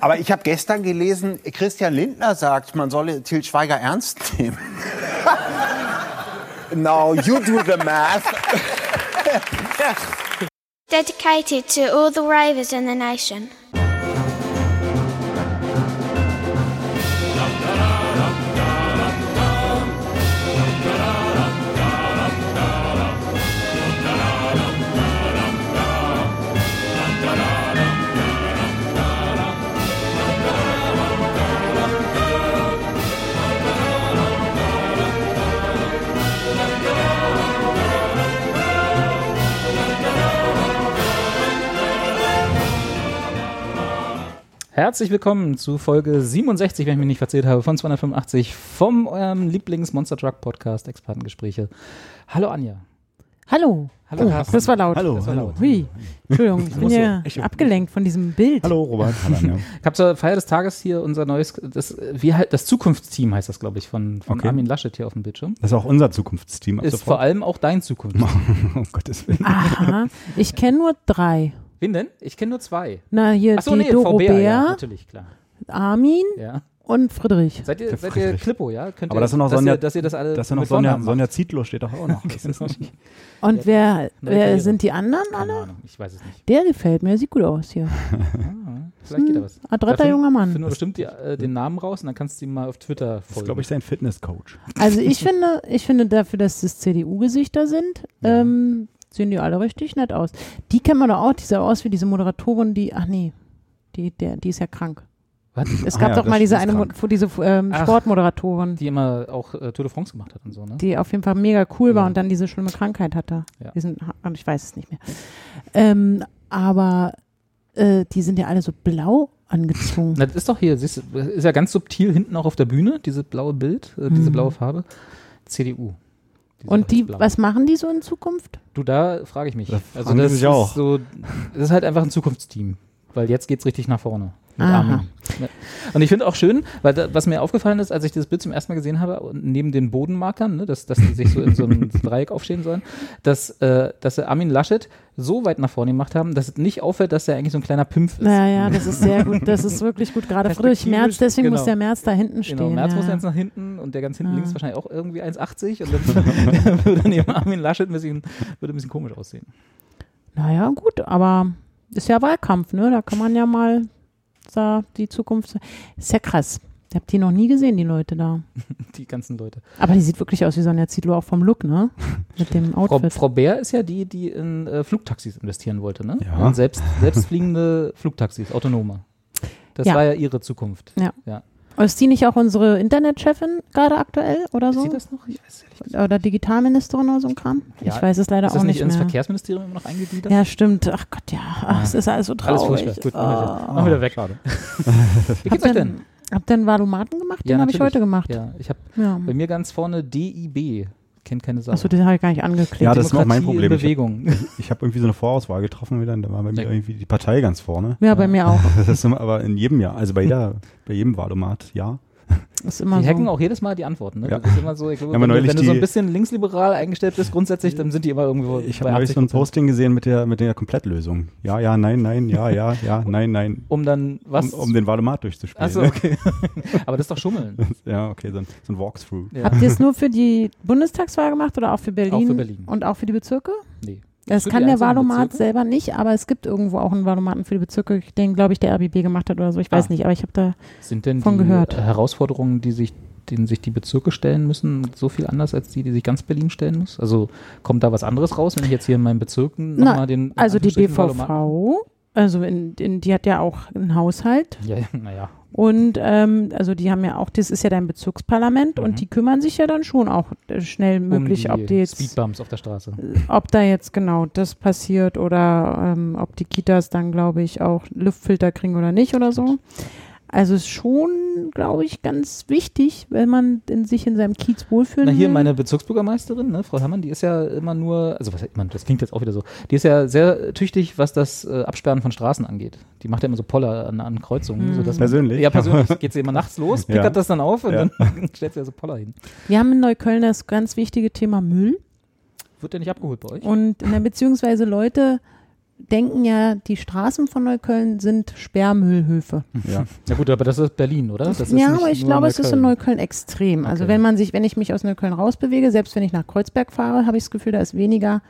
Aber ich habe gestern gelesen, Christian Lindner sagt, man solle Til Schweiger ernst nehmen. Now you do the math. Dedicated to all the ravers in the nation. Herzlich willkommen zu Folge 67, wenn ich mich nicht verzählt habe, von 285 vom eurem Lieblings-Monster Truck Podcast Expertengespräche. Hallo Anja. Hallo. Hallo oh, Carsten. das war laut. Hallo, Das war hallo. laut. Hui. Entschuldigung, ich bin ja ich- abgelenkt von diesem Bild. Hallo Robert. Hallo, Anja. Ich habe zur Feier des Tages hier unser neues, das, wie halt, das Zukunftsteam heißt das, glaube ich, von, von Okay. Armin Laschet hier auf dem Bildschirm. Das ist auch unser Zukunftsteam. Ist vor sofort. allem auch dein Zukunftsteam. Oh Gottes Willen. Aha. Ich kenne nur drei. Wen denn? Ich kenne nur zwei. Na, hier Achso, die nee, Doro VBR, Bär, ja, natürlich, klar. Armin Ja. und Friedrich. Seid ihr, seid ihr Friedrich. Klippo, ja? Könnt Aber ihr, das ist noch dass Sonja- ihr, dass ihr das alle Das ist ja noch mit Sonja, Vornamen Sonja Zietlow steht doch auch noch. Das ist. Und wer, wer Karriere. sind die anderen Keine alle? Ahnung, ich weiß es nicht. Der gefällt mir, sieht gut aus hier. Ah, vielleicht geht da was. Adretter Da find- junger Mann. Finden wir bestimmt die, äh, den Namen raus und dann kannst du ihm mal auf Twitter Das ist, folgen. glaube ich, sein Fitnesscoach. Also ich finde, ich finde dafür, dass das CDU-Gesichter sind, Ja. ähm, sehen die alle richtig nett aus. Die kennt man doch auch, die sah aus wie diese Moderatorin, die, ach nee, die, der, die ist ja krank. Was? Es Ah gab ja, doch mal diese die eine, krank. diese ähm, Ach. Sportmoderatorin. Die immer auch äh, Tour de France gemacht hat und so, ne? die auf jeden Fall mega cool war Ja. und dann diese schlimme Krankheit hatte. Ja. Diesen, und ich weiß es nicht mehr. Ähm, aber äh, die sind ja alle so blau angezogen. Na, Das ist doch hier, siehst du, ist ja ganz subtil hinten auch auf der Bühne, diese blaue Bild, äh, diese Mhm. blaue Farbe. CDU. Diese Und die, was machen die so in Zukunft? Du, da frage ich mich. Da also fragen die das ist auch. so, das ist halt einfach ein Zukunftsteam. Weil jetzt geht's richtig nach vorne. Ja. Und ich finde auch schön, weil da, was mir aufgefallen ist, als ich das Bild zum ersten Mal gesehen habe, neben den Bodenmarkern, ne, dass, dass die sich so in so einem Dreieck aufstehen sollen, dass, äh, dass sie Armin Laschet so weit nach vorne gemacht haben, dass es nicht auffällt, dass er eigentlich so ein kleiner Pimpf ist. Naja, das ist sehr gut. Das ist wirklich gut. Gerade Friedrich Merz, deswegen genau. muss der Merz da hinten stehen. Genau, Merz ja. muss jetzt nach hinten und der ganz hinten Ja. links wahrscheinlich auch irgendwie 1,80 und dann würde neben Armin Laschet ein bisschen, würde ein bisschen komisch aussehen. Naja, gut, aber ist ja Wahlkampf, ne? Da kann man ja mal da die Zukunft. Ist ja krass. Ich habe die noch nie gesehen, die Leute da. Die ganzen Leute. Aber die sieht wirklich aus wie Sonja Zietlow, auch vom Look, ne? Mit dem Frau, Outfit. Frau Bär ist ja die, die in äh, Flugtaxis investieren wollte, ne? Ja. In selbst, selbstfliegende Flugtaxis, autonome. Das Ja. war ja ihre Zukunft. Ist die nicht auch unsere Internetchefin gerade aktuell oder Ist so? sie das noch? Ich weiß gesagt. Oder Digitalministerin oder so ein Kram? Ja. Ich weiß es leider Ist das auch nicht nicht ins mehr. Verkehrsministerium immer noch eingegliedert? Ja, stimmt. Ach Gott, ja. Ach, Ja. es ist alles so Alles traurig. furchtbar. Gut, wir Ah. wieder. Wir wieder weg. Schade. Wie geht's euch denn? Habt ihr einen Valomaten gemacht? Ja, Den habe ich heute gemacht. Ja, ich habe Ja. bei mir ganz vorne DIB. Kennt keine Sau. Achso, den habe ich gar nicht angeklickt. Ja, das ist noch mein Problem. Ich hab- Bewegung. Ich habe irgendwie so eine Vorauswahl getroffen wieder und da war bei mir Ja. irgendwie die Partei ganz vorne. Ja, bei mir auch. Das ist aber in jedem Jahr, also bei jeder, bei jedem Wahlomat, ja. Ist immer Die hacken so. auch jedes Mal die Antworten. Ne? Ja. Das ist immer so, ich glaube, Ja, wenn, wenn du so ein bisschen linksliberal eingestellt bist, grundsätzlich, dann sind die immer irgendwo Ich habe neulich so ein 80%. Posting gesehen mit der, mit der Komplettlösung. Ja, ja, nein, nein, ja, ja, ja, nein, nein. Um dann was? Um, um den Wahlomat durchzuspielen. Achso, ne? okay. aber das ist doch Schummeln. Ja, okay, so ein, so ein Walkthrough. Ja. Habt ihr es nur für die Bundestagswahl gemacht oder auch für Berlin? Auch für Berlin. Und auch für die Bezirke? Nee. Das Für kann der Wahlomat selber nicht, aber es gibt irgendwo auch einen Wahlomaten für die Bezirke, den, glaube ich, der RBB gemacht hat oder so. Ich weiß Ah. nicht, aber ich habe da. Sind denn Von die gehört. Herausforderungen, die sich, denen sich die Bezirke stellen müssen, so viel anders als die, die sich ganz Berlin stellen muss? Also kommt da was anderes raus, wenn ich jetzt hier in meinen Bezirken nochmal den. Also die Anführungsstrichen Wahlomaten- BVV, also in, in, die hat ja auch einen Haushalt ja, naja. Und ähm, also die haben ja auch, das ist ja dein Bezirksparlament Mhm. und die kümmern sich ja dann schon auch äh, schnell möglich, um die ob die jetzt Speedbumps auf der Straße. ob da jetzt genau das passiert oder ähm, ob die Kitas dann, glaube ich, auch Luftfilter kriegen oder nicht oder so. Also ist schon, glaube ich, ganz wichtig, wenn man in sich in seinem Kiez wohlfühlen Na, hier meine Bezirksbürgermeisterin, ne, Frau Herrmann, die ist ja immer nur, also was ich meine, das klingt jetzt auch wieder so, die ist ja sehr tüchtig, was das äh, Absperren von Straßen angeht. Die macht ja immer so Poller an, an Kreuzungen. Mhm. sodass Persönlich? Ja, persönlich. Geht sie immer nachts los, pickert Ja. das dann auf und Ja. dann stellt sie ja so Poller hin. Wir haben in Neukölln das ganz wichtige Thema Müll Wird der nicht abgeholt bei euch? und na, beziehungsweise Leute denken ja, die Straßen von Neukölln sind Sperrmüllhöfe. Ja. Ja gut, aber das ist Berlin, oder? Das ist ja, nicht aber ich glaube, es ist in Neukölln. Neukölln extrem. Also Okay. wenn man sich, wenn ich mich aus Neukölln rausbewege, selbst wenn ich nach Kreuzberg fahre, habe ich das Gefühl, da ist weniger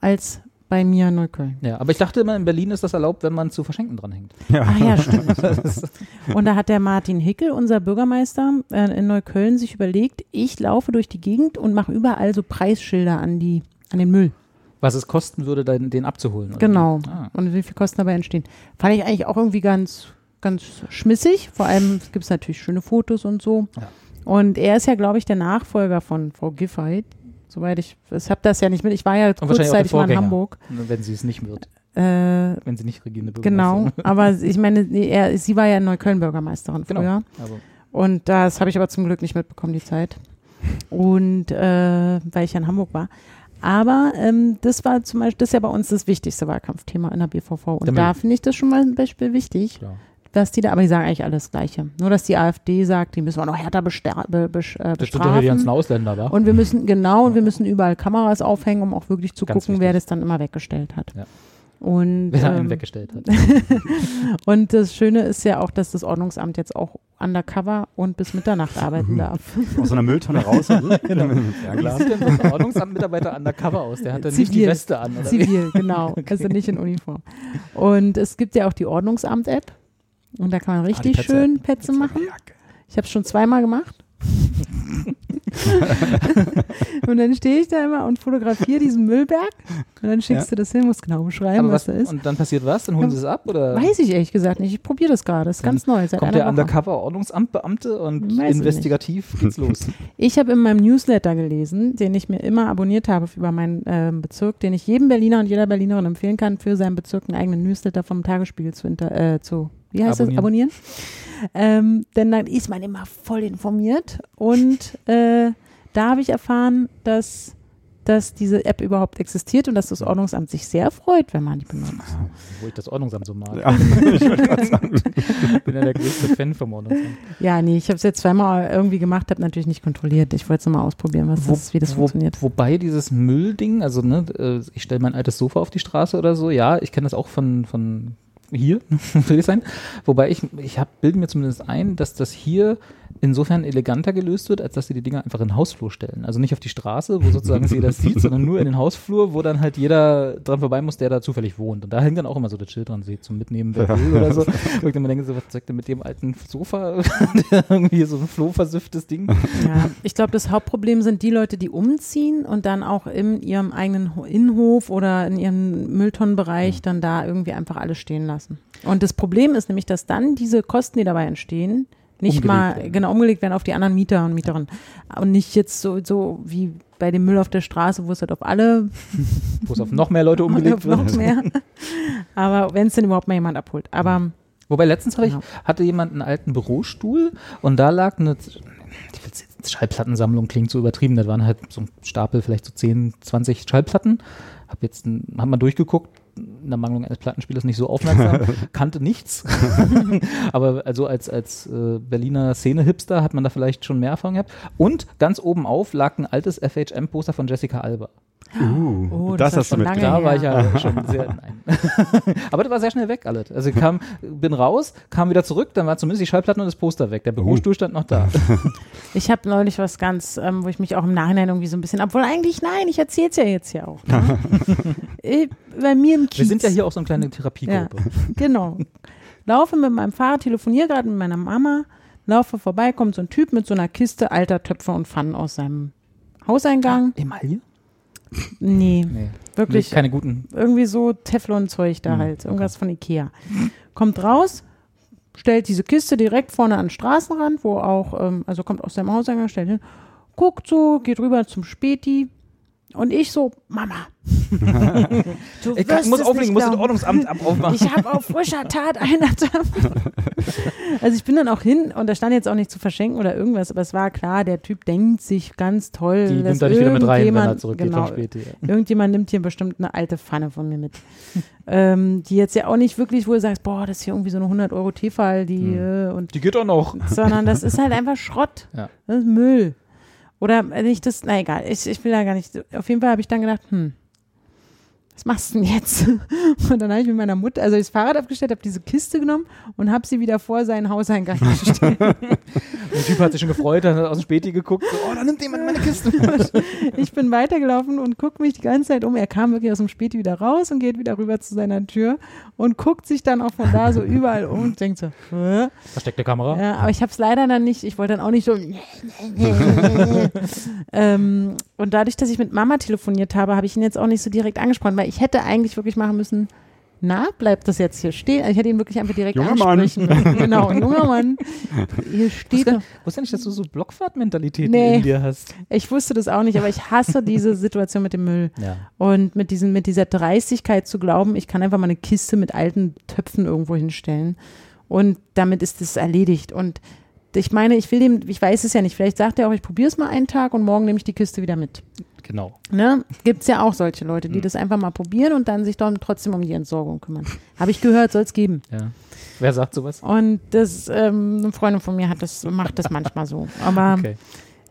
als bei mir in Neukölln. Ja, aber ich dachte immer, in Berlin ist das erlaubt, wenn man zu verschenken dranhängt. Ah ja, stimmt. Und da hat der Martin Hickel, unser Bürgermeister äh, in Neukölln, sich überlegt, ich laufe durch die Gegend und mache überall so Preisschilder an die an den Müll. Was es kosten würde, den, den abzuholen. oder Genau. Ah. Und wie viel Kosten dabei entstehen. Fand ich eigentlich auch irgendwie ganz, ganz schmissig. Vor allem gibt es natürlich schöne Fotos und so. Ja. Und er ist ja, glaube ich, der Nachfolger von Frau Giffey. Soweit ich, ich habe das ja nicht mit. Ich war ja Und wahrscheinlich auch der kurzzeitig mal in. Hamburg. Wenn sie es nicht wird. Äh, Wenn sie nicht regierende genau. Bürgermeisterin Aber ich meine, er, sie war ja in Neukölln Bürgermeisterin Genau. früher. Aber Und das habe ich aber zum Glück nicht mitbekommen, die Zeit. Und äh, weil ich ja in Hamburg war. Aber ähm, das war zum Beispiel, das ist ja bei uns das wichtigste Wahlkampfthema in der BVV. Und Der da finde ich das schon mal ein Beispiel wichtig, klar. dass die da, aber die sagen eigentlich alles Gleiche. Nur, dass die AfD sagt, die müssen wir noch härter be, äh, Das sind doch ja die ganzen bestrafen. Ausländer, wa? Und wir müssen, genau, und wir müssen überall Kameras aufhängen, um auch wirklich zu Ganz gucken, wer wichtig. das dann immer weggestellt hat. Ja. Und, Wer einen ähm, weggestellt hat. und das Schöne ist ja auch, dass das Ordnungsamt jetzt auch undercover und bis Mitternacht arbeiten darf. Aus so einer Mülltonne raus. genau. Wie sieht denn ein Ordnungsamtmitarbeiter undercover aus? Der hat dann nicht die Zivil. Weste an, oder? wie? Zivil, genau. Also nicht in Uniform. Und es gibt ja auch die Ordnungsamt-App. Und da kann man richtig Petze. schön Petze machen. Ich habe es schon zweimal gemacht. und dann stehe ich da immer und fotografiere diesen Müllberg. Und dann schickst du das hin, musst genau beschreiben, Aber was, was, da ist. und dann passiert was? Dann holen sie es ab? Oder Weiß ich ehrlich gesagt nicht. Ich probiere das gerade. Das ist ganz neu. Seit kommt der. Undercover-Ordnungsamtbeamte und Weiß investigativ geht's los? Ich habe in meinem Newsletter gelesen, den ich mir immer abonniert habe über meinen ähm, Bezirk, den ich jedem Berliner und jeder Berlinerin empfehlen kann, für seinen Bezirk einen eigenen Newsletter vom Tagesspiegel zu, inter, äh, zu wie heißt das, abonnieren. Ähm, denn dann ist man immer voll informiert und äh, da habe ich erfahren, dass, dass diese App überhaupt existiert und dass das Ordnungsamt sich sehr freut, wenn man die benutzt. Wo ich das Ordnungsamt so mag. Ja, ich bin ja der größte Fan vom Ordnungsamt. Ja, nee, ich habe es jetzt zweimal irgendwie gemacht, habe natürlich nicht kontrolliert. Ich wollte es mal ausprobieren, was das, wie das wo, funktioniert. Wobei dieses Müllding, also ne, äh, ich stelle mein altes Sofa auf die Straße oder so, ja, ich kenne das auch von, von hier, will ich sein. Wobei ich, ich hab, bilde mir zumindest ein, dass das hier insofern eleganter gelöst wird, als dass sie die Dinger einfach in den Hausflur stellen. Also nicht auf die Straße, wo sozusagen jeder sieht, sondern nur in den Hausflur, wo dann halt jeder dran vorbei muss, der da zufällig wohnt. Und da hängt dann auch immer so das Schild dran, seht zum Mitnehmen, wer will oder so. Ich dann denke, so, was sagt denn mit dem alten Sofa, der irgendwie so ein flohversüfftes Ding. Ja, ich glaube, das Hauptproblem sind die Leute, die umziehen und dann auch in ihrem eigenen Ho- Innenhof oder in ihrem Mülltonnenbereich dann da irgendwie einfach alles stehen lassen. Und das Problem ist nämlich, dass dann diese Kosten, die dabei entstehen, nicht Umgelegt mal werden. genau umgelegt werden auf die anderen Mieter und Mieterinnen. Und nicht jetzt so, so wie bei dem Müll auf der Straße, wo es halt auf alle Wo es auf noch mehr Leute umgelegt auf noch wird. mehr. Aber wenn es denn überhaupt mal jemand abholt. Aber Wobei letztens habe ich, hatte jemand einen alten Bürostuhl und da lag eine, Schallplattensammlung klingt so übertrieben, das waren halt so ein Stapel, vielleicht so 10, 20 Schallplatten. Hab jetzt, ein- hab mal durchgeguckt, in der Mangelung eines Plattenspielers nicht so aufmerksam, kannte nichts. Aber also als, als äh, Berliner Szene-Hipster hat man da vielleicht schon mehr Erfahrung gehabt. Und ganz oben auf lag ein altes FHM-Poster von Jessica Alba. Uh, Oh, das, das ist hast du schon lange mitgebracht. Da war ich ja schon sehr. Nein. Aber das war sehr schnell weg, alles. Also ich kam, bin raus, kam wieder zurück, dann war zumindest die Schallplatten und das Poster weg. Der Bürostuhl stand noch da. Ich habe neulich was ganz, ähm, wo ich mich auch im Nachhinein irgendwie so ein bisschen, obwohl eigentlich nein, ich erzähle es ja jetzt ja auch. Ne? äh, bei mir im Kiez. Wir sind ja hier auch so eine kleine Therapiegruppe. Genau. Laufe mit meinem Fahrrad, telefoniere gerade mit meiner Mama, laufe vorbei, kommt so ein Typ mit so einer Kiste alter Töpfe und Pfannen aus seinem Hauseingang. Emaille? Nee, Nee. wirklich Nee, keine guten. irgendwie so Teflon-Zeug da Hm, halt, irgendwas von Ikea. Kommt raus, stellt diese Kiste direkt vorne an den Straßenrand, wo auch, ähm, also kommt aus seinem Hauseingang, stellt hin, guckt so, geht rüber zum Späti und ich so, Mama. Du Ich wirst muss auflegen, muss das. Ordnungsamt aufmachen. Ich habe auf frischer Tat einer Also ich bin dann auch hin und da stand jetzt auch nicht zu verschenken oder irgendwas, aber es war klar, der Typ denkt sich ganz toll. Die dass nimmt er nicht wieder mit rein, wenn er irgendjemand- zurückgeht genau, von Späti. Ja. Irgendjemand nimmt hier bestimmt eine alte Pfanne von mir mit. ähm, die jetzt ja auch nicht wirklich, wo du sagst, boah, das ist hier irgendwie so eine 100 Euro Tefal, die Hm. äh, und Die geht doch noch. sondern das ist halt einfach Schrott. Ja. Das ist Müll. Oder äh, nicht das, na egal, ich, ich will da gar nicht. Auf jeden Fall habe ich dann gedacht, hm, was machst du denn jetzt? Und dann habe ich mit meiner Mutter, also das Fahrrad abgestellt, habe diese Kiste genommen und habe sie wieder vor seinen Hauseingang gestellt. Der Typ hat sich schon gefreut, hat aus dem Späti geguckt. So, oh, da nimmt jemand meine Kiste. ich bin weitergelaufen und gucke mich die ganze Zeit um. Er kam wirklich aus dem Späti wieder raus und geht wieder rüber zu seiner Tür und guckt sich dann auch von da so überall um und denkt so? Versteckte Kamera. Ja, aber ich habe es leider dann nicht, ich wollte dann auch nicht so. ähm, und dadurch, dass ich mit Mama telefoniert habe, habe ich ihn jetzt auch nicht so direkt angesprochen, weil ich hätte eigentlich wirklich machen müssen, na, bleibt das jetzt hier stehen? Also ich hätte ihn wirklich einfach direkt Junger Mann. ansprechen müssen. Genau, junger Mann. Hier steht Wusste, wusste nicht, dass du so Blockfahrtmentalitäten Nee. in dir hast. Ich wusste das auch nicht, aber ich hasse diese Situation mit dem Müll. Ja. Und mit, diesen, mit dieser Dreistigkeit zu glauben, ich kann einfach mal eine Kiste mit alten Töpfen irgendwo hinstellen. Und damit ist es erledigt. Und ich meine, ich will dem, ich weiß es ja nicht, vielleicht sagt er auch, ich probiere es mal einen Tag und morgen nehme ich die Kiste wieder mit. Genau. Ne? Gibt es ja auch solche Leute, die das einfach mal probieren und dann sich dann trotzdem um die Entsorgung kümmern. Habe ich gehört, soll es geben. Ja. Wer sagt sowas? Und das, ähm, eine Freundin von mir hat das, macht das manchmal so. Aber Okay.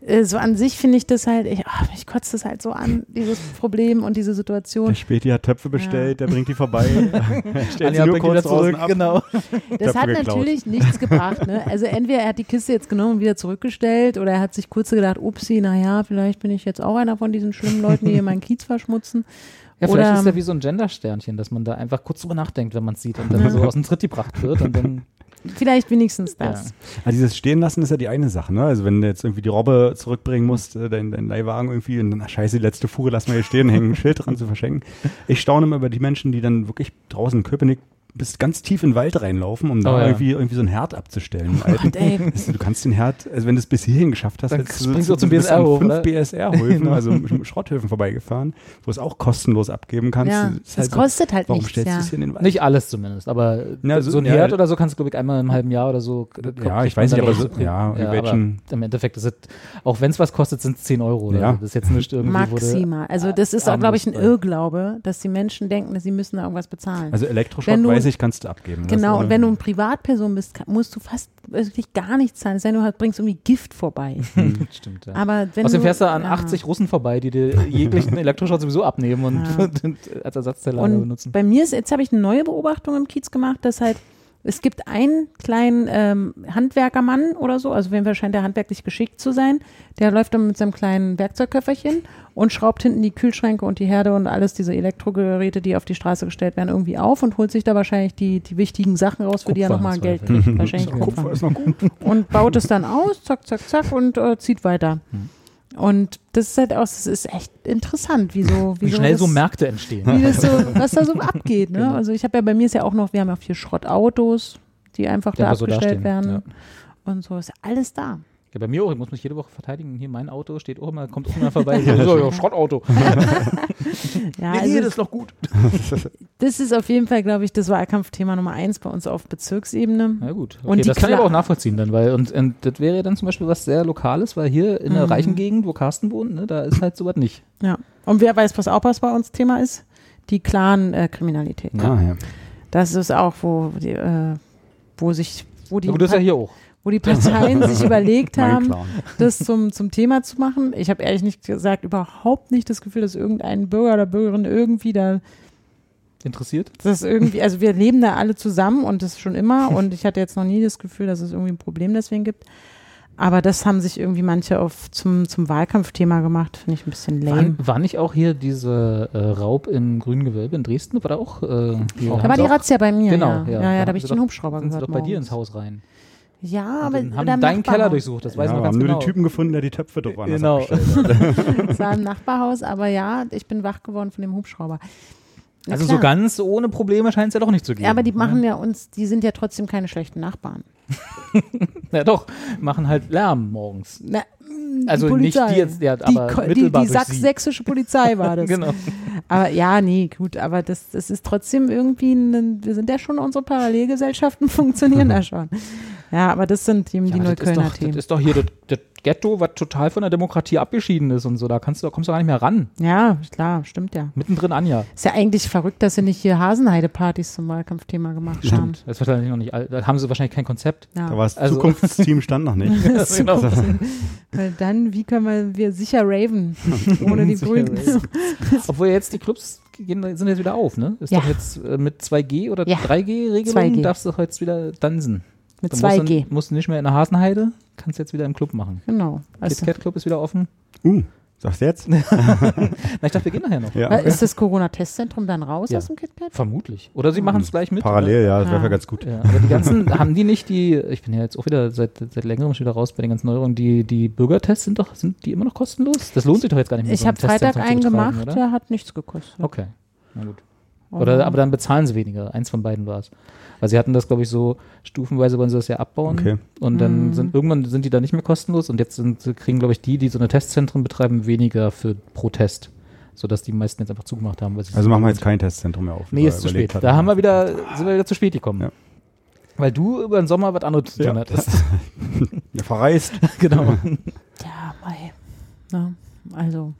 Äh, so an sich finde ich das halt, ich, ah, ich kotze das halt so an, dieses Problem und diese Der Situation. Späti hat Töpfe bestellt, der bringt die vorbei. er stellt sie nur kurz zurück, ab. genau. Das Töpfe hat geklaut. natürlich nichts gebracht. Ne? Also entweder er hat die Kiste jetzt genommen und wieder zurückgestellt oder er hat sich kurz gedacht, upsi, naja, vielleicht bin ich jetzt auch einer von diesen schlimmen Leuten, die hier meinen Kiez verschmutzen. Ja, vielleicht Oder- ist er wie so ein Gender-Sternchen, dass man da einfach kurz drüber nachdenkt, wenn man es sieht und dann so aus dem Tritt gebracht wird und dann. Vielleicht wenigstens das. Also dieses Stehen lassen ist ja die eine Sache, ne? Also wenn du jetzt irgendwie die Robbe zurückbringen musst, äh, dein, dein Leihwagen irgendwie und dann, ach, scheiße, die letzte Fuhre, lass mal hier stehen, hängen ein Schild dran zu verschenken. Ich staune immer über die Menschen, die dann wirklich draußen in Köpenick bis ganz tief in den Wald reinlaufen, um da Oh ja. irgendwie, irgendwie so einen Herd abzustellen. alten. Gott, ey. Also, du kannst den Herd, also wenn du es bis hierhin geschafft hast, Dann hättest springst du zum BSR an hoch, fünf? BSR-Höfen, also Schrotthöfen vorbeigefahren, wo du es auch kostenlos abgeben kannst. Ja, Das halt so, kostet halt Warum nichts. stellst du Ja. es hier in den Wald? Nicht alles zumindest, aber Ja, so- so ein ja, Herd oder so kannst du, glaube ich, einmal im halben Jahr oder so. Ja, ich weiß nicht, aber so- ja, in aber welchen- Im Endeffekt ist es, auch wenn es was kostet, sind es 10 Euro. Oder? Ja. Das ist jetzt nicht irgendwie. Maximal. Also das ist auch, glaube ich, ein Irrglaube, dass die Menschen denken, dass sie müssen da irgendwas bezahlen. Also Elektroschrott, weiß ich, kannst du abgeben. Das, Genau, äh, und wenn du eine Privatperson bist, musst du fast wirklich gar nichts zahlen. Es sei denn, du bringst irgendwie Gift vorbei. Hm, Stimmt, ja. Aber wenn Außerdem du, fährst du an ja. 80 Russen vorbei, die dir jeglichen Elektroschrott sowieso abnehmen und, Ja. und als Ersatzteller Und benutzen. bei mir ist, jetzt habe ich eine neue Beobachtung im Kiez gemacht, dass halt, es gibt einen kleinen ähm, Handwerkermann oder so, also wenn scheint der handwerklich geschickt zu sein, der läuft dann mit seinem kleinen Werkzeugköfferchen und schraubt hinten die Kühlschränke und die Herde und alles diese Elektrogeräte, die auf die Straße gestellt werden, irgendwie auf und holt sich da wahrscheinlich die, die wichtigen Sachen raus, für die er Kupfer nochmal Geld kriegt. Wahrscheinlich Kupfer Kupfer. ist noch gut. Und baut es dann aus, zack, zack, zack und äh, zieht weiter. Hm. Und das ist halt auch, das ist echt interessant, wie so, wie, Wie schnell das, so Märkte entstehen. wie das so, was da so abgeht. Ne? Genau. Also ich habe ja bei mir ist ja auch noch, wir haben ja vier Schrottautos, die einfach Die da so abgestellt dastehen, werden und so ist alles da. Ja, bei mir auch, ich muss mich jede Woche verteidigen. Hier mein Auto steht auch immer, kommt auch immer vorbei. So, so, ja, Schrottauto. Ja, Nee, also nee, das ist doch gut. das ist auf jeden Fall, glaube ich, das Wahlkampfthema Nummer eins bei uns auf Bezirksebene. Ja gut. Okay, Und das kann ich aber auch nachvollziehen dann, weil und, und das wäre ja dann zum Beispiel was sehr Lokales, weil hier in der Mhm. reichen Gegend, wo Carsten wohnt, ne, da ist halt sowas nicht. Ja. Und wer weiß, was auch was bei uns Thema ist? Die Clan-Kriminalität. Ah, ja. Das ist auch, wo, die, äh, wo sich, wo die, Ja, gut, das ist ja hier auch. Wo die Parteien sich überlegt haben, das zum, zum Thema zu machen. Ich habe ehrlich nicht gesagt überhaupt nicht das Gefühl, dass irgendein Bürger oder Bürgerin irgendwie da Interessiert? das irgendwie, also wir leben da alle zusammen und das schon immer und ich hatte jetzt noch nie das Gefühl, dass es irgendwie ein Problem deswegen gibt. Aber das haben sich irgendwie manche auf zum, zum Wahlkampfthema gemacht, finde ich ein bisschen War, lame. war nicht auch hier diese äh, Raub im Grünen Gewölbe in Dresden? War da auch? Äh, hier Da war sie die Razzia bei mir. Genau, ja. ja. Ja, ja, Da habe ich sie den Hubschrauber Sind sie gehört. doch bei dir morgens. ins Haus rein. Ja, aber haben deinen Keller Nachbarhaus. durchsucht, das weiß ja, man ganz haben nur genau. den Typen gefunden, der die Töpfe doch woanders Genau. Es war im Nachbarhaus, aber ja, ich bin wach geworden von dem Hubschrauber. Na Also klar. so ganz ohne Probleme scheint es ja doch nicht zu gehen. Ja, aber die ne? machen ja uns, die sind ja trotzdem keine schlechten Nachbarn. Ja doch, machen halt Lärm morgens. Na, die Also nicht Polizei. die jetzt, ja, die, aber die, mittelbar die durch sachs sie. sächsische Polizei war das. Genau. Aber ja, nee, gut, aber das, das ist trotzdem irgendwie, ein, wir sind ja schon, unsere Parallelgesellschaften funktionieren da schon. Ja, aber das sind eben die Ja, das ist Neuköllner doch, das ist doch hier das, das Ghetto, was total von der Demokratie abgeschieden ist und so. Da kannst du, kommst du gar nicht mehr ran. Ja, klar, stimmt ja. Mittendrin Anja. Ist ja eigentlich verrückt, dass sie nicht hier Hasenheide-Partys zum Wahlkampfthema gemacht haben. Stimmt. Das ist wahrscheinlich noch nicht, da haben sie wahrscheinlich kein Konzept. Ja. Da war das Also- Zukunftsteam stand noch nicht. Das genau. Weil dann, wie können wir, wir sicher raven, ohne die Grünen. Obwohl jetzt die Clubs gehen, sind jetzt wieder auf, ne? Ist Ja. doch jetzt äh, mit 2G oder Ja. 3G-Regelung 2G. darfst du jetzt wieder dansen. Mit Dann musst du- 2G. Musst du nicht mehr in der Hasenheide, kannst jetzt wieder im Club machen. Genau. Also, Kat Club ist wieder offen. Uh, sagst du jetzt? Na, ich dachte, wir gehen nachher noch. Ja. Weil Ist das Corona-Testzentrum dann raus Ja. aus dem KitKat? Vermutlich. Oder sie machen es gleich mit. Parallel, ja, das wäre Ah. ja ganz gut. Oder? Ja, aber die ganzen, haben die nicht die, ich bin ja jetzt auch wieder seit, seit längerem schon wieder raus bei den ganzen Neuerungen, die, die Bürgertests sind doch, sind die immer noch kostenlos? Das lohnt sich doch jetzt gar nicht mehr. Ich so habe Freitag einen gemacht, oder? der hat nichts gekostet. Okay, na gut. Oder, aber dann bezahlen sie weniger. Eins von beiden war es. Weil sie hatten das, glaube ich, so stufenweise wollen sie das ja abbauen. Okay. Und Mhm. dann sind irgendwann sind die da nicht mehr kostenlos und jetzt sind, kriegen, glaube ich, die, die so eine Testzentren betreiben, weniger für pro Test. Sodass die meisten jetzt einfach zugemacht haben. Also machen wir jetzt kein Testzentrum mehr auf. Nee, ist zu spät. hatten. Da haben wir wieder, sind wir wieder zu spät gekommen. Ja. Weil du über den Sommer was anderes zu tun Ja. hattest. Ja, verreist. genau. Ja, mei. Na, also.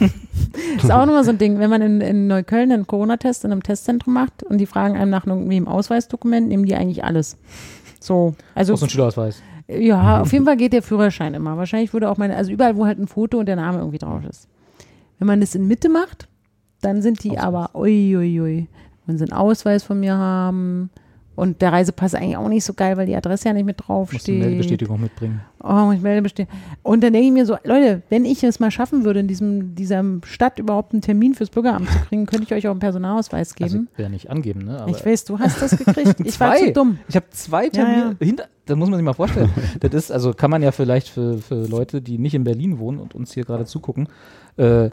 ist auch nochmal so ein Ding, wenn man in, in Neukölln einen Corona-Test in einem Testzentrum macht und die fragen einem nach im Ausweisdokument, nehmen die eigentlich alles. So, also Auch so ein Schülerausweis. ja, auf jeden Fall geht der Führerschein immer. Wahrscheinlich würde auch meine, also überall, wo halt ein Foto und der Name irgendwie drauf ist. Wenn man das in Mitte macht, dann sind die Ausweis. aber, ui, ui, ui, wenn sie einen Ausweis von mir haben und der Reisepass eigentlich auch nicht so geil, weil die Adresse ja nicht mit Musst du eine draufsteht. Meldebestätigung mitbringen. Oh, muss ich Meldebestimmung. Und dann denke ich mir so, Leute, wenn ich es mal schaffen würde, in diesem, dieser Stadt überhaupt einen Termin fürs Bürgeramt zu kriegen, könnte ich euch auch einen Personalausweis Also, geben. ich will ja nicht angeben, ne? Aber ich weiß, du hast das gekriegt. Ich war zu dumm. Ich habe zwei Termine Ja, hinter. Das muss man sich mal vorstellen. das ist, also kann man ja vielleicht für, für Leute, die nicht in Berlin wohnen und uns hier gerade zugucken, äh,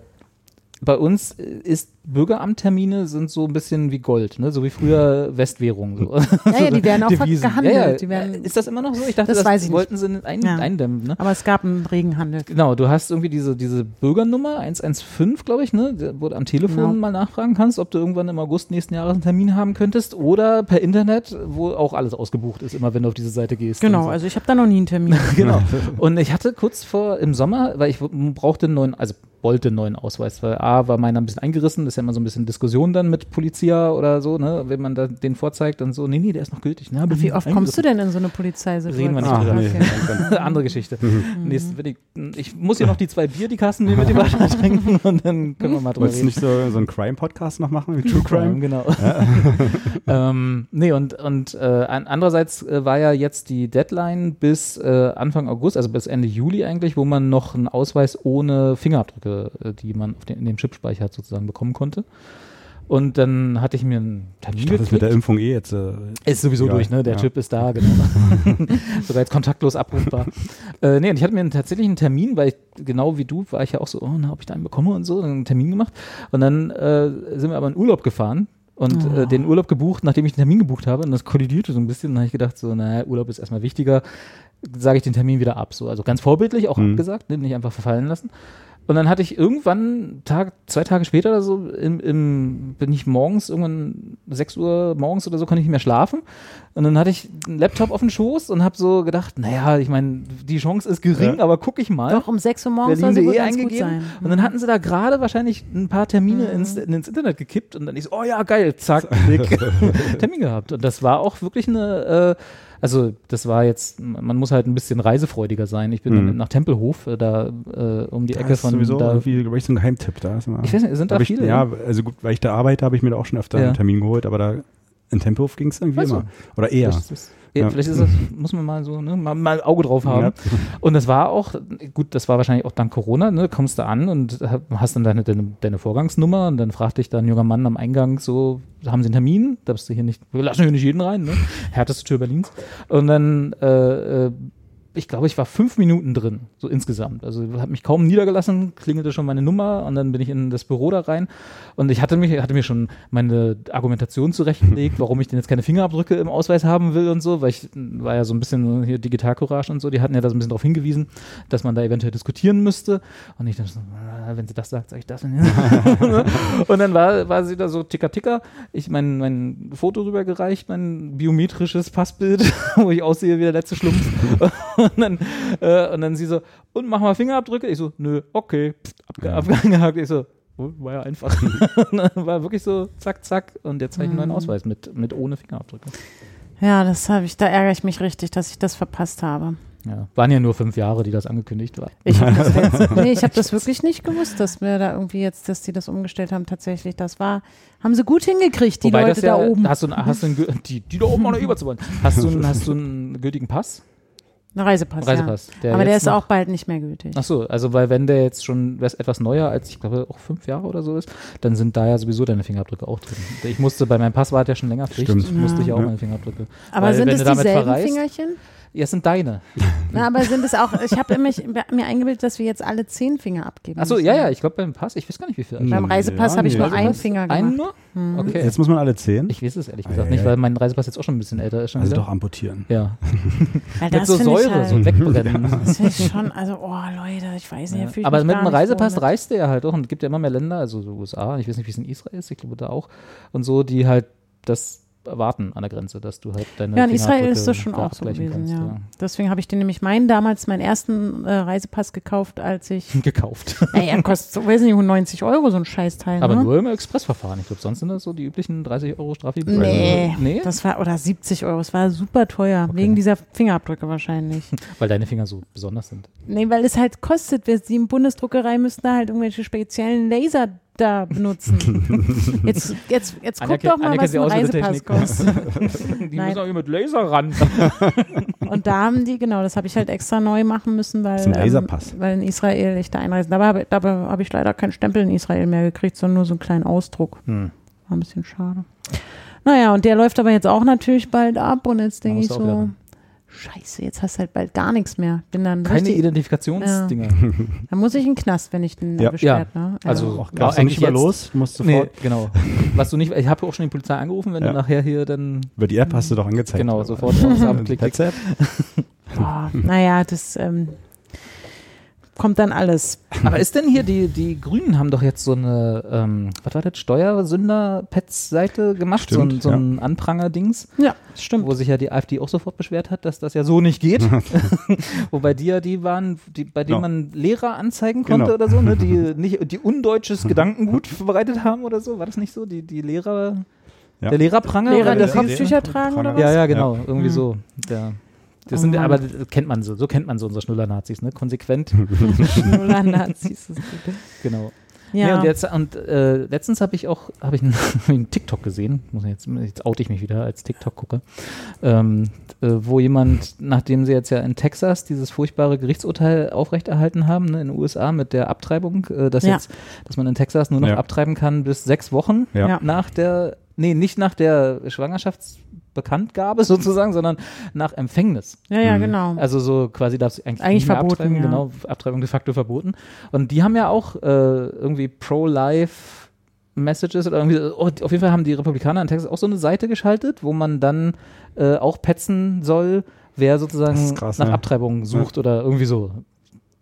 bei uns äh, ist Bürgeramttermine sind so ein bisschen wie Gold, ne? so wie früher Westwährung. So. Ja, ja, die werden auch Devisen. gehandelt. Ja, ja. Werden, ist das immer noch so? Ich dachte, Das das, ich nicht. wollten sie ein, Ja. eindämmen. Ne? aber es gab einen regen Handel. Genau, du hast irgendwie diese, diese Bürgernummer 115, glaube ich, ne, wo du am Telefon Genau. mal nachfragen kannst, ob du irgendwann im August nächsten Jahres einen Termin haben könntest oder per Internet, wo auch alles ausgebucht ist, immer wenn du auf diese Seite gehst. Genau, so. also ich habe da noch nie einen Termin. Genau. Und ich hatte kurz vor im Sommer, weil ich brauchte einen neuen, also wollte einen neuen Ausweis, weil A war meiner ein bisschen eingerissen, das ist ja immer so ein bisschen Diskussion dann mit Polizia oder so, ne, wenn man da den vorzeigt und so, nee, nee, der ist noch gültig. Ne, Wie oft kommst du denn in so eine Polizeisituation? Reden wir nicht Ach, drüber. nee. Okay. Andere Geschichte. Nächstes, wenn ich, ich muss hier noch die zwei Bier, die Kassen nehmen, mit die weiter trinken und dann können wir mal drüber Wolltest du reden. nicht so, so einen Crime-Podcast noch machen, wie True Crime? genau. ähm, nee, und, und äh, an, andererseits äh, war ja jetzt die Deadline bis äh, Anfang August, also bis Ende Juli eigentlich, wo man noch einen Ausweis ohne Fingerabdrücke, äh, die man auf den, in dem Chipspeicher sozusagen bekommen konnte. Und dann hatte ich mir einen Termin Ich dachte, das mit der geklickt. Impfung eh jetzt. Äh, Ist sowieso Ja, durch, ne? Der ja. Chip ist da, genau. Sogar jetzt kontaktlos abrufbar. äh, nee, und ich hatte mir einen, tatsächlich einen Termin, weil ich, genau wie du, war ich ja auch so, oh, na, ob ich da einen bekomme und so, einen Termin gemacht. Und dann äh, sind wir aber in Urlaub gefahren und äh, den Urlaub gebucht, nachdem ich den Termin gebucht habe. Und das kollidierte so ein bisschen. Und dann habe ich gedacht, so, naja, Urlaub ist erstmal wichtiger, sage ich den Termin wieder ab. So, also ganz vorbildlich auch Mhm. abgesagt, ne? nicht einfach verfallen lassen. Und dann hatte ich irgendwann, Tag, zwei Tage später oder so, im, im, bin ich morgens, irgendwann 6 Uhr morgens oder so, konnte ich nicht mehr schlafen. Und dann hatte ich einen Laptop auf dem Schoß und habe so gedacht, naja, ich meine, die Chance ist gering, Ja. aber guck ich mal. Doch, um 6 Uhr morgens soll sie wohl ganz gut eingegeben sein. und dann hatten sie da gerade wahrscheinlich ein paar Termine Mhm. ins, ins Internet gekippt und dann ich so, oh ja, geil, zack, klick, Termin gehabt. Und das war auch wirklich eine, äh, also das war jetzt, man muss halt ein bisschen reisefreudiger sein. Ich bin Mhm. dann nach Tempelhof, äh, da äh, um die da Ecke ist von sowieso da. irgendwie, glaube ich, so ein Geheimtipp da. Ist immer, Ich weiß nicht, sind da ich, viele? Ja, also gut, weil ich da arbeite, habe ich mir da auch schon öfter Ja. einen Termin geholt, aber da in Tempelhof ging es irgendwie so. immer. Oder eher. Ist, das, ja. Vielleicht ist das, muss man mal so, ne, mal, mal ein Auge drauf haben. Ja. Und das war auch, gut, das war wahrscheinlich auch dank Corona, ne, kommst du an und hast dann deine, deine, deine Vorgangsnummer und dann fragt dich da ein junger Mann am Eingang so, haben Sie einen Termin? Da bist du hier nicht, wir lassen hier nicht jeden rein, ne? Härteste Tür Berlins. Und dann, äh, äh, ich glaube, ich war fünf Minuten drin, so insgesamt. Also habe mich kaum niedergelassen, klingelte schon meine Nummer und dann bin ich in das Büro da rein. Und ich hatte mich, hatte mir schon meine Argumentation zurechtgelegt, warum ich denn jetzt keine Fingerabdrücke im Ausweis haben will und so, weil ich war ja so ein bisschen hier Digitalcourage und so, die hatten ja da so ein bisschen darauf hingewiesen, dass man da eventuell diskutieren müsste. Und ich dachte so, ah, wenn sie das sagt, sag ich das. und dann war, war sie da so ticker ticker, ich mein, mein Foto rübergereicht, mein biometrisches Passbild, wo ich aussehe wie der letzte Schlumpf und dann, äh, und dann sie so, und mach mal Fingerabdrücke. Ich so, nö, okay, Pff, abge Ja. abgehakt. Ich so, oh, war ja einfach. War wirklich so, zack, zack. Und jetzt habe ich einen neuen Ausweis mit, mit ohne Fingerabdrücke. Ja, das habe ich, da ärgere ich mich richtig, dass ich das verpasst habe. Ja. Waren ja nur fünf Jahre, die das angekündigt war. Ich habe das, jetzt- nee, ich hab das wirklich nicht gewusst, dass wir da irgendwie jetzt, dass die das umgestellt haben. Tatsächlich, das war, haben sie gut hingekriegt, die Wobei Leute das ja, da oben. Hast du, einen- hast du gü- die, die da oben auch noch überzuwollen. Hast du, einen- hast du einen gültigen Pass? Ein Reisepass. Reisepass. Ja. Aber der ist noch- auch bald nicht mehr gültig. Ach so, also weil wenn der jetzt schon was- etwas neuer als, ich glaube, auch fünf Jahre oder so ist, dann sind da ja sowieso deine Fingerabdrücke auch drin. Ich musste, bei meinem Pass war der schon länger Pflicht, Stimmt. musste ich Ja. auch Ja. meine Fingerabdrücke. Aber Weil sind wenn es dieselben verreist- Fingerchen? Ja, es sind deine. Na, aber sind es auch, ich habe mich, mir eingebildet, dass wir jetzt alle zehn Finger abgeben Achso, ja, ja, ich glaube beim Pass, ich weiß gar nicht, wie viel. Beim Reisepass Ja, habe ich nee. nur einen? Finger gemacht. Einen nur? Hm. Okay. Jetzt muss man alle zehn. Ich weiß es ehrlich gesagt ei, nicht, ei. weil mein Reisepass jetzt auch schon ein bisschen älter ist. Schon also wieder. doch amputieren. Ja, Weil mit das so finde ich Säure, halt, so wegbrennen. Das finde ich schon, also, oh Leute, ich weiß nicht. Ja. Aber mich mit einem nicht Reisepass mit. reist du ja halt auch und es gibt ja immer mehr Länder, also so USA, ich weiß nicht, wie es in Israel ist, ich glaube da auch, und so, die halt das erwarten an der Grenze, dass du halt deine Ja, in Israel ist das schon da auch so gewesen, kannst, ja. Deswegen habe ich den nämlich meinen damals meinen ersten äh, Reisepass gekauft, als ich, Gekauft. naja, kostet, so, weiß nicht, 90 Euro so ein Scheißteil, Aber ne? nur im Expressverfahren. Ich glaube, sonst sind das so die üblichen 30 Euro Strafe. Nee, nee? das war, oder 70 Euro, es war super teuer, wegen dieser Fingerabdrücke wahrscheinlich. Weil deine Finger so besonders sind. Nee, weil es halt kostet, wir- die Bundesdruckerei müssten da halt irgendwelche speziellen Laser da benutzen. Jetzt, jetzt, jetzt guck Anneke- doch mal, Anneke was ein Reisepass kostet. Die Nein. müssen auch hier mit Laser ran. Und da haben die, genau, das habe ich halt extra neu machen müssen, weil, Das ist ein Laserpass. ähm, weil in Israel ich da einreisen. Dabei, habe- dabei habe ich leider keinen Stempel in Israel mehr gekriegt, sondern nur so einen kleinen Ausdruck. Hm. War ein bisschen schade. Naja, und der läuft aber jetzt auch natürlich bald ab und jetzt denke ich so. Scheiße, jetzt hast du halt bald gar nichts mehr. Bin dann Keine richtig, Identifikationsdinger. dann muss ich in den Knast, wenn ich den Ja. erwischt werde. Ne? Also, Auch Ja, nicht eigentlich über jetzt- los, du musst Nee, sofort. genau. Was du nicht, ich habe auch schon die Polizei angerufen, wenn Ja. du nachher hier dann Über die App hast du doch angezeigt. Genau, sofort aufs Amt, klick, klick. WhatsApp. Boah, naja, das ähm, kommt dann alles. Aber ist denn hier, die, die Grünen haben doch jetzt so eine, ähm, was war das, Steuersünder-Pets-Seite gemacht, so ein, Stimmt, so ein Anpranger-Dings, Ja, stimmt. wo sich ja die AfD auch sofort beschwert hat, dass das ja so nicht geht. Wobei die ja die waren, die, bei denen Genau. man Lehrer anzeigen konnte Genau. oder so, ne, die nicht, die undeutsches Gedankengut verbreitet haben oder so, war das nicht so? Die, die Lehrer, Ja. der Lehrerpranger? Lehrer, die der- Kopftücher tragen oder was? Ja, ja, genau, irgendwie Mhm. so. Der, das Oh sind, aber das kennt man so, so kennt man so unsere Schnuller-Nazis, ne? Konsequent, Schnuller-Nazis ist gut. genau. Nee, Ja, und jetzt, und äh, letztens habe ich auch hab ich einen, TikTok gesehen, muss jetzt, jetzt oute ich mich wieder als TikTok-Gucker, ähm, äh, wo jemand, nachdem sie jetzt ja in Texas dieses furchtbare Gerichtsurteil aufrechterhalten haben, ne, in den USA mit der Abtreibung, äh, dass Ja. jetzt, dass man in Texas nur noch Ja. abtreiben kann bis sechs Wochen nach der, nee, nicht nach der Schwangerschaftsbekanntgabe sozusagen, sondern nach Empfängnis. ja, ja, Mhm. genau. Also so quasi darf es eigentlich, Eigentlich nicht mehr verboten, abtreiben, ja. genau, Abtreibung de facto verboten. Und die haben ja auch äh, irgendwie pro-life Messages oder irgendwie, oh, auf jeden Fall haben die Republikaner in Texas auch so eine Seite geschaltet, wo man dann äh, auch petzen soll, wer sozusagen krass, nach ne? Abtreibung sucht oder irgendwie so.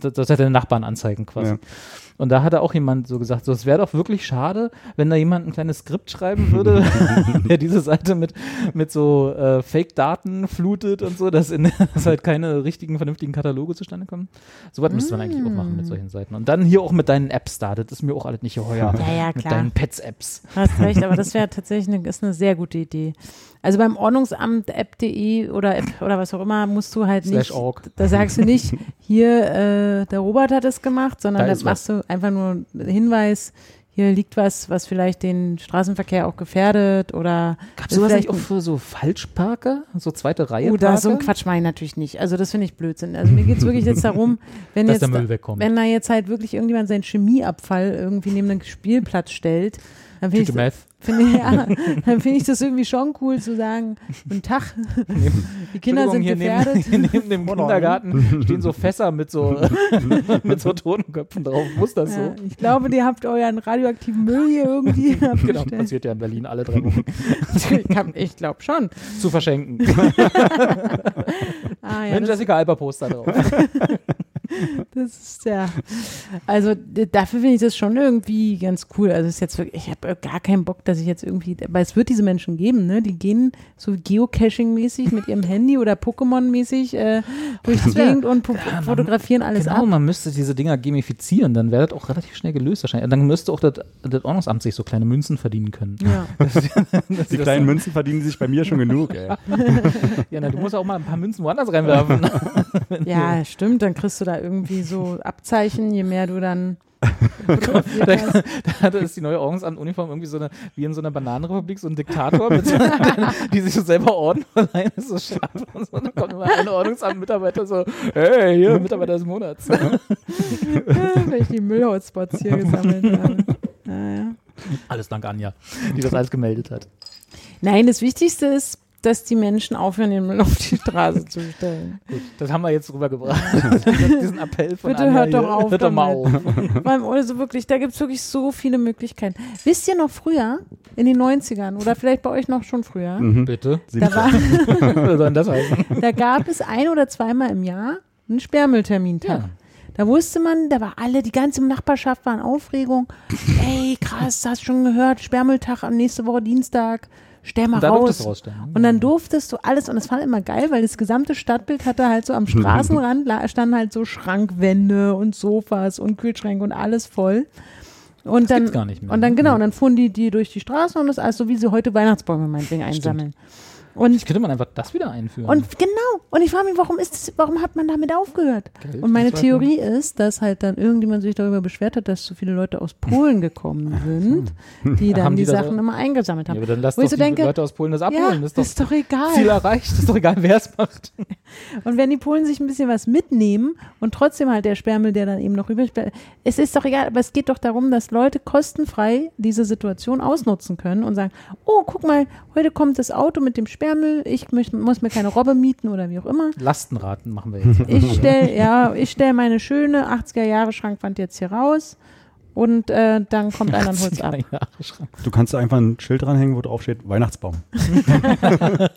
Das, hat den Nachbarn anzeigen quasi. Ja. Und da hatte auch jemand so gesagt, so, es wäre doch wirklich schade, wenn da jemand ein kleines Skript schreiben würde, der diese Seite mit, mit so äh, Fake-Daten flutet und so, dass, in, dass halt keine richtigen, vernünftigen Kataloge zustande kommen. So was müsste man eigentlich auch machen mit solchen Seiten. Und dann hier auch mit deinen Apps da, das ist mir auch alles nicht geheuer. Ja, ja, Mit klar. deinen Pets-Apps. Hast recht, aber das wäre tatsächlich eine, ist eine sehr gute Idee. Also beim Ordnungsamt app.de oder App oder was auch immer musst du halt Slash nicht, org. da sagst du nicht, hier, äh, der Robert hat es gemacht, sondern Da da machst du einfach nur einen Hinweis, hier liegt was, was vielleicht den Straßenverkehr auch gefährdet oder Gab ist sowas vielleicht nicht auch für so Falschparker? So zweite Reihe Oh, da so ein? Quatsch mache ich natürlich nicht. Also das finde ich Blödsinn. Also mir geht es wirklich jetzt darum, wenn Dass jetzt, der Müll wegkommt. wenn da jetzt halt wirklich irgendjemand seinen Chemieabfall irgendwie neben einen Spielplatz stellt, dann finde ich, Meth. Finde ich, ja, dann finde ich das irgendwie schon cool zu sagen, guten Tag, die Kinder sind gefährdet. Hier neben, hier neben dem Kindergarten stehen so Fässer mit so, mit so Totenköpfen drauf. Muss das Ja, so? ich glaube, ihr habt euren radioaktiven Müll hier irgendwie Genau, abgestellt. passiert ja in Berlin alle drei Wochen. ich glaube schon. Zu verschenken. Ah, ja, Wenn das, Jessica Alba Poster drauf. Das ist ja. Also dafür finde ich das schon irgendwie ganz cool. Also es ist jetzt wirklich, ich habe gar keinen Bock, dass ich jetzt irgendwie, weil es wird diese Menschen geben, ne? Die gehen so Geocaching-mäßig mit ihrem Handy oder Pokémon-mäßig äh, durch die Gegend und po- fotografieren alles Genau, ab. man müsste diese Dinger gamifizieren, dann wäre das auch relativ schnell gelöst wahrscheinlich. Und dann müsste auch das, das Ordnungsamt sich so kleine Münzen verdienen können. Ja. Die kleinen Münzen verdienen sich bei mir schon genug, ey. Ja, na, du musst auch mal ein paar Münzen woanders reinwerfen. ja, stimmt. Dann kriegst du da irgendwie so Abzeichen, je mehr du dann da, da ist die neue Ordnungsamt-Uniform irgendwie so eine, wie in so einer Bananenrepublik, so ein Diktator, mit so, die sich so selber Orden verleihen, ist so scharf und so. Dann kommt immer ein Ordnungsamt-Mitarbeiter so, hey, hier, Mitarbeiter des Monats. Wenn ich die Müllhotspots hier gesammelt habe. Naja. Alles dank Anja, die das alles gemeldet hat. Nein, das Wichtigste ist, dass die Menschen aufhören, den Müll auf die Straße zu stellen. Gut, das haben wir jetzt rübergebracht. Diesen Appell von Bitte Anja hört doch auf Hört doch mal auf. Weil, also wirklich, da gibt es wirklich so viele Möglichkeiten. Wisst ihr noch früher, in den 90ern oder vielleicht bei euch noch schon früher, Bitte? da, war, da gab es ein oder zweimal im Jahr einen Sperrmülltermintag. Ja. Da wusste man, da war alle, die ganze Nachbarschaft war in Aufregung. Ey, krass, hast schon gehört, Sperrmülltag am nächste Woche Dienstag. Stell mal Und raus. rausstellen. Und dann durftest du alles, und das fand ich immer geil, weil das gesamte Stadtbild hatte halt so am Straßenrand, la- standen halt so Schrankwände und Sofas und Kühlschränke und alles voll. Und dann, nicht mehr, Und dann, ne? genau, und dann fuhren die, die durch die Straßen und das alles so, wie sie heute Weihnachtsbäume meinetwegen einsammeln. Und, Ich könnte man einfach das wieder einführen. und genau, und ich frage mich, warum ist das, warum hat man damit aufgehört? Geld Und meine. Theorie ist, dass halt dann irgendjemand sich darüber beschwert hat, dass so viele Leute aus Polen gekommen sind, die dann Haben die, die Sachen immer eingesammelt ja, haben. aber dann lass Wo doch die denke, Leute aus Polen das ja, abholen. das ist doch ist doch egal. Ziel erreicht. ist doch egal, wer es macht. Und wenn die Polen sich ein bisschen was mitnehmen und trotzdem halt der Sperrmüll, der dann eben noch übrig bleibt, es ist doch egal, aber es geht doch darum, dass Leute kostenfrei diese Situation ausnutzen können und sagen, oh, guck mal, heute kommt das Auto mit dem Sperrmüll, ich möcht, muss mir keine Robbe mieten oder wie auch immer. Lastenraten machen wir jetzt. Ich stelle, ja, ich stelle meine schöne 80er Jahre Schrankwand jetzt hier raus und äh, dann kommt einer und holt's ab. Du kannst einfach ein Schild dranhängen, wo drauf steht Weihnachtsbaum.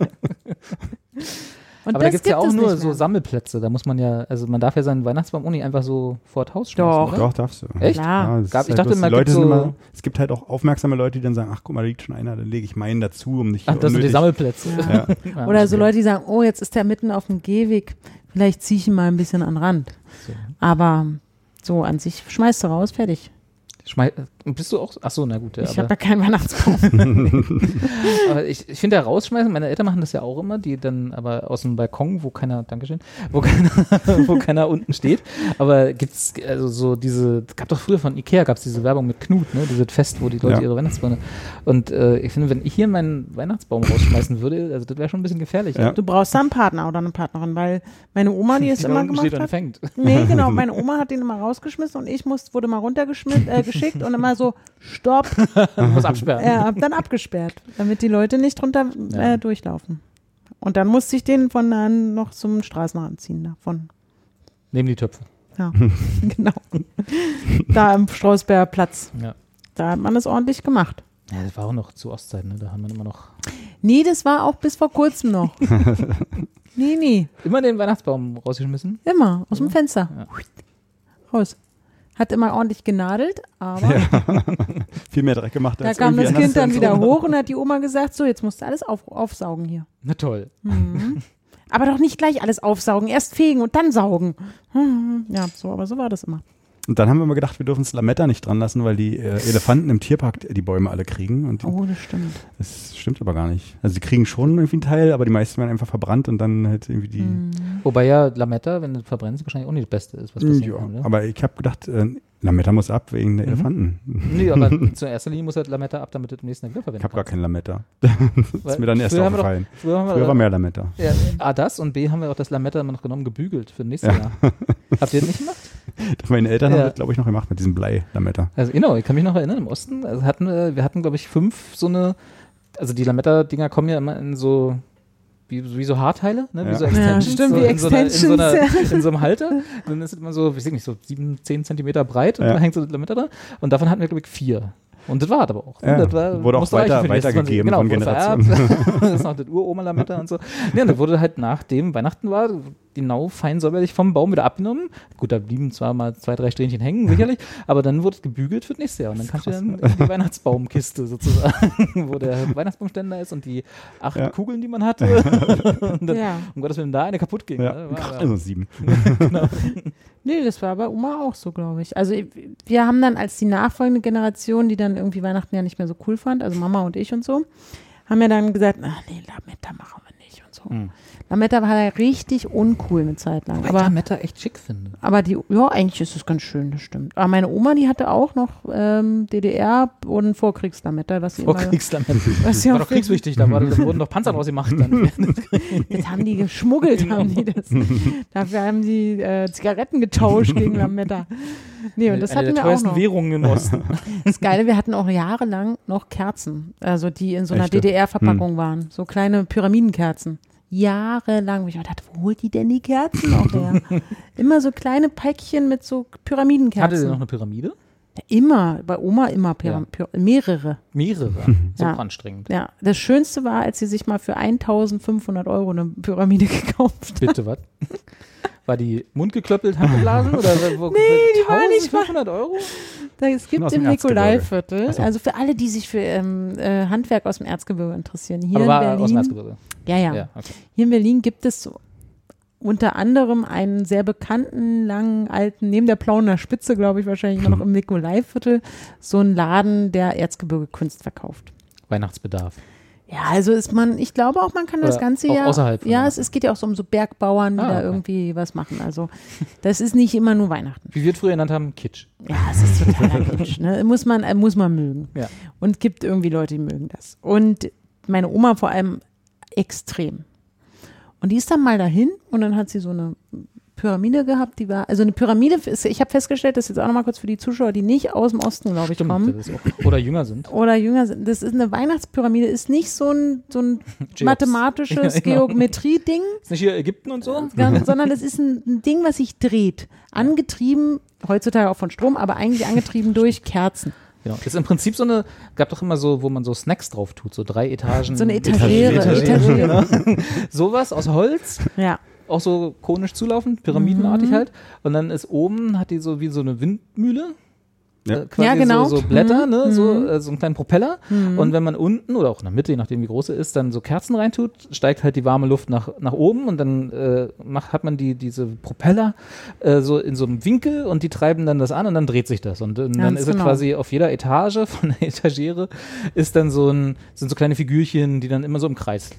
Und Aber da das gibt es ja auch nur so. Sammelplätze. Da muss man ja, also man darf ja seinen Weihnachtsbaum nicht einfach so vor das Haus schmeißen. Doch. Oder? Doch, darfst du. Echt? Das Gab- ich dachte bloß, immer, Leute gibt's sind so- immer, es gibt halt auch aufmerksame Leute, die dann sagen, ach guck mal, da liegt schon einer, dann lege ich meinen dazu, um nicht Ach, das sind die Sammelplätze. Ja. Ja. Oder so Leute, die sagen, oh, jetzt ist der mitten auf dem Gehweg, vielleicht ziehe ich ihn mal ein bisschen an den Rand. So. Aber so an sich schmeißt du raus, fertig. Schmei bist du auch? Ach so, na gut. Ja, ich habe ja keinen Weihnachtsbaum. aber ich, ich finde ja rausschmeißen, meine Eltern machen das ja auch immer, die dann aber aus dem Balkon, wo keiner, Dankeschön, wo keiner, wo keiner unten steht. Aber gibt's also so diese, es gab doch früher von Ikea gab es diese Werbung mit Knut, ne? Dieses Fest, wo die Leute Ja. ihre Weihnachtsbäume. Und äh, ich finde, wenn ich hier meinen Weihnachtsbaum rausschmeißen würde, also das wäre schon ein bisschen gefährlich. Ja. Du brauchst da einen Partner oder eine Partnerin, weil meine Oma, die es da immer gemacht steht und hat. fängt. Nee, genau, meine Oma hat den immer rausgeschmissen und ich muss, wurde mal runtergeschickt äh, geschickt und immer so, stopp, Man muss absperren. hab dann abgesperrt, damit die Leute nicht drunter Ja. äh, durchlaufen. Und dann musste ich den von dann noch zum Straßenrand ziehen davon. Neben die Töpfe. Ja, genau. Da am Strausberger Platz. Ja. Da hat man es ordentlich gemacht. Ja, das war auch noch zu Ostzeiten, ne? Da haben wir immer noch Nee, das war auch bis vor kurzem noch. nee, nee, immer den Weihnachtsbaum rausgeschmissen. immer aus dem Fenster. Ja. Raus. Hat immer ordentlich genadelt, aber Viel mehr Dreck gemacht da als kam irgendwie das Kind dann wieder hoch und hat die Oma gesagt, so, jetzt musst du alles auf, aufsaugen hier. Na toll. Mhm. aber doch nicht gleich alles aufsaugen, erst fegen und dann saugen. Mhm. Ja, so, aber so war das immer. Und dann haben wir immer gedacht, wir dürfen das Lametta nicht dran lassen, weil die äh, Elefanten im Tierpark die Bäume alle kriegen. Und die, Oh, das stimmt. das stimmt aber gar nicht. Also die kriegen schon irgendwie einen Teil, aber die meisten werden einfach verbrannt und dann halt irgendwie die. Mhm. Wobei ja Lametta, wenn du verbrennst, wahrscheinlich auch nicht das Beste ist, was Ja, passieren kann. Ne? aber ich habe gedacht, äh, Lametta muss ab wegen der Mhm. Elefanten. Nee, aber zur ersten Linie muss halt Lametta ab, damit du im nächsten Jahr wieder Ich verwenden habe gar kein Lametta. Weil ist mir dann erst aufgefallen. Doch, früher Früher war mehr Lametta. ja, A, das und B, haben wir auch das Lametta immer noch genommen, gebügelt für nächstes Ja. Jahr. Habt ihr das nicht gemacht? Meine Eltern Ja. haben das, glaube ich, noch gemacht mit diesem Blei-Lametta. Also genau, ich kann mich noch erinnern, im Osten also hatten wir, wir hatten, glaube ich, fünf so eine, also die Lametta-Dinger kommen ja immer in so, wie, wie so Haarteile, ne? wie Ja. so Ja, Extensions. stimmt, so wie in so, einer, in, so einer, Extensions, in so einem Halter. Dann ist es immer so, ich weiß nicht, so sieben, zehn Zentimeter breit und Ja. da hängt so das Lametta da. Und davon hatten wir, glaube ich, vier. Und das war es aber auch. ne? Ja, das war, wurde auch weiter- für die nächsten 20 weitergegeben von wurde vererbt. das ist noch das Uroma-Lametta und so. Ja, und das wurde halt nach dem Weihnachten war, genau fein säuberlich vom Baum wieder abgenommen. Gut, da blieben zwar mal zwei, drei Strähnchen hängen, sicherlich, aber dann wurde es gebügelt für das nächste Jahr. Und dann kannst du dann in die Weihnachtsbaumkiste sozusagen, wo der Weihnachtsbaumständer ist und die acht Ja. Kugeln, die man hatte. und dann, Ja. um Gottes Willen, da eine kaputt ging. Ja, ne? War- also sieben. Nee, das war bei Oma auch so, glaube ich. Also wir haben dann als die nachfolgende Generation, die dann irgendwie Weihnachten ja nicht mehr so cool fand, also Mama und ich und so, haben ja dann gesagt, ach nee, Lametta machen wir nicht und so. Mhm. Lametta war ja richtig uncool eine Zeit lang. Ich Aber, Lametta echt schick finde. aber die, ja, eigentlich ist es ganz schön, das stimmt. Aber meine Oma, die hatte auch noch ähm, DDR und Vorkriegslametta, was sie immer, Vorkriegslametta. War doch kriegswichtig, da, war, da wurden doch Panzer draus gemacht. Dann. Das haben die geschmuggelt, haben die das. Dafür haben die äh, Zigaretten getauscht gegen Lametta. Nee, und das Eine hatten der wir auch teuersten noch. Währungen im Osten. Das Geile, wir hatten auch jahrelang noch Kerzen, also die in so einer? DDR-Verpackung waren. So kleine Pyramidenkerzen. Jahrelang. wo Ich mir dachte, wo holt die denn die Kerzen auch her? immer so kleine Päckchen mit so Pyramidenkerzen. Hatte sie noch eine Pyramide? Immer, bei Oma immer Pyram Ja. Mehrere. Mehrere. So Ja. anstrengend. Ja, das Schönste war, als sie sich mal für 1500 Euro eine Pyramide gekauft Bitte, was? War die mundgeklöppelt, handgeblasen? Oder wo, nee, die war nicht mal- 500 Euro? Da, es gibt im. Nikolaiviertel, also für alle, die sich für ähm, äh, Handwerk aus dem Erzgebirge interessieren, hier Aber in Berlin. aus dem Erzgebirge. Ja, ja, Ja, okay. Hier in Berlin gibt es unter anderem einen sehr bekannten, langen, alten, neben der Plauener Spitze, glaube ich, wahrscheinlich immer noch im Nikolaiviertel, so einen Laden, der Erzgebirge Kunst verkauft. Weihnachtsbedarf. Ja, also ist man, ich glaube auch, man kann das Oder ganze auch Jahr. außerhalb Ja, es, es geht ja auch so um so Bergbauern, die Ah, da okay. irgendwie was machen. Also das ist nicht immer nur Weihnachten. Wie wir es früher genannt haben, Kitsch. Ja, es ist totaler Quatsch. Ne? Muss, man, äh, muss man mögen. Ja. Und gibt irgendwie Leute, die mögen das. Und meine Oma vor allem extrem. Und die ist dann mal dahin und dann hat sie so eine Pyramide gehabt, die war, also eine Pyramide, ist, ich habe festgestellt, das ist jetzt auch nochmal kurz für die Zuschauer, die nicht aus dem Osten, glaube ich, Stimmt, kommen auch, oder jünger sind. oder jünger sind. Das ist eine Weihnachtspyramide, ist nicht so ein, so ein mathematisches Ja, genau. Geometrie-Ding, Ist nicht hier Ägypten und so? Sondern das ist ein, ein Ding, was sich dreht. Angetrieben, heutzutage auch von Strom, aber eigentlich angetrieben durch Kerzen. Genau. Ist im Prinzip so eine, gab doch immer so, wo man so Snacks drauf tut, so drei Etagen. So eine Etagere. Etagere, Etagere. genau. Sowas aus Holz, Ja. auch so konisch zulaufend, pyramidenartig Mhm. halt. Und dann ist oben, hat die so wie so eine Windmühle. Ja. Äh, quasi Ja, genau. so, so Blätter, Mhm. ne? so, Mhm. äh, so einen kleinen Propeller. Und wenn man unten oder auch in der Mitte, je nachdem wie groß er ist, dann so Kerzen reintut, steigt halt die warme Luft nach, nach oben und dann äh, macht, hat man die, diese Propeller äh, so in so einem Winkel und die treiben dann das an und dann dreht sich das. Und, äh, dann ist es genau. quasi auf jeder Etage von der Etagere ist dann so ein, sind so kleine Figürchen, die dann immer so im Kreis.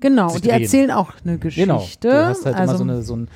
Genau, Sich die drehen. erzählen auch eine Genau. Geschichte. Du hast halt also, immer so eine, so ein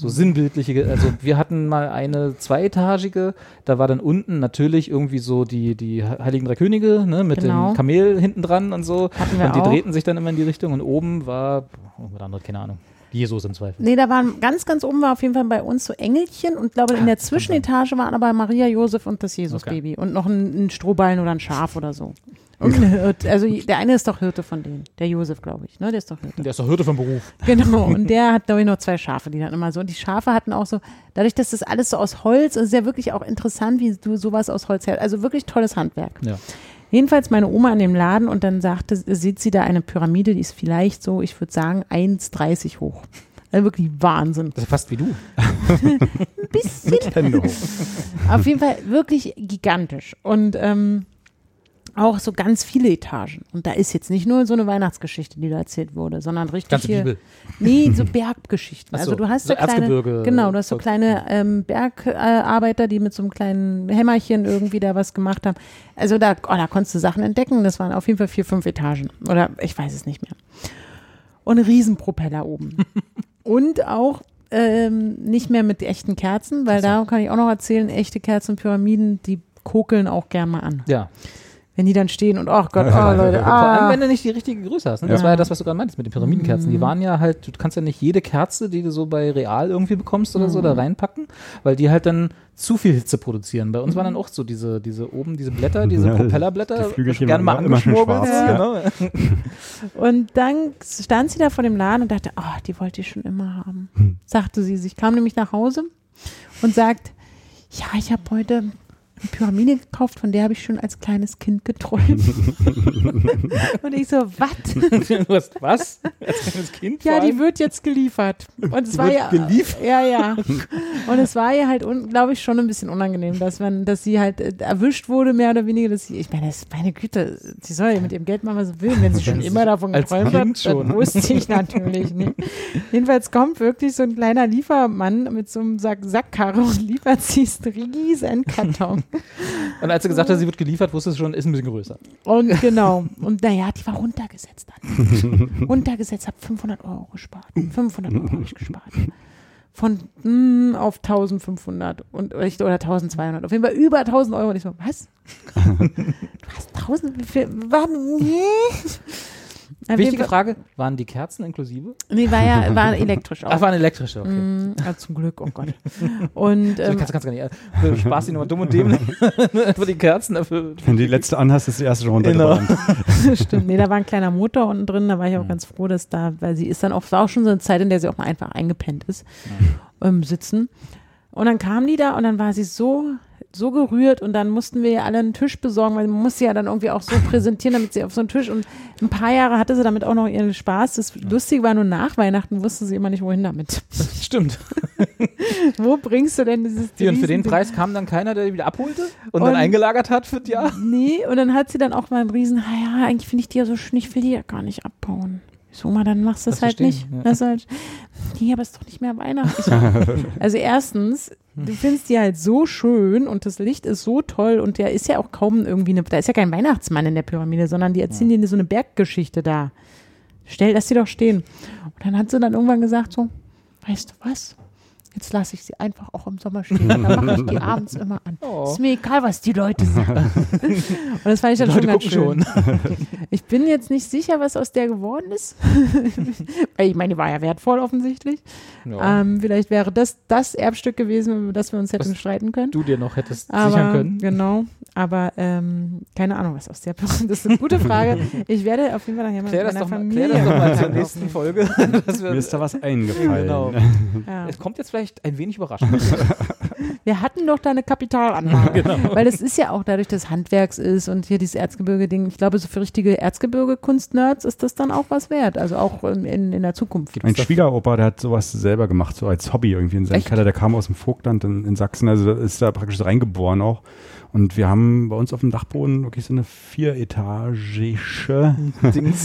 so sinnbildliche, also wir hatten mal eine zweietagige, da war dann unten natürlich irgendwie so die, die Heiligen Drei Könige, ne, mit Genau. dem Kamel hinten dran und so. Hatten wir und die auch. drehten sich dann immer in die Richtung und oben war, oh, was anderes, keine Ahnung. Jesus im Zweifel. Nee, da waren ganz, ganz oben war auf jeden Fall bei uns so Engelchen und glaube in der Zwischenetage waren aber Maria, Josef und das Jesusbaby und noch ein, ein Strohballen oder ein Schaf oder so. Und eine Hirte. Also der eine ist doch Hirte von denen, der Josef, glaube ich, ne? Der ist doch Hirte. Der ist doch Hirte vom Beruf. Genau, und der hat, glaube ich, noch zwei Schafe, die dann immer so. Und die Schafe hatten auch so, dadurch, dass das alles so aus Holz, und es ist ja wirklich auch interessant, wie du sowas aus Holz hältst. Also wirklich tolles Handwerk. Ja. Jedenfalls meine Oma in dem Laden und dann sagte, sieht sie da eine Pyramide, die ist vielleicht so, ich würde sagen, 1,30 hoch. Also wirklich Wahnsinn. Das ist fast wie du. Ein bisschen. Auf jeden Fall wirklich gigantisch. Und ähm, auch so ganz viele Etagen. Und da ist jetzt nicht nur so eine Weihnachtsgeschichte, die da erzählt wurde, sondern richtig Ganze hier. Bibel. Nee, so Berggeschichten. Ach so, also du hast so, so kleine, genau, du hast so kleine ähm, Bergarbeiter, die mit so einem kleinen Hämmerchen irgendwie da was gemacht haben. Also da, oh, da konntest du Sachen entdecken. Das waren auf jeden Fall vier, fünf Etagen. Oder ich weiß es nicht mehr. Und Riesenpropeller oben. Und auch ähm, nicht mehr mit echten Kerzen, weil da kann ich auch noch erzählen, echte Kerzen, Pyramiden, die kokeln auch gern mal an. Ja. Wenn die dann stehen und, oh Gott, oh Leute, Vor allem, ah. wenn du nicht die richtige Größe hast. Ne? Das Ja. war ja das, was du gerade meintest mit den Pyramidenkerzen. Mhm. Die waren ja halt, du kannst ja nicht jede Kerze, die du so bei Real irgendwie bekommst oder so, da Mhm. reinpacken, weil die halt dann zu viel Hitze produzieren. Bei uns waren dann auch so diese, diese oben, diese Blätter, diese Ja, Propellerblätter, die gerne mal schwarz, Ja, genau. Und dann stand sie da vor dem Laden und dachte, oh, die wollte ich schon immer haben. Hm. Sagte sie sich, kam nämlich nach Hause und sagt, ja, ich habe heute eine Pyramide gekauft, von der habe ich schon als kleines Kind geträumt. und ich so, was? du hast was? Als kleines Kind? Ja, die wird jetzt geliefert. Und es war ja geliefert? Ja, ja. Und es war ihr halt, glaube ich, schon ein bisschen unangenehm, dass man, dass sie halt äh, erwischt wurde, mehr oder weniger, dass sie, ich meine, das ist meine Güte, sie soll ja mit ihrem Geld machen, was sie will, wenn sie schon immer davon geträumt hat, schon. dann wusste ich natürlich nicht. Jedenfalls kommt wirklich so ein kleiner Liefermann mit so einem Sack Sackkarre und liefert sie einen riesen Karton. Und als sie gesagt hat, sie wird geliefert, wusste sie schon, ist ein bisschen größer. Und genau. Und naja, die war runtergesetzt dann. runtergesetzt, hab 500 Euro gespart. 500 Euro habe ich gespart. Von mm, auf 1500 und, oder ich- oder 1200. Auf jeden Fall über 1000 Euro. Und ich so, was? du hast 1000? Wie viel? Wann? Jeden Wichtige Frage, waren die Kerzen inklusive? Nee, war ja war elektrisch auch. Ach, waren elektrische, okay. Mm, ja, zum Glück, oh Gott. Und So, ähm, kannst, kannst gar nicht. Du sparst dich nochmal dumm und dämlich. Einfach die Kerzen dafür. Wenn du die letzte anhast, ist die erste schon Genau. runtergebrannt. Stimmt, nee, da war ein kleiner Motor unten drin, da war ich auch ganz froh, dass da, weil sie ist dann auch, war auch schon so eine Zeit, in der sie auch mal einfach eingepennt ist, im Sitzen. Und dann kam die da und dann war sie so, so gerührt und dann mussten wir ja alle einen Tisch besorgen, weil man muss sie ja dann irgendwie auch so präsentieren, damit sie auf so einen Tisch und ein paar Jahre hatte sie damit auch noch ihren Spaß. Das Lustige war nur nach Weihnachten wusste sie immer nicht, wohin damit. Stimmt. Wo bringst du denn dieses Die, und für den? Preis kam dann keiner, der die wieder abholte und, Und- dann eingelagert hat für das Jahr. Nee, und dann hat sie dann auch mal einen riesen, ah ja, eigentlich finde ich die ja so schön, ich will die ja gar nicht abbauen. So, mal, dann machst du es Das halt nicht. ja. Das halt, nee, aber es ist doch nicht mehr Weihnachten. Also erstens, du findest die halt so schön und das Licht ist so toll und der ist ja auch kaum irgendwie eine, da ist ja kein Weihnachtsmann in der Pyramide, sondern die erzählen dir so eine Berggeschichte da. Stell, lass sie doch stehen. Und dann hat sie dann irgendwann gesagt so, weißt du was? Jetzt lasse ich sie einfach auch im Sommer stehen. Dann mache ich die abends immer an. Oh. Ist mir egal, was die Leute sagen. Und das fand ich dann Die schon Leute ganz schön. schon. Ich bin jetzt nicht sicher, was aus der geworden ist. Ich meine, die war ja wertvoll offensichtlich. Ja. Ähm, vielleicht wäre das das Erbstück gewesen, über das wir uns hätten Was streiten können. du dir noch hättest Aber, sichern können. Genau. Aber ähm, keine Ahnung, was aus der Das ist eine gute Frage. Ich werde auf jeden Fall nachher mal Klär mit das, meiner doch mal, klär Familie das doch mal zur nächsten. Folge. dass wir, Mir ist da was eingefallen. Genau. Ja. Es kommt jetzt vielleicht ein wenig überraschend. Wir hatten doch da eine Kapitalanlage. Genau. Weil es ist ja auch dadurch, dass Handwerks ist und hier dieses Erzgebirge-Ding. Ich glaube, so für richtige Erzgebirge-Kunstnerds ist das dann auch was wert. Also auch in, in, der Zukunft. Mein Schwiegeropa, der hat sowas selber gemacht, so als Hobby irgendwie in seinem Echt? Keller. Der kam aus dem Vogtland in, in Sachsen, also ist da praktisch reingeboren auch. Und wir haben bei uns auf dem Dachboden wirklich so eine vieretagische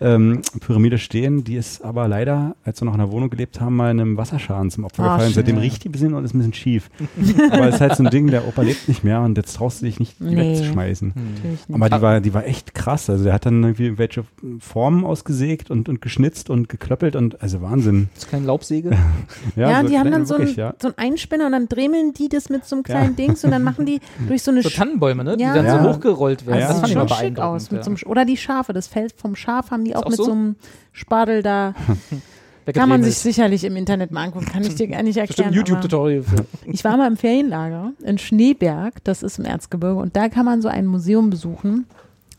ähm, Pyramide stehen. Die ist aber leider, als wir noch in der Wohnung gelebt haben, mal einem Wasserschaden zum Opfer Ah, gefallen. Seitdem riecht die ein bisschen und ist ein bisschen schief. aber es ist halt so ein Ding, der Opa lebt nicht mehr und jetzt traust du dich nicht, die Nee. wegzuschmeißen. Natürlich nicht. Aber die war, die war echt krass. Also der hat dann irgendwie irgendwelche Formen ausgesägt und, und geschnitzt und geklöppelt und also Wahnsinn. Das ist keine Laubsäge. Ja, die haben dann so, ein, wirklich, ja. so einen Einspinner und dann dremeln die das mit so einem kleinen Dings und dann machen die durch so eine So Sch- Tannenbäume, ne? Die Ja. dann Ja. so hochgerollt werden. Ja, das das sieht schon schick aus. Mit ja. so einem, Sch- oder die Schafe, das Fell vom Schaf haben die auch auch mit so? so einem Spadel da. Kann man sich sicherlich im Internet mal angucken, kann ich dir gar nicht Bestimmt erklären. ein aber YouTube-Tutorial für. ich war mal im Ferienlager in Schneeberg, das ist im Erzgebirge, und da kann man so ein Museum besuchen,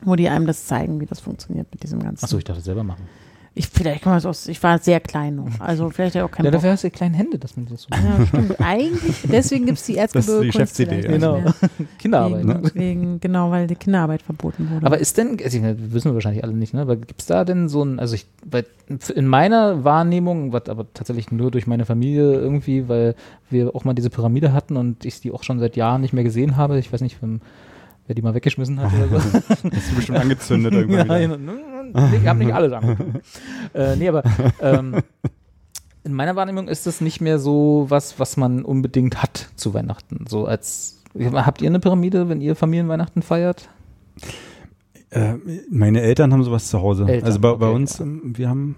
wo die einem das zeigen, wie das funktioniert mit diesem ganzen. Achso, ich dachte selber machen. Ich, vielleicht kann man es aus, ich war sehr klein noch, also vielleicht auch kein Ja, Bock. dafür hast du die kleinen Hände, dass man das so. Ja, stimmt. Eigentlich, deswegen gibt es die Das ist die Erzgebirge Geschäftsidee, ja. Genau. mehr. Kinderarbeit. Ne? Wegen, wegen, genau, weil die Kinderarbeit verboten wurde. Aber ist denn, also, wissen wir wahrscheinlich alle nicht, ne? Aber gibt es da denn so ein, also ich, weil in meiner Wahrnehmung, was aber tatsächlich nur durch meine Familie irgendwie, weil wir auch mal diese Pyramide hatten und ich die auch schon seit Jahren nicht mehr gesehen habe. Ich weiß nicht, wer, wer die mal weggeschmissen hat oder so. Hast du bestimmt angezündet irgendwann Ja, nee, ich habe nicht alles angeguckt. äh, nee, aber ähm, in meiner Wahrnehmung ist das nicht mehr so was, was man unbedingt hat zu Weihnachten. So als habt ihr eine Pyramide, wenn ihr Familienweihnachten feiert? Äh, meine Eltern haben sowas zu Hause. Eltern, also bei, bei okay, uns, ähm, wir haben,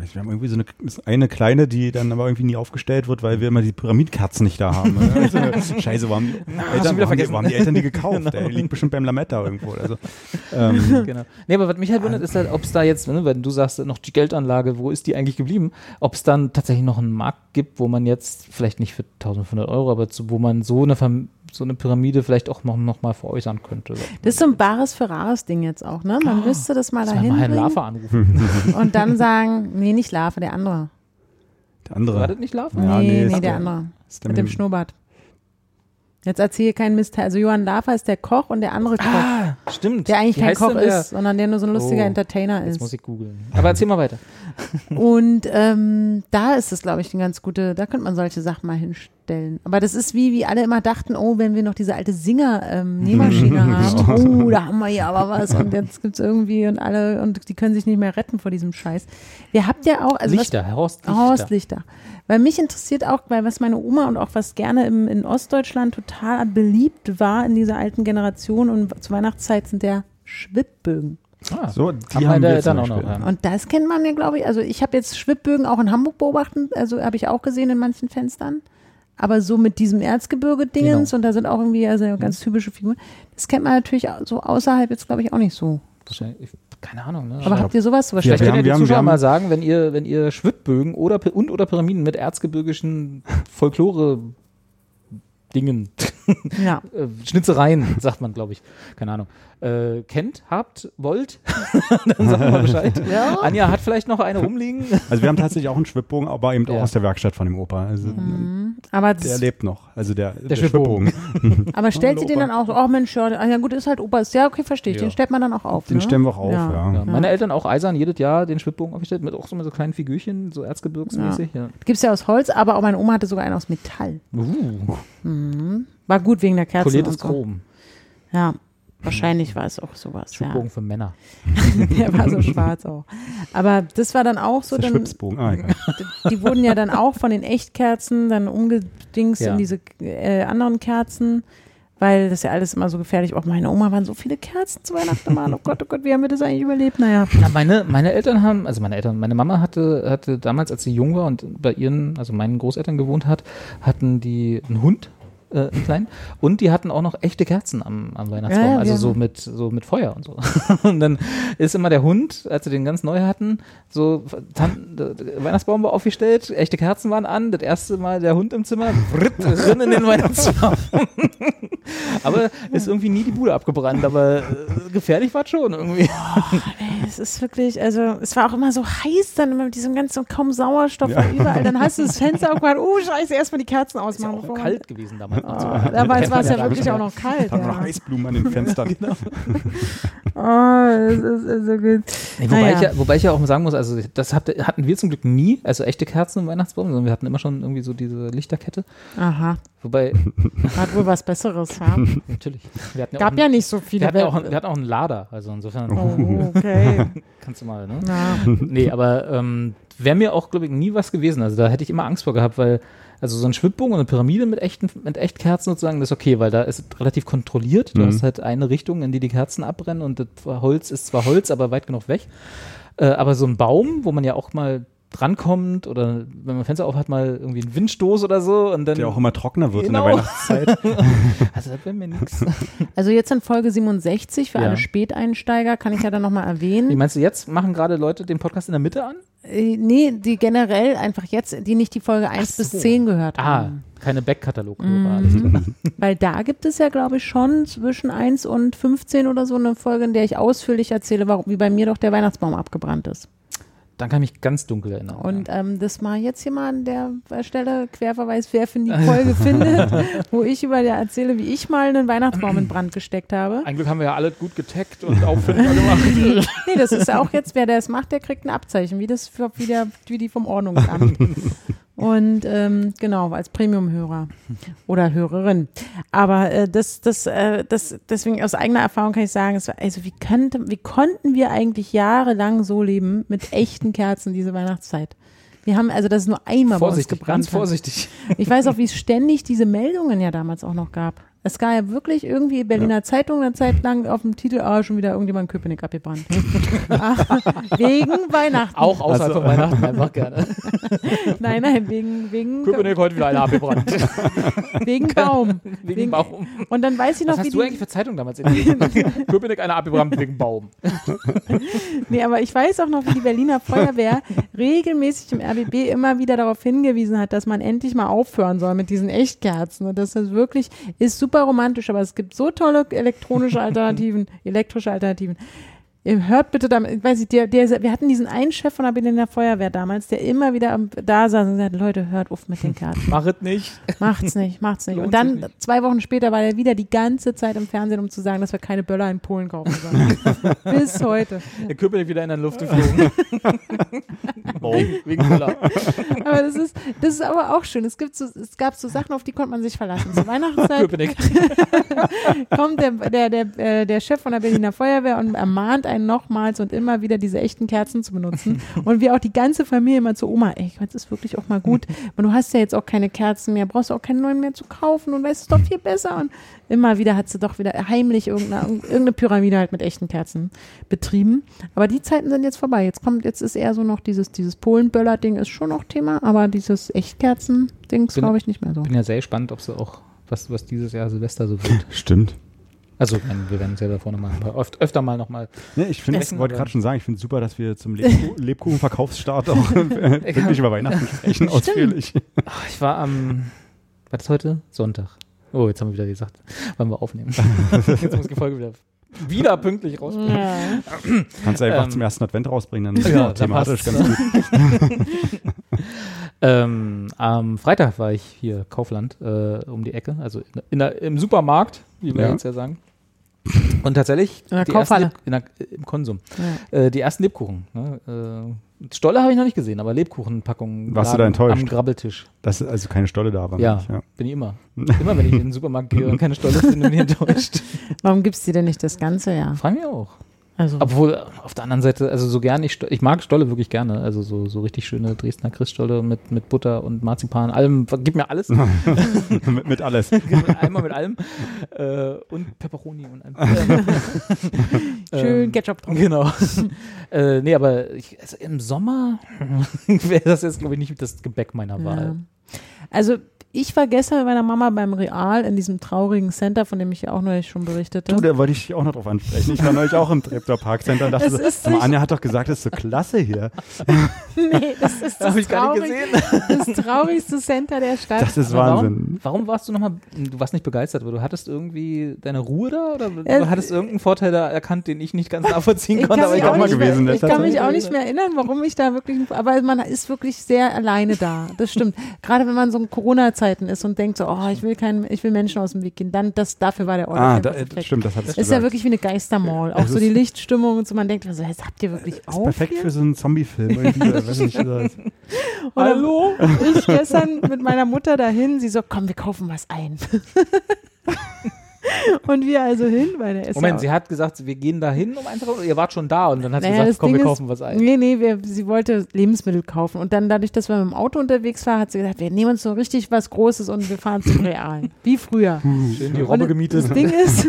weiß, wir haben irgendwie so eine, eine kleine, die dann aber irgendwie nie aufgestellt wird, weil wir immer die Pyramidkerzen nicht da haben. Also, Scheiße, wo haben die, du Eltern, wo haben die, wo haben die Eltern die gekauft? ey? Die liegt bestimmt beim Lametta irgendwo. Also, ähm, Genau. Nee, aber was mich halt wundert, ist halt, ob es da jetzt, ne, wenn du sagst, noch die Geldanlage, wo ist die eigentlich geblieben? Ob es dann tatsächlich noch einen Markt gibt, wo man jetzt, vielleicht nicht für 1500 Euro, aber zu, wo man so eine, Fam- so eine Pyramide vielleicht auch noch, noch mal veräußern könnte. das ist so ein bares Ferraris-Ding jetzt auch, ne? Man müsste das mal dahin mal Herrn Lava anrufen. und dann sagen, nee, nicht Larve, der andere. der andere. War das nicht Lava? Ja, nee, nee, nee, der der- andere. ist der Mit dem Schnurrbart. Jetzt erzähle kein Mist. Also Johann Lafer ist der Koch und der andere Koch, Ah, stimmt. der eigentlich Wie kein Koch ist, sondern der nur so ein lustiger Oh, Entertainer Jetzt ist. muss ich googeln. Aber erzähl mal weiter. Und ähm, da ist es, glaube ich, eine ganz gute, da könnte man solche Sachen mal hinstellen. Aber das ist wie, wie alle immer dachten, oh, wenn wir noch diese alte Singer-Nähmaschine haben, oh, da haben wir hier aber was und jetzt gibt's irgendwie und alle, und die können sich nicht mehr retten vor diesem Scheiß. Ihr habt ja auch, also was, Lichter, Herr Horst Lichter. Weil mich interessiert auch, weil was meine Oma und auch was gerne im, in Ostdeutschland total beliebt war in dieser alten Generation und zur Weihnachtszeit sind der Schwibbögen. Ah, So, die haben haben wir wir dann auch noch. Ja. Und das kennt man ja, glaube ich. Also ich habe jetzt Schwibbögen auch in Hamburg beobachtet, also habe ich auch gesehen in manchen Fenstern. Aber so mit diesem Erzgebirge-Dingens Genau. und da sind auch irgendwie also ganz typische Figuren. Das kennt man natürlich auch so außerhalb jetzt, glaube ich, auch nicht so. Wahrscheinlich- Keine Ahnung. Ne? Aber habt ihr sowas? sowas Vielleicht wir könnt haben- ihr haben- mal sagen, wenn ihr, wenn ihr Schwibbögen oder und oder Pyramiden mit erzgebirgischen Folklore Dingen, ja. äh, Schnitzereien, sagt man, glaube ich. Keine Ahnung. Äh, kennt, habt, wollt, dann sagt mal Bescheid. Anja hat vielleicht noch eine rumliegen. Also wir haben tatsächlich auch einen Schwibbogen, aber eben Ja. auch aus der Werkstatt von dem Opa. Also Aber, der lebt noch. Also der, der, Schwibbogen. Schwibbogen. aber stellt ihr den dann auch so, oh Mensch, ja, ja gut, ist halt Opa. Ist, ja, okay, verstehe ich. Ja. Den stellt man dann auch auf. Den ne? stellen wir auch auf, Ja. ja. Ja, meine Eltern auch eisern jedes Jahr den Schwibbogen aufgestellt, mit auch so, mit so kleinen Figürchen, so erzgebirgsmäßig. Ja. Gibt's ja aus Holz, aber auch meine Oma hatte sogar einen aus Metall. Uh, War gut wegen der Kerzen poliertes und so. Chrom. Ja, wahrscheinlich war es auch sowas. Ja. Schwibbogen für Männer. Der war so schwarz auch. Aber das war dann auch so, Der dann. Ah, egal. die wurden ja dann auch von den Echtkerzen dann umgedingst Ja. in diese äh, anderen Kerzen, weil das ja alles immer so gefährlich. Auch meine Oma waren so viele Kerzen zu Weihnachten mal. Oh Gott, oh Gott, wie haben wir das eigentlich überlebt? Naja. Ja, meine, meine Eltern haben, also meine Eltern, meine Mama hatte, hatte damals, als sie jung war und bei ihren, also meinen Großeltern gewohnt hat, hatten die einen Hund, äh, einen kleinen, und die hatten auch noch echte Kerzen am, am Weihnachtsbaum, Ja, ja, also so mit, so mit Feuer und so. Und dann ist immer der Hund, als sie den ganz neu hatten, so, Tan Weihnachtsbaum war aufgestellt, echte Kerzen waren an, das erste Mal der Hund im Zimmer, fritt, drin in den Weihnachtsbaum. aber ist irgendwie nie die Bude abgebrannt, aber äh, gefährlich war es schon irgendwie. Ey, es ist wirklich, also es war auch immer so heiß dann immer mit diesem ganzen kaum Sauerstoff Ja. überall. Dann hast du das Fenster aufgemacht, oh scheiße, erstmal die Kerzen Ist ja ausmachen. auch kalt gewesen damals. Ah, Damals war es ja Ja, wirklich ja. auch noch kalt. Da wir noch Ja. Eisblumen an den Fenstern. Oh, es ist, so gut. Nee, wobei, Naja. ich ja, wobei ich ja auch sagen muss, also das habt, hatten wir zum Glück nie, also echte Kerzen im Weihnachtsbaum, sondern wir hatten immer schon irgendwie so diese Lichterkette. Aha, Wobei, hat wohl was Besseres. Ja. natürlich, wir hatten ja, Gab auch, ja einen, nicht so wir viele. hatten ja auch, einen- wir hatten auch einen Lader, also insofern oh, okay. kannst du mal, ne? Ja. Nee, aber ähm, wäre mir auch, glaube ich, nie was gewesen. Also da hätte ich immer Angst vor gehabt, weil also so ein Schwibbogen und eine Pyramide mit echten, mit Echtkerzen sozusagen, das ist okay, weil da ist relativ kontrolliert. Du Mhm. hast halt eine Richtung, in die die Kerzen abbrennen und das Holz ist zwar Holz, aber weit genug weg. Äh, aber so ein Baum, wo man ja auch mal drankommt oder wenn man Fenster auf hat, mal irgendwie einen Windstoß oder so und dann. Der auch immer trockener wird Genau. in der Weihnachtszeit. also das wäre mir nix. Also jetzt in Folge 67 für Ja. alle Späteinsteiger kann ich ja dann nochmal Wie erwähnen. meinst du, jetzt machen gerade Leute den Podcast in der Mitte an? Äh, nee, die generell einfach jetzt, die nicht die Folge 1 bis so. 10 gehört Ah, haben. keine Backkatalog. Mhm. Weil da gibt es ja, glaube ich, schon zwischen 1 und 15 oder so eine Folge, in der ich ausführlich erzähle, warum, wie bei mir doch der Weihnachtsbaum abgebrannt ist. Dann kann ich mich ganz dunkel erinnern. Und ähm, das mal jetzt hier mal an der Stelle Querverweis, wer für die Folge findet, wo ich über der erzähle, wie ich mal einen Weihnachtsbaum in Brand gesteckt habe. Ein Glück haben wir ja alle gut getaggt und auffindbar gemacht. Nee, das ist auch jetzt, wer das macht, der kriegt ein Abzeichen, wie das für, wie, der, wie die vom Ordnungsamt. Und ähm, genau, als Premium-Hörer oder Hörerin. Aber äh, das, das, äh, das, deswegen aus eigener Erfahrung kann ich sagen, es war, also wie, könnte, wie konnten wir eigentlich jahrelang so leben mit echten Kerzen diese Weihnachtszeit? Wir haben, also das ist nur einmal bei uns vorsichtig, gebrannt. ganz hat. vorsichtig. Ich weiß auch, wie es ständig diese Meldungen ja damals auch noch gab. Es gab ja wirklich irgendwie Berliner Zeitung eine Zeit lang auf dem Titel, ah, schon wieder irgendjemand in Köpenick abgebrannt. Ah, wegen Weihnachten. Auch außerhalb Also- von Weihnachten einfach gerne. Nein, nein, wegen, wegen, Köpenick heute wieder einer abgebrannt. wegen Baum. wegen Baum. Und dann weiß ich noch, Was wie hast du die, eigentlich für Zeitung damals gelesen? Köpenick einer abgebrannt wegen Baum. nee, aber ich weiß auch noch, wie die Berliner Feuerwehr regelmäßig im RBB immer wieder darauf hingewiesen hat, dass man endlich mal aufhören soll mit diesen Echtkerzen. Und das ist wirklich, ist super romantisch, aber es gibt so tolle elektronische Alternativen, elektrische Alternativen. Ihr hört bitte damit, ich weiß ich, der, der, wir hatten diesen einen Chef von der Berliner Feuerwehr damals, der immer wieder am, da saß und gesagt, Leute, hört auf mit den Kerzen. Mach es nicht. Macht's nicht, macht's nicht. Lohnt Und dann, nicht. zwei Wochen später, war er wieder die ganze Zeit im Fernsehen, um zu sagen, dass wir keine Böller in Polen kaufen sollen. Bis heute. Der Köpel wieder in der Luft geflogen. wegen, wegen Böller. Aber das ist, das ist aber auch schön. Es gibt so, es gab so Sachen, auf die konnte man sich verlassen. Zur Weihnachtszeit Köpenick. kommt der, der, der, äh, der Chef von der Berliner Feuerwehr und ermahnt einen nochmals und immer wieder diese echten Kerzen zu benutzen. Und wir auch die ganze Familie immer zu Oma, ey, das ist wirklich auch mal gut. Und du hast ja jetzt auch keine Kerzen mehr, brauchst du auch keine neuen mehr zu kaufen und weißt es ist doch viel besser. Und immer wieder hat sie doch wieder heimlich irgendeine, irgendeine Pyramide halt mit echten Kerzen betrieben. Aber die Zeiten sind jetzt vorbei. Jetzt kommt, jetzt ist eher so noch dieses, dieses Polen-Böller-Ding ist schon noch Thema, aber dieses Echtkerzen-Ding ist, Bin- glaube ich, nicht mehr so. Bin ja sehr gespannt, ob sie auch, was, was dieses Jahr Silvester so wird. Stimmt. Also, wir werden es ja davor nochmal, öf öfter mal nochmal. Ne, ich finde, ich wollte gerade schon sagen, ich finde es super, dass wir zum Lebku Lebkuchenverkaufsstart auch äh, wirklich über Weihnachten sprechen, ausführlich. Ach, ich war am, was ist heute? Sonntag. Oh, jetzt haben wir wieder gesagt, wann wir aufnehmen. jetzt muss die Folge wieder, wieder pünktlich rauskommen. Ja. Kannst du einfach Ähm, zum ersten Advent rausbringen, dann ist ja, thematisch ganz gut. Ähm, am Freitag war ich hier Kaufland äh, um die Ecke, also in, in der, im Supermarkt, wie wir Ja. jetzt ja sagen. Und tatsächlich In der Kaufhalle. In der, im Konsum. Ja. Äh, die ersten Lebkuchen. Ne? Äh, Stolle habe ich noch nicht gesehen, aber Lebkuchenpackungen. Warst du da enttäuscht? Am Grabbeltisch. Dass also keine Stolle da war. Ja, ja. bin ich immer. Immer wenn ich in den Supermarkt gehe und keine Stolle finde, bin ich enttäuscht. Warum gibt's die denn nicht das ganze Jahr? Frag mich auch. Also, Obwohl, auf der anderen Seite, also so gern ich, ich mag Stolle wirklich gerne. Also so, so richtig schöne Dresdner Christstolle mit, mit Butter und Marzipan, allem, gib mir alles. mit, mit alles. Einmal mit allem. Äh, und Pepperoni und allem. schön ähm, Ketchup drauf. Genau. äh, nee, aber ich, also im Sommer wäre das jetzt, glaube ich, nicht das Gebäck meiner Ja. Wahl. Also ich war gestern mit meiner Mama beim Real in diesem traurigen Center, von dem ich ja auch neulich schon berichtete. Du, da wollte ich dich auch noch drauf ansprechen. Ich war neulich auch im Treptower Park Center und dachte Es so, nicht- Anja hat doch gesagt, das ist so klasse hier. nee, das ist das, nicht traurig, das traurigste Center der Stadt. Das ist Aber Wahnsinn. Warum, warum warst du nochmal, du warst nicht begeistert, aber du hattest irgendwie deine Ruhe da oder du Äh, hattest irgendeinen Vorteil da erkannt, den ich nicht ganz nachvollziehen ich konnte, aber ich auch auch mal gewesen, mehr, das ich kann mich auch nicht mehr erinnern, warum ich da wirklich, aber man ist wirklich sehr alleine da. Das stimmt. Gerade wenn man so in Corona-Zeiten ist und denkt so, oh, ich will keinen, ich will Menschen aus dem Weg gehen, dann das dafür war der Ort. Ah, da, stimmt, das hat es Ist ja wirklich wie eine Geistermall. Auch Es so die Lichtstimmung und so. Man denkt so, jetzt habt ihr wirklich ist auf perfekt hier? für so einen Zombie-Film. Hallo? Ich gestern mit meiner Mutter dahin. Sie so, komm, wir kaufen was ein. und wir also hin, weil der ist Moment, sie hat gesagt, wir gehen da hin um einzukaufen, oder ihr wart schon da und dann hat sie Naja, gesagt, das komm, Ding wir ist- kaufen was ein. Nee, nee, wir, sie wollte Lebensmittel kaufen. Und dann dadurch, dass wir mit dem Auto unterwegs waren, hat sie gesagt, wir nehmen uns so richtig was Großes und wir fahren zum Real. Wie früher. Schön die Robbe gemietet. Das Ding ist,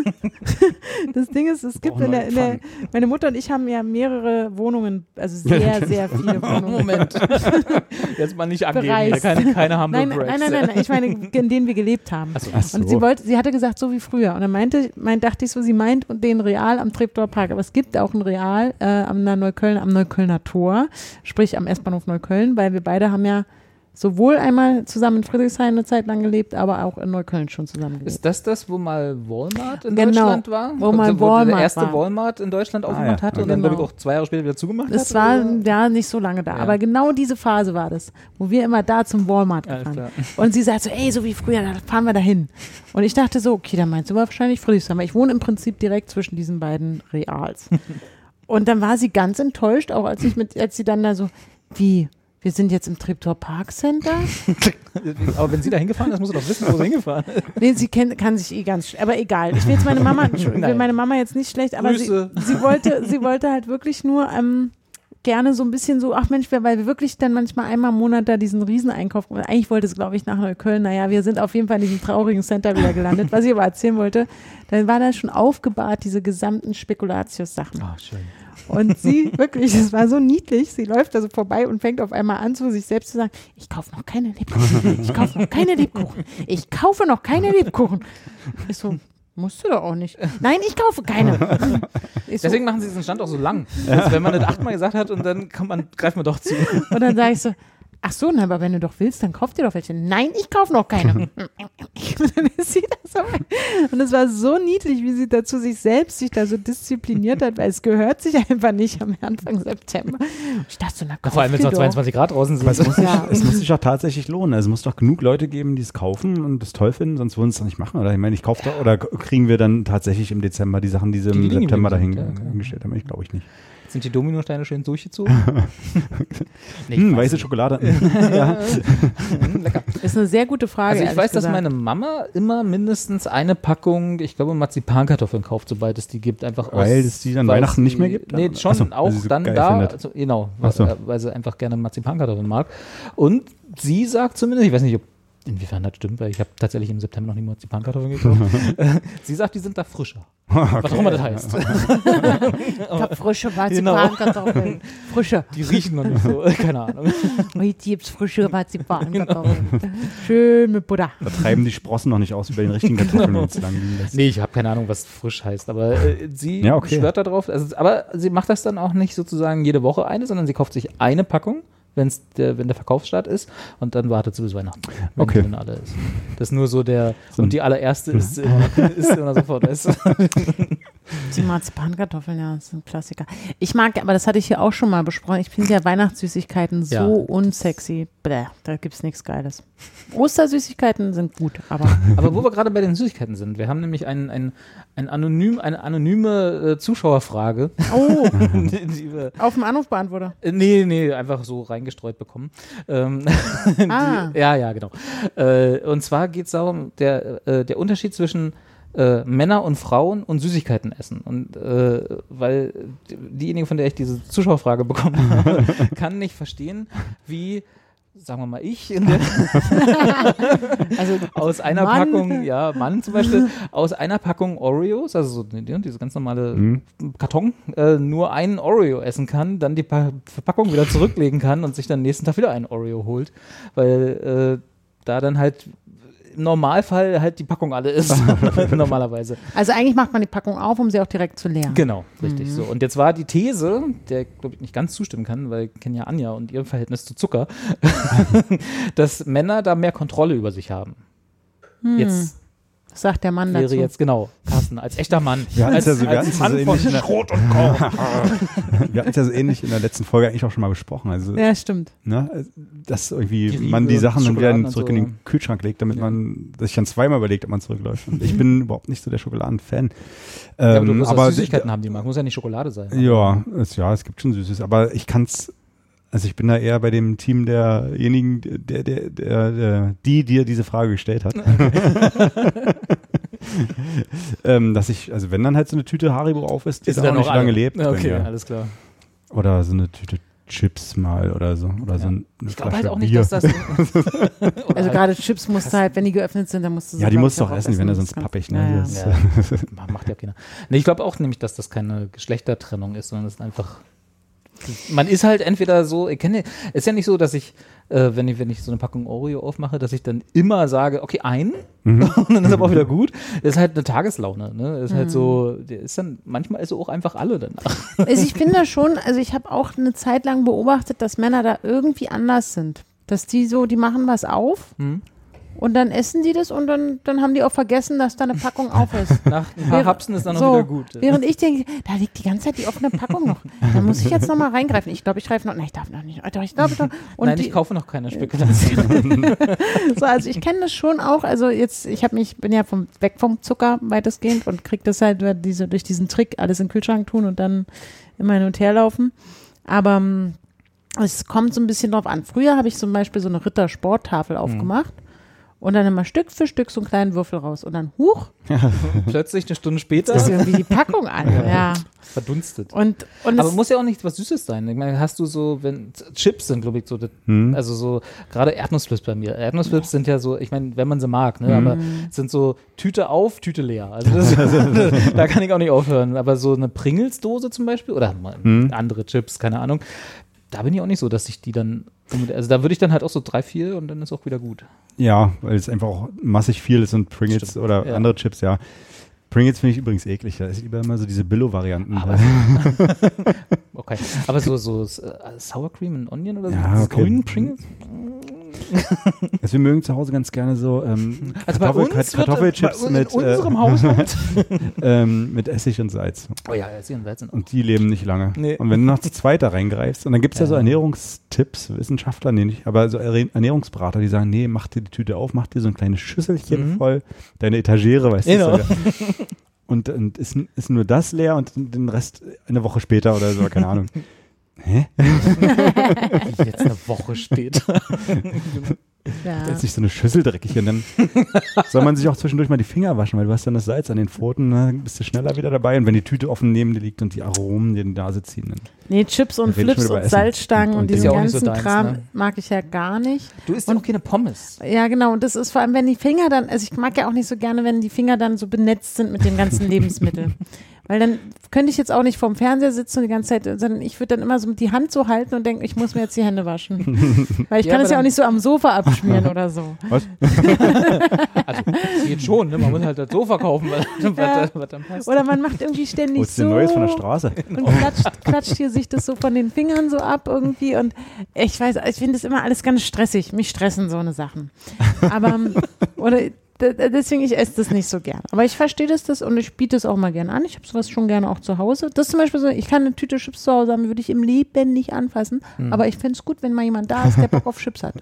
das Ding ist, es gibt in der, in der, meine Mutter und ich haben ja mehrere Wohnungen, also sehr, sehr viele Wohnungen. Moment. Jetzt mal nicht angeben. hier. Bereist. Keine, keine Humble Nein, nein, Breaks. nein, nein, nein, ich meine, in denen wir gelebt haben. So. Und sie wollte, sie hatte gesagt, so wie früher. Und dann meinte, meint, dachte ich so, sie meint den Real am Treptower Park. Aber es gibt auch ein Real äh, am Neukölln, am Neuköllner Tor, sprich am S-Bahnhof Neukölln, weil wir beide haben ja sowohl einmal zusammen in Friedrichshain eine Zeit lang gelebt, aber auch in Neukölln schon zusammen gelebt. Ist das das, wo mal Walmart in Genau, Deutschland war? wo mal Also, Walmart der erste war. Walmart in Deutschland aufgemacht ja, hatte und dann, genau. glaube ich, auch zwei Jahre später wieder zugemacht hat? Es war oder? ja nicht so lange da, Ja. aber genau diese Phase war das, wo wir immer da zum Walmart gefahren. Und sie sagt so, ey, so wie früher, da fahren wir dahin. Und ich dachte so, okay, dann meinst du wahrscheinlich Friedrichshain, weil ich wohne im Prinzip direkt zwischen diesen beiden Reals. Und dann war sie ganz enttäuscht, auch als ich mit, als sie dann da so, wie, wir sind jetzt im Treptower Park Center? Aber wenn sie da hingefahren ist, muss sie doch wissen, wo sie hingefahren ist. Nee, sie kennt, kann sich eh ganz, aber egal. Ich will jetzt meine Mama, ich will meine Mama jetzt nicht schlecht, aber sie, sie wollte, sie wollte halt wirklich nur ähm, gerne so ein bisschen so, ach Mensch, weil wir wirklich dann manchmal einmal im Monat da diesen Rieseneinkauf, eigentlich wollte es, glaube ich, nach Neukölln, naja, wir sind auf jeden Fall in diesem traurigen Center wieder gelandet. Was ich aber erzählen wollte, dann war da schon aufgebahrt, diese gesamten Spekulatius-Sachen. Ah, schön. Und sie, wirklich, es war so niedlich, sie läuft da so vorbei und fängt auf einmal an, zu sich selbst zu sagen, ich kaufe noch keine Lebkuchen, ich kaufe noch keine Lebkuchen, ich kaufe noch keine Lebkuchen. Ich so, musst du doch auch nicht. Nein, ich kaufe keine. Ich so, Deswegen machen sie diesen Stand auch so lang. Also wenn man das achtmal gesagt hat und dann man, greift man doch zu. und dann sage ich so, Ach so, na, aber wenn du doch willst, dann kauf dir doch welche. Nein, ich kaufe noch keine. und dann ist sie das so. Und es war so niedlich, wie sie dazu sich selbst sich da so diszipliniert hat, weil es gehört sich einfach nicht am Anfang September. Und ich dachte so, na, kauf vor allem, wenn es noch doch. 22 Grad draußen sind. Es muss, sich, Ja. es muss sich doch tatsächlich lohnen. Also es muss doch genug Leute geben, die es kaufen und das toll finden, sonst würden sie es doch nicht machen. Oder ich meine, ich kaufe doch, oder kriegen wir dann tatsächlich im Dezember die Sachen, die sie Die im liegen September dahin ja, hingestellt haben? Ich glaube ich nicht. Sind die Dominosteine schön durchgezogen? nee, Hm, weiß weiße nicht. Schokolade. ja. Hm, Lecker. Ist eine sehr gute Frage. Also ich weiß, dass gesagt. meine Mama immer mindestens eine Packung, ich glaube, Marzipankartoffeln kauft, sobald es die gibt. Einfach Weil aus, es die an weil Weihnachten sie- nicht mehr gibt? Nee, schon Ach so, auch so dann da. Also, genau, so. weil, weil sie einfach gerne Marzipankartoffeln mag. Und sie sagt zumindest, ich weiß nicht, ob inwiefern das stimmt, weil ich habe tatsächlich im September noch nie Marzipankartoffeln gekauft. Äh, sie sagt, die sind da frischer. Was auch immer das heißt. Ich hab frische Genau. Marzipankartoffeln. Frische. Die riechen noch nicht so, keine Ahnung. Heute gibt's frische Marzipankartoffeln. Schön mit Butter. Da treiben die Sprossen noch nicht aus wie bei den richtigen Kartoffeln, wenn es lang liegen lässt. Nee, ich habe keine Ahnung, was frisch heißt, aber äh, sie Ja, okay. schwört darauf. Also, aber sie macht das dann auch nicht sozusagen jede Woche eine, sondern sie kauft sich eine Packung, wenn's der, wenn der Verkaufsstart ist und dann wartet sie bis Weihnachten, wenn Okay. die dann alle ist. Das ist nur so der, So und die allererste ist, immer- ist immer sofort. Du? Die Marzipankartoffeln, ja, das ist ein Klassiker. Ich mag, aber das hatte ich hier auch schon mal besprochen, ich finde ja Weihnachtssüßigkeiten so Ja. unsexy. Bäh, da gibt's nichts Geiles. Ostersüßigkeiten sind gut, aber Aber wo wir gerade bei den Süßigkeiten sind, wir haben nämlich ein, ein, ein anonym, eine anonyme äh, Zuschauerfrage. oh, die, die wir, auf dem Anrufbeantworter. Äh, Nee, nee, einfach so reingestreut bekommen. Ähm, Ah. die, ja, ja, genau. Äh, und zwar geht es darum, der, äh, der Unterschied zwischen äh, Männer und Frauen und Süßigkeiten essen. Und äh, weil diejenige, von der ich diese Zuschauerfrage bekommen habe, kann nicht verstehen, wie sagen wir mal ich in der, Also aus einer Mann. Packung, ja, Mann zum Beispiel, aus einer Packung Oreos, also so die- diese ganz normale Mhm. Karton, äh, nur einen Oreo essen kann, dann die pa Verpackung wieder zurücklegen kann und sich dann nächsten Tag wieder einen Oreo holt, weil äh, da dann halt im Normalfall halt die Packung alle ist, normalerweise. Also eigentlich macht man die Packung auf, um sie auch direkt zu leeren. Genau, richtig so. Und jetzt war die These, der glaube ich nicht ganz zustimmen kann, weil ich kenne ja Anja und ihr Verhältnis zu Zucker, dass Männer da mehr Kontrolle über sich haben. Jetzt Das sagt der Mann wäre dazu. jetzt genau Carsten als echter Mann. Wir hatten es als, ja so, wir als hatten's ja so Mann von ähnlich in der, Schrot und Korn. wir hatten's ja so ähnlich in der letzten Folge eigentlich auch schon mal besprochen. Also, ja, stimmt. ne, dass irgendwie Die man die Sachen dann wieder zurück so, in den Kühlschrank legt, damit Ja. man sich dann zweimal überlegt, ob man zurückläuft. Und ich bin überhaupt nicht so der Schokoladen-Fan. Ja, aber du Ähm, musst aber Süßigkeiten haben, die mag. Muss ja nicht Schokolade sein. Ja, es, ja, es gibt schon Süßes, aber ich kann's, also ich bin da eher bei dem Team derjenigen, der, der, der, der die dir diese Frage gestellt hat. ähm, dass ich, also wenn dann halt so eine Tüte Haribo auf ist, die Ist dann auch nicht alle? lange lebt. Ja, Okay, ja. alles klar. Oder so eine Tüte Chips mal oder so. Oder so Ja. eine Ich glaube halt auch nicht, Bier. dass das. Also gerade Chips musst du halt, wenn die geöffnet sind, dann musst du sie ja, die musst du auch essen, die werden ja Das sonst pappig. Ne? ja. Das, Ja, macht ja keiner. Nee, ich glaube auch nämlich, dass das keine Geschlechtertrennung ist, sondern es ist einfach. Man ist halt entweder so, ich kenne, ist ja nicht so, dass ich, äh, wenn ich, wenn ich so eine Packung Oreo aufmache, dass ich dann immer sage, okay, ein, Mhm. und dann ist aber auch wieder gut. Das ist halt eine Tageslaune, ne? Das ist halt Mhm. so, der ist dann, manchmal ist er auch einfach alle danach. Also ich finde schon, also ich habe auch eine Zeit lang beobachtet, dass Männer da irgendwie anders sind. Dass die so, die machen was auf Hm. Und dann essen die das und dann, dann haben die auch vergessen, dass da eine Packung auf ist. Nach ein paar Hapsen ist dann so, wieder gut. Während ich denke, da liegt die ganze Zeit die offene Packung noch. Da muss ich jetzt noch mal reingreifen. Ich glaube, ich greife noch. Nein, ich darf noch nicht. Doch, ich glaube, ich Nein, die, ich kaufe noch keine Spekulation. so, also ich kenne das schon auch. Also jetzt, ich habe mich, bin ja vom, weg vom Zucker weitestgehend und kriege das halt diese, durch diesen Trick alles in den Kühlschrank tun und dann immer hin und her laufen. Aber ähm, es kommt so ein bisschen drauf an. Früher habe ich zum Beispiel so eine Ritter-Sporttafel aufgemacht und dann immer Stück für Stück so einen kleinen Würfel raus und dann huch, Plötzlich eine Stunde später ist irgendwie die Packung an. Ja. verdunstet. Und, und Aber muss ja auch nicht was Süßes sein. Ich meine, hast du so, wenn Chips sind, glaube ich, so, das, Hm. also so, gerade Erdnussflips bei mir. Erdnussflips sind ja so, ich meine, wenn man sie mag, ne, aber sind so Tüte auf, Tüte leer. Also das, da kann ich auch nicht aufhören. Aber so eine Pringles-Dose zum Beispiel oder mal andere Chips, keine Ahnung, da bin ich auch nicht so, dass ich die dann, also da würde ich dann halt auch so drei, vier und dann ist auch wieder gut. Ja, weil es einfach auch massig viel ist und Pringles Stimmt, oder ja. andere Chips, ja. Pringles finde ich übrigens eklig. Da ich lieber immer so diese Billo-Varianten. Okay. Aber so, so äh, Sour Cream and Onion oder so? Ja, okay. grünen Pringles? Also wir mögen zu Hause ganz gerne so ähm, Also bei Kartoffel- uns Kartoffelchips wird, mit, in unserem äh, Haushalt. ähm, mit Essig und Salz. oh ja, Essig und Salz. Und die leben nicht lange. Nee. Und wenn du noch zu zweit da reingreifst, und dann gibt es ja. so Ja. Ernährungstipps, Wissenschaftler, nee, nicht, aber so Ernährungsberater, die sagen, nee, mach dir die Tüte auf, mach dir so ein kleines Schüsselchen Mhm. voll, deine Etagere, weißt Genau. du. so. Und, und ist, ist nur das leer und den Rest eine Woche später oder so, keine Ahnung. Hä? Wie jetzt eine Woche später. Ja. Ist nicht so eine Schüssel dreckig und dann soll man sich auch zwischendurch mal die Finger waschen, weil du hast dann das Salz an den Pfoten, ne, bist du schneller wieder dabei und wenn die Tüte offen neben dir liegt und die Aromen dir in die Nase ziehen, dann Nee, Chips und Flips und Essen. Salzstangen Und und, diesen ganzen so deins, Kram ne? mag ich ja gar nicht. Du isst ja auch keine Pommes. Ja, genau. Und das ist vor allem, wenn die Finger dann, also ich mag ja auch nicht so gerne, wenn die Finger dann so benetzt sind mit den ganzen Lebensmitteln. Weil dann könnte ich jetzt auch nicht vorm Fernseher sitzen und die ganze Zeit, sondern ich würde dann immer so die Hand so halten und denken, ich muss mir jetzt die Hände waschen. Weil ich Ja, kann es ja auch nicht so am Sofa abschmieren oder so. was? Also, geht schon, ne? Man muss halt das so verkaufen, was, Ja. was, was dann passt. Oder man macht irgendwie ständig Holst so Neues von der Straße? und klatscht, klatscht hier sich das so von den Fingern so ab irgendwie und ich weiß, ich finde das immer alles ganz stressig. Mich stressen so eine Sachen. Aber, oder deswegen, ich esse das nicht so gern. Aber ich verstehe das, das und ich biete es auch mal gerne an. Ich habe sowas schon gerne auch zu Hause. Das zum Beispiel so, ich kann eine Tüte Chips zu Hause haben, würde ich im Leben nicht anfassen. Hm. Aber ich finde es gut, wenn mal jemand da ist, der Bock auf Chips hat.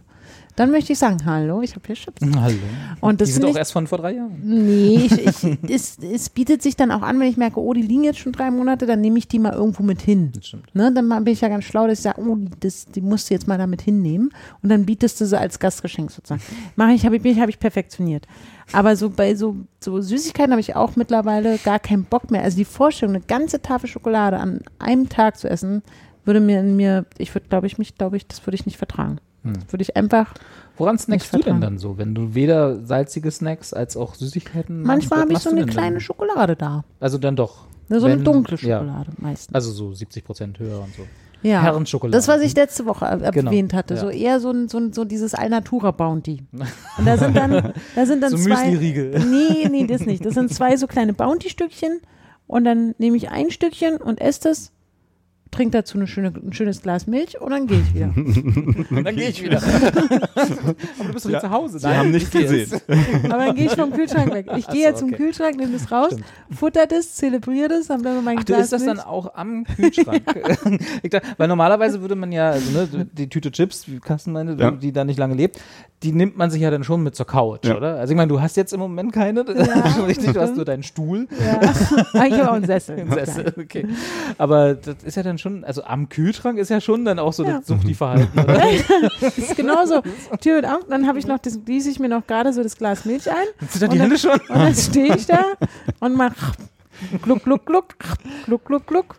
Dann möchte ich sagen, hallo, ich habe hier Chips. Hallo. Und das Die sind auch erst von vor drei Jahren. Nee, ich, ich, es, es bietet sich dann auch an, wenn ich merke, oh, die liegen jetzt schon drei Monate, dann nehme ich die mal irgendwo mit hin. Das stimmt. Ne, dann bin ich ja ganz schlau, dass ich sage, oh, das, die musst du jetzt mal damit hinnehmen und dann bietest du sie als Gastgeschenk sozusagen. Mache ich, habe ich, hab ich perfektioniert. Aber so bei so, so Süßigkeiten habe ich auch mittlerweile gar keinen Bock mehr. Also die Vorstellung, eine ganze Tafel Schokolade an einem Tag zu essen, würde mir in mir, ich würde, glaube ich, mich, glaube ich, das würde ich nicht vertragen. Hm. Würde ich einfach, Woran snackst du denn dann so, wenn du weder salzige Snacks als auch Süßigkeiten manchmal habe ich so eine denn kleine dann? Schokolade da. Also dann doch. Ne, so eine Wenn- dunkle ja. Schokolade meistens. Also so 70 Prozent höher und so. Ja. Herrenschokolade. Das, was ich letzte Woche er- Genau, erwähnt hatte, ja. so eher so, ein, so, ein, so dieses Alnatura Bounty. Und da sind dann, da sind dann So zwei. Müsli-Riegel. Nee, nee, das nicht. Das sind zwei so kleine Bounty-Stückchen und dann nehme ich ein Stückchen und esse das, trinke dazu eine schöne, ein schönes Glas Milch und dann gehe ich wieder. Und dann gehe ich wieder. Aber du bist doch Ja, nicht zu Hause. Sie haben nicht gesehen. Aber dann gehe ich vom Kühlschrank weg. Ich gehe so, jetzt zum okay. Kühlschrank, nehme das raus, Stimmt. futter das, zelebriere das, dann noch mein Ach, du Glas isst das Milch. dann auch am Kühlschrank? ich dachte, weil normalerweise würde man ja, also ne, die Tüte Chips, wie Carsten meinte, Ja. die da nicht lange lebt, die nimmt man sich ja dann schon mit zur Couch, Ja. oder? Also ich meine, du hast jetzt im Moment keine, richtig, du hast nur deinen Stuhl. ja. Ah, ich habe auch einen Sessel. Im Sessel, okay. Aber das ist ja dann schon, also am Kühlschrank ist ja schon dann auch so Ja. das Suchti-Verhalten? Das ist genauso. Tür und auf, dann habe ich noch, das, gieße ich mir noch gerade so das Glas Milch ein. Sind da die Und Hände schon? Und dann stehe ich da und mach gluck, gluck, gluck, gluck, gluck, gluck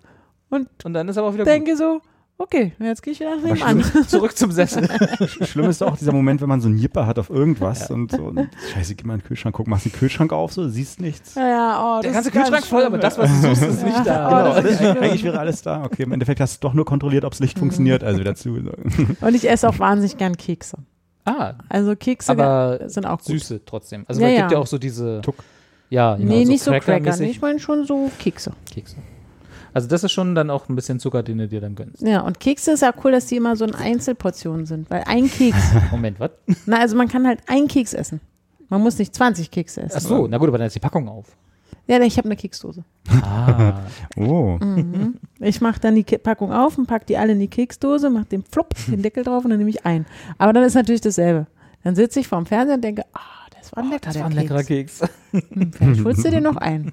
und Und dann ist aber auch wieder denke so, okay, jetzt gehe ich wieder nach nebenan. Zurück zum Sessel. Schlimm ist auch dieser Moment, wenn man so einen Jipper hat auf irgendwas und so. Und scheiße, geh mal in den Kühlschrank, guck, machst den Kühlschrank auf, so, siehst nichts. Ja, ja, oh, Der das ganze Kühlschrank voll, aber das, was du suchst, ist nicht da. Oh, Genau. das ist. Eigentlich wäre alles da. Okay, im Endeffekt hast du doch nur kontrolliert, ob das Licht funktioniert. Also wieder zu. Und ich esse auch wahnsinnig gern Kekse. Ah, Also Kekse aber sind auch gut. Süße trotzdem. Also Ja, es ja. gibt ja auch so diese. Tuck. Ja, genau, nee, nicht so Cracker. Nee, ich meine schon so Kekse. Kekse. Also das ist schon dann auch ein bisschen Zucker, den du dir dann gönnst. Ja, und Kekse ist ja cool, dass die immer so in Einzelportionen sind. Weil ein Keks, Moment, was? na, also man kann halt ein Keks essen. Man muss nicht 20 Kekse essen. Ach so, na gut, aber dann ist die Packung auf. Ja, ich habe eine Keksdose. Ah, Oh. Mhm. Ich mache dann die Ke Packung auf und packe die alle in die Keksdose, mache den Flop, den Deckel drauf und dann nehme ich ein. Aber dann ist natürlich dasselbe. Dann sitze ich vorm Fernseher und denke, ah, das war ein lecker, das der war ein Keks. leckerer Keks. Hm, Vielleicht holst du dir noch ein.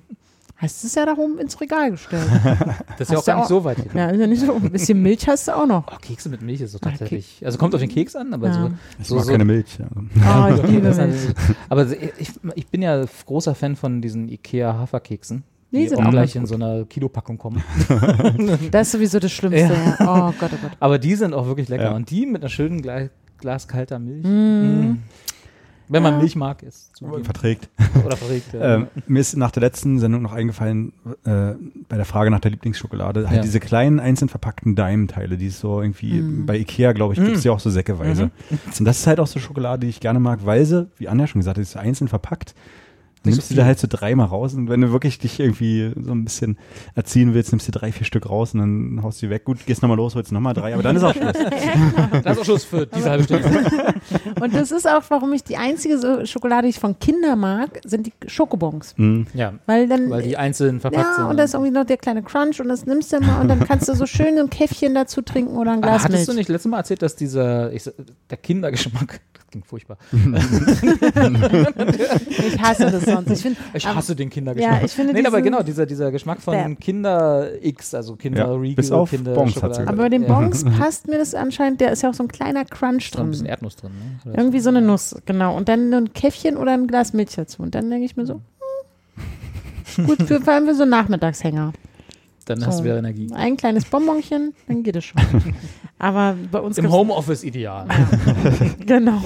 Heißt es ja da oben ins Regal gestellt. Das ist ja auch Hast du gar nicht so weit. Ja, ist ja nicht so. Ein bisschen Milch hast du auch noch. Oh, Kekse mit Milch ist so Ah, tatsächlich. Also kommt auf den Keks an, aber Ja. so. Ich so, mag so keine Milch. Ja. Oh, ich liebe Milch. aber ich, ich bin ja großer Fan von diesen Ikea Haferkeksen. Die Die sind auch gleich in so einer Kilopackung kommen. Das ist sowieso das Schlimmste. Ja. Oh Gott, oh Gott. Aber die sind auch wirklich lecker. Ja. Und die mit einer schönen Gla Glas kalter Milch. Mm. Mm. Wenn man. Milch mag, ist zugeben. Verträgt. Oder verregt. Ja. Ähm, mir ist nach der letzten Sendung noch eingefallen, äh, bei der Frage nach der Lieblingsschokolade, halt Ja. diese kleinen einzeln verpackten Daim-Teile, die es so irgendwie, Mm. bei Ikea, glaube ich, gibt es Mm. ja auch so säckeweise. Und das ist halt auch so Schokolade, die ich gerne mag, weil sie, wie Anja schon gesagt hat, ist einzeln verpackt. Nimmst du da halt so dreimal raus und wenn du wirklich dich irgendwie so ein bisschen erziehen willst, nimmst du drei, vier Stück raus und dann haust du die weg. Gut, gehst nochmal los, holst nochmal drei, aber dann ist auch Schluss. Das ist auch Schluss für diese halbe Stunde. Und das ist auch, warum ich die einzige so Schokolade, die ich von Kinder mag, sind die Schokobons. Ja, Weil dann. weil die einzeln verpackt ja, sind. und da ist irgendwie noch der kleine Crunch und das nimmst du mal und dann kannst du so schön ein Käffchen dazu trinken oder ein Ah, Glas Hattest du Milch. nicht letztes Mal erzählt, dass dieser, ich, der Kindergeschmack, das klingt furchtbar. Ich hasse das sonst. Ich, find, Ich aber- hasse den Kindergeschmack. Ja, ich finde nee, aber genau, dieser, dieser Geschmack von Bäh. Kinder X, also Kinder Ja, Riegel, bis auf Kinder gesagt. Aber bei den. Bongs passt mir das anscheinend, der ist ja auch so ein kleiner Crunch Da ist ein bisschen drin. Erdnuss drin. Ne? Irgendwie so eine Nuss, genau. Und dann ein Käffchen oder ein Glas Milch dazu. Und dann denke ich mir so, hm, gut, für, vor allem für so Nachmittagshänger. Dann So. hast du wieder Energie. Ein kleines Bonbonchen, dann geht es schon. Aber bei uns Im Homeoffice ideal. Genau.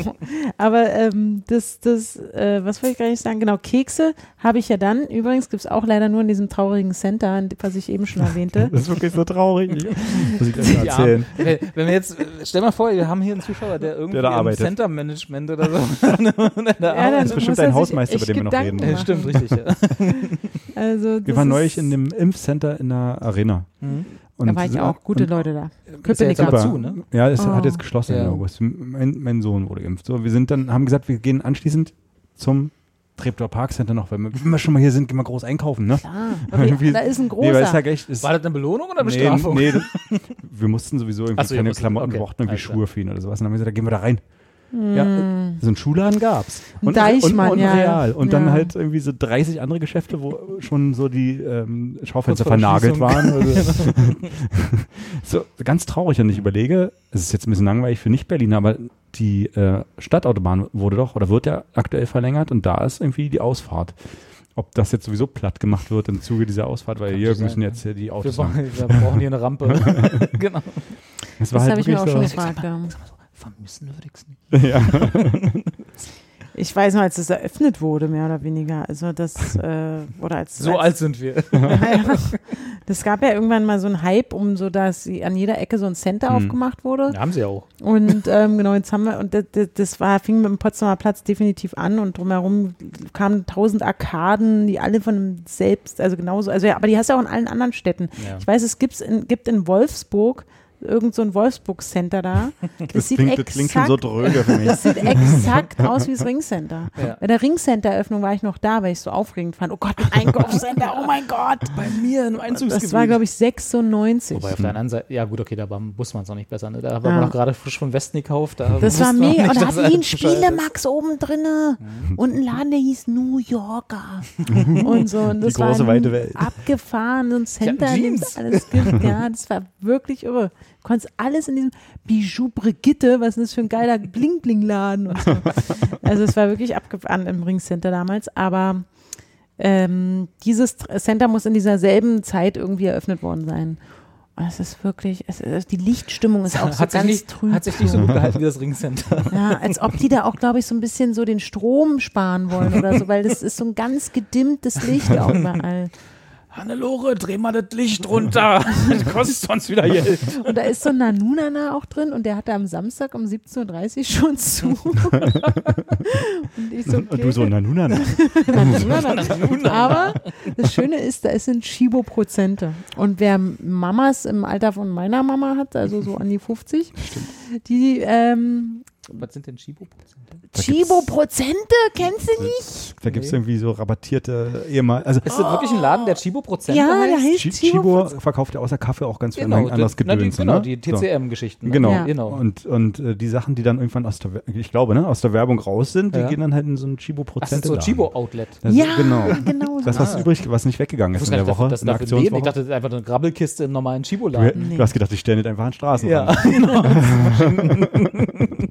Aber ähm, das, das äh, was wollte ich gar nicht sagen? Genau, Kekse habe ich ja dann. Übrigens gibt es auch leider nur in diesem traurigen Center, was ich eben schon erwähnte. Das ist wirklich so traurig. Muss ich gleich mal Ja, erzählen. wenn wenn wir jetzt, stell mal vor, wir haben hier einen Zuschauer, der irgendwie Der da im arbeitet. Center Management oder so. der da Ja, arbeitet. Das ist bestimmt muss ein sich Hausmeister, über den wir noch Gedanken reden. Ja, stimmt, richtig. Ja. Also, Wir waren neulich in dem Impfcenter in der Arena. Mhm. Und Da war ich auch. Gute Leute da. Ist ja Köpenicker. Super. zu, ne? Ja, es Oh. hat jetzt geschlossen Ja. im August. Mein, mein Sohn wurde geimpft. So, wir sind dann, haben gesagt, wir gehen anschließend zum Treptower Park Center noch, weil wir, wenn wir schon mal hier sind, gehen wir groß einkaufen, ne? Ah, okay, da ist ein Nee, weil es großer. ja echt ist. War das eine Belohnung oder Nee, Bestrafung? nee, das, wir mussten sowieso irgendwie so, keine musstet, Klamotten, okay, wir brauchten irgendwie klar. Schuhe für ihn oder sowas. Und dann haben wir gesagt, da gehen wir da rein. Ja, so einen Schuhladen gab's. Und, Deichmann, und, und ja, ja. Real. Und dann Ja. halt irgendwie so 30 andere Geschäfte, wo schon so die ähm, Schaufenster vernagelt waren. Oder so, ganz traurig. Und ich überlege, es ist jetzt ein bisschen langweilig für Nicht-Berliner, aber die äh, Stadtautobahn wurde doch oder wird ja aktuell verlängert und da ist irgendwie die Ausfahrt. Ob das jetzt sowieso platt gemacht wird im Zuge dieser Ausfahrt, weil hier sein, müssen ne? jetzt hier die Wir Autos lang. brauchen, wir brauchen hier eine Rampe. genau. Das war Das halt habe ich mir auch wirklich schon gefragt. ja. Vermissen würde ich es nicht. ja. Ich weiß noch, als es eröffnet wurde, mehr oder weniger. Also das, äh, oder als So alt als, sind wir. ja, das gab ja irgendwann mal so einen Hype, um so, dass sie an jeder Ecke so ein Center Hm. aufgemacht wurde. Ja, haben sie auch. Und ähm, genau, jetzt haben wir, und das, das, war, fing mit dem Potsdamer Platz definitiv an und drumherum kamen tausend Arkaden, die alle von selbst, also genauso, also ja, aber die hast du auch in allen anderen Städten. Ja. Ich weiß, es gibt's in, gibt in Wolfsburg irgend so ein Wolfsburg-Center da. Das, Das sieht klingt, das klingt schon exakt- so dröge für mich. das sieht exakt aus wie das Ringcenter. Ja. Bei der Ringcenter-Eröffnung war ich noch da, weil ich es so aufregend fand. Oh Gott, ein Einkaufscenter, oh mein Gott. Bei mir im Einzugsgebiet. Das war, glaube ich, 96. Wobei auf der anderen Seite, ja gut, okay, da war- wusste man es noch nicht besser. Ne? Da haben Ja. wir noch gerade frisch von Westen gekauft. Da Das war man mega. Und da hatten die einen. Spielemax oben drinne und einen Laden, der hieß New Yorker. und so. Und das Die große, war weite Welt. abgefahren, so ein Center, in dem Jeans. es alles gibt. Ja, das war wirklich irre. Du konntest alles in diesem Bijou Brigitte, was ist das für ein geiler Bling-Bling-Laden und so. Also es war wirklich abgefahren im Ringcenter damals, aber ähm, dieses Center muss in dieser selben Zeit irgendwie eröffnet worden sein. Und es ist wirklich, es ist, die Lichtstimmung ist auch so ganz nicht, trüb. hat sich nicht so gut gehalten wie das Ringcenter. Ja, als ob die da auch, glaube ich, so ein bisschen so den Strom sparen wollen oder so, weil das ist so ein ganz gedimmtes Licht auch überall. Hannelore, dreh mal das Licht runter. Das kostet sonst wieder Geld. Und da ist so ein Nanunana auch drin und der hatte am Samstag um 17.30 Uhr schon zu. und ich so, Und du so, okay. na nun, na, nun. Nanunana. Aber das Schöne ist, da sind Chibo-Prozente. Und wer Mamas im Alter von meiner Mama hat, also so an die 50, die ähm, Was sind denn Chibo-Prozente? Chibo-Prozente, kennst du nicht? Da gibt es irgendwie so rabattierte ehemal. Also Ist das wirklich ein Laden, der Chibo-Prozente Ja, heißt? der heißt Chi- Chibo. Chibo verkauft ja außer Kaffee auch ganz viel Genau, anderes Gedöns. genau, ne? die. TCM-Geschichten. Genau. Ja. genau. Und, und äh, die Sachen, die dann irgendwann aus der, ich glaube, ne, aus der Werbung raus sind, die Ja. gehen dann halt in so ein chibo Ach, das ist so Chibo-Outlet. Ja, genau. genau so. Das, was übrig, was nicht weggegangen Ich ist in der nicht, Woche, in das dafür Läden, ich Aktionswoche. dachte, das ist einfach eine Grabbelkiste im normalen Du, Chibo-Laden. Nee. du hast gedacht, die stellen das einfach an Straßen Ja, genau.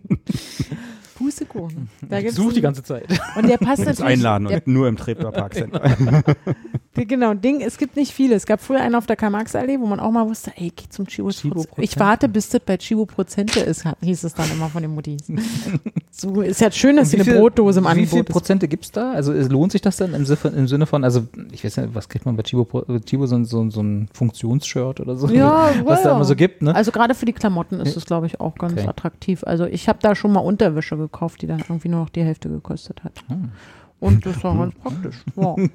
Pustekuchen. Da gibt's Such die ganze Zeit. Und der passt natürlich. einladen Der, und nur im Treptower Park der, genau, Ding, es gibt nicht viele. Es gab früher einen auf der Karl-Marx-Allee, wo man auch mal wusste, ey, geh zum Prozente. Ich warte, bis das bei Chibo Prozente ist, hieß es dann immer von den Muttis. so ist ja schön, dass sie eine Brotdose im Wie viel Angebot ist. Prozente gibt es da? Also es lohnt sich das dann im, im Sinne von, also ich weiß nicht, was kriegt man bei Chibo, Pro- äh, Chibo so, ein- so, so ein Funktionsshirt oder so? Ja, was ja, da immer so gibt, ne? Also gerade für die Klamotten ist es, glaube ich, auch ganz Okay. attraktiv. Also ich habe da schon mal Unterwäsche gekauft, die dann irgendwie nur noch die Hälfte gekostet hat. Und das war ganz praktisch. Ja.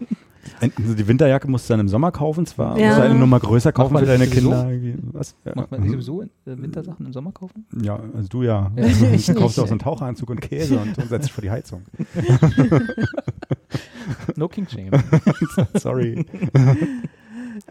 Also die Winterjacke musst du dann im Sommer kaufen, zwar, Ja. musst du eine Nummer größer kaufen für deine? Kinder. Was? Ja. Macht man nicht sowieso äh, Wintersachen im Sommer kaufen? ja, also du ja. Ja. Ich Du kaufst nicht. auch so einen Taucheranzug und Käse und, und setzt dich vor die Heizung. No King Shame. Sorry.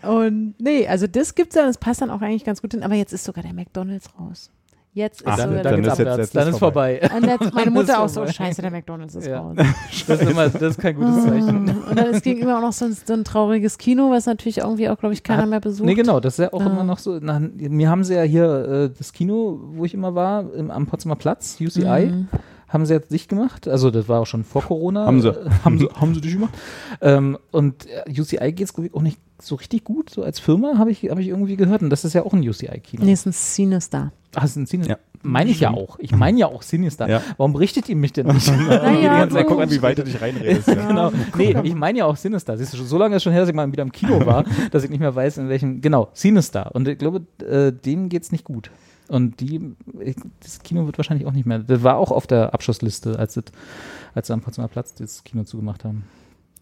Und nee, also das gibt's ja, das passt dann auch eigentlich ganz gut hin. Aber jetzt ist sogar der McDonalds raus. Jetzt ist Ach, sogar dann der ist jetzt- dann ist ist vorbei. Und jetzt meine Dann Mutter ist auch so, vorbei. scheiße, der McDonalds ist Ja. raus. Das ist, immer, das ist kein gutes Zeichen. Und dann ist gegenüber auch noch so ein, so ein trauriges Kino, was natürlich irgendwie auch, glaube ich, keiner Hat- mehr besucht. Nee, genau, das ist ja auch Ja. immer noch so. Na, mir haben sie ja hier äh, das Kino, wo ich immer war, im, am Potsdamer Platz, UCI, Mhm. haben sie jetzt dicht gemacht. Also das war auch schon vor Corona. Haben sie. Äh, haben sie, haben sie dicht gemacht. Ähm, und äh, UCI geht es auch nicht so richtig gut, so als Firma, habe ich, hab ich irgendwie gehört. Und das ist ja auch ein UCI-Kino. Nee, ist ein Sinister. Ach, das ist ein Cine. Ja. Meine ich ja auch. Ich meine ja auch Sinister. Ja. Warum berichtet ihr mich denn nicht? Naja, Die ganze Zeit du- gucken, wie weit du dich reinredest. Ja. Genau. Nee, ich meine ja auch Sinister. Siehst du, so lange ist schon her, dass ich mal wieder im Kino war, dass ich nicht mehr weiß, in welchem. Genau, Sinister. Und ich glaube, äh, denen geht's nicht gut. Und die, ich, das Kino wird wahrscheinlich auch nicht mehr. Das war auch auf der Abschussliste, als, das, als sie am Potsdamer Platz das Kino zugemacht haben.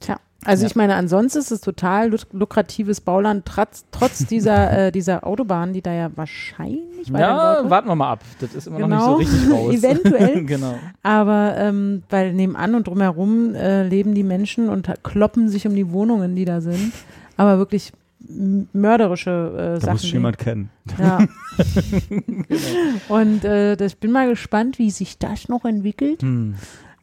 Tja, also Ja. ich meine, ansonsten ist es total luk- lukratives Bauland, trotz, trotz dieser, äh, dieser Autobahn, die da ja wahrscheinlich Ja, warten wir mal ab. Das ist immer noch Genau. nicht so richtig raus. Eventuell. genau. Aber ähm, weil nebenan und drumherum äh, leben die Menschen und kloppen sich um die Wohnungen, die da sind. Aber wirklich mörderische äh, Da Sachen. muss jemand kennen. ja. Und äh, das, ich bin mal gespannt, wie sich das noch entwickelt. Hm.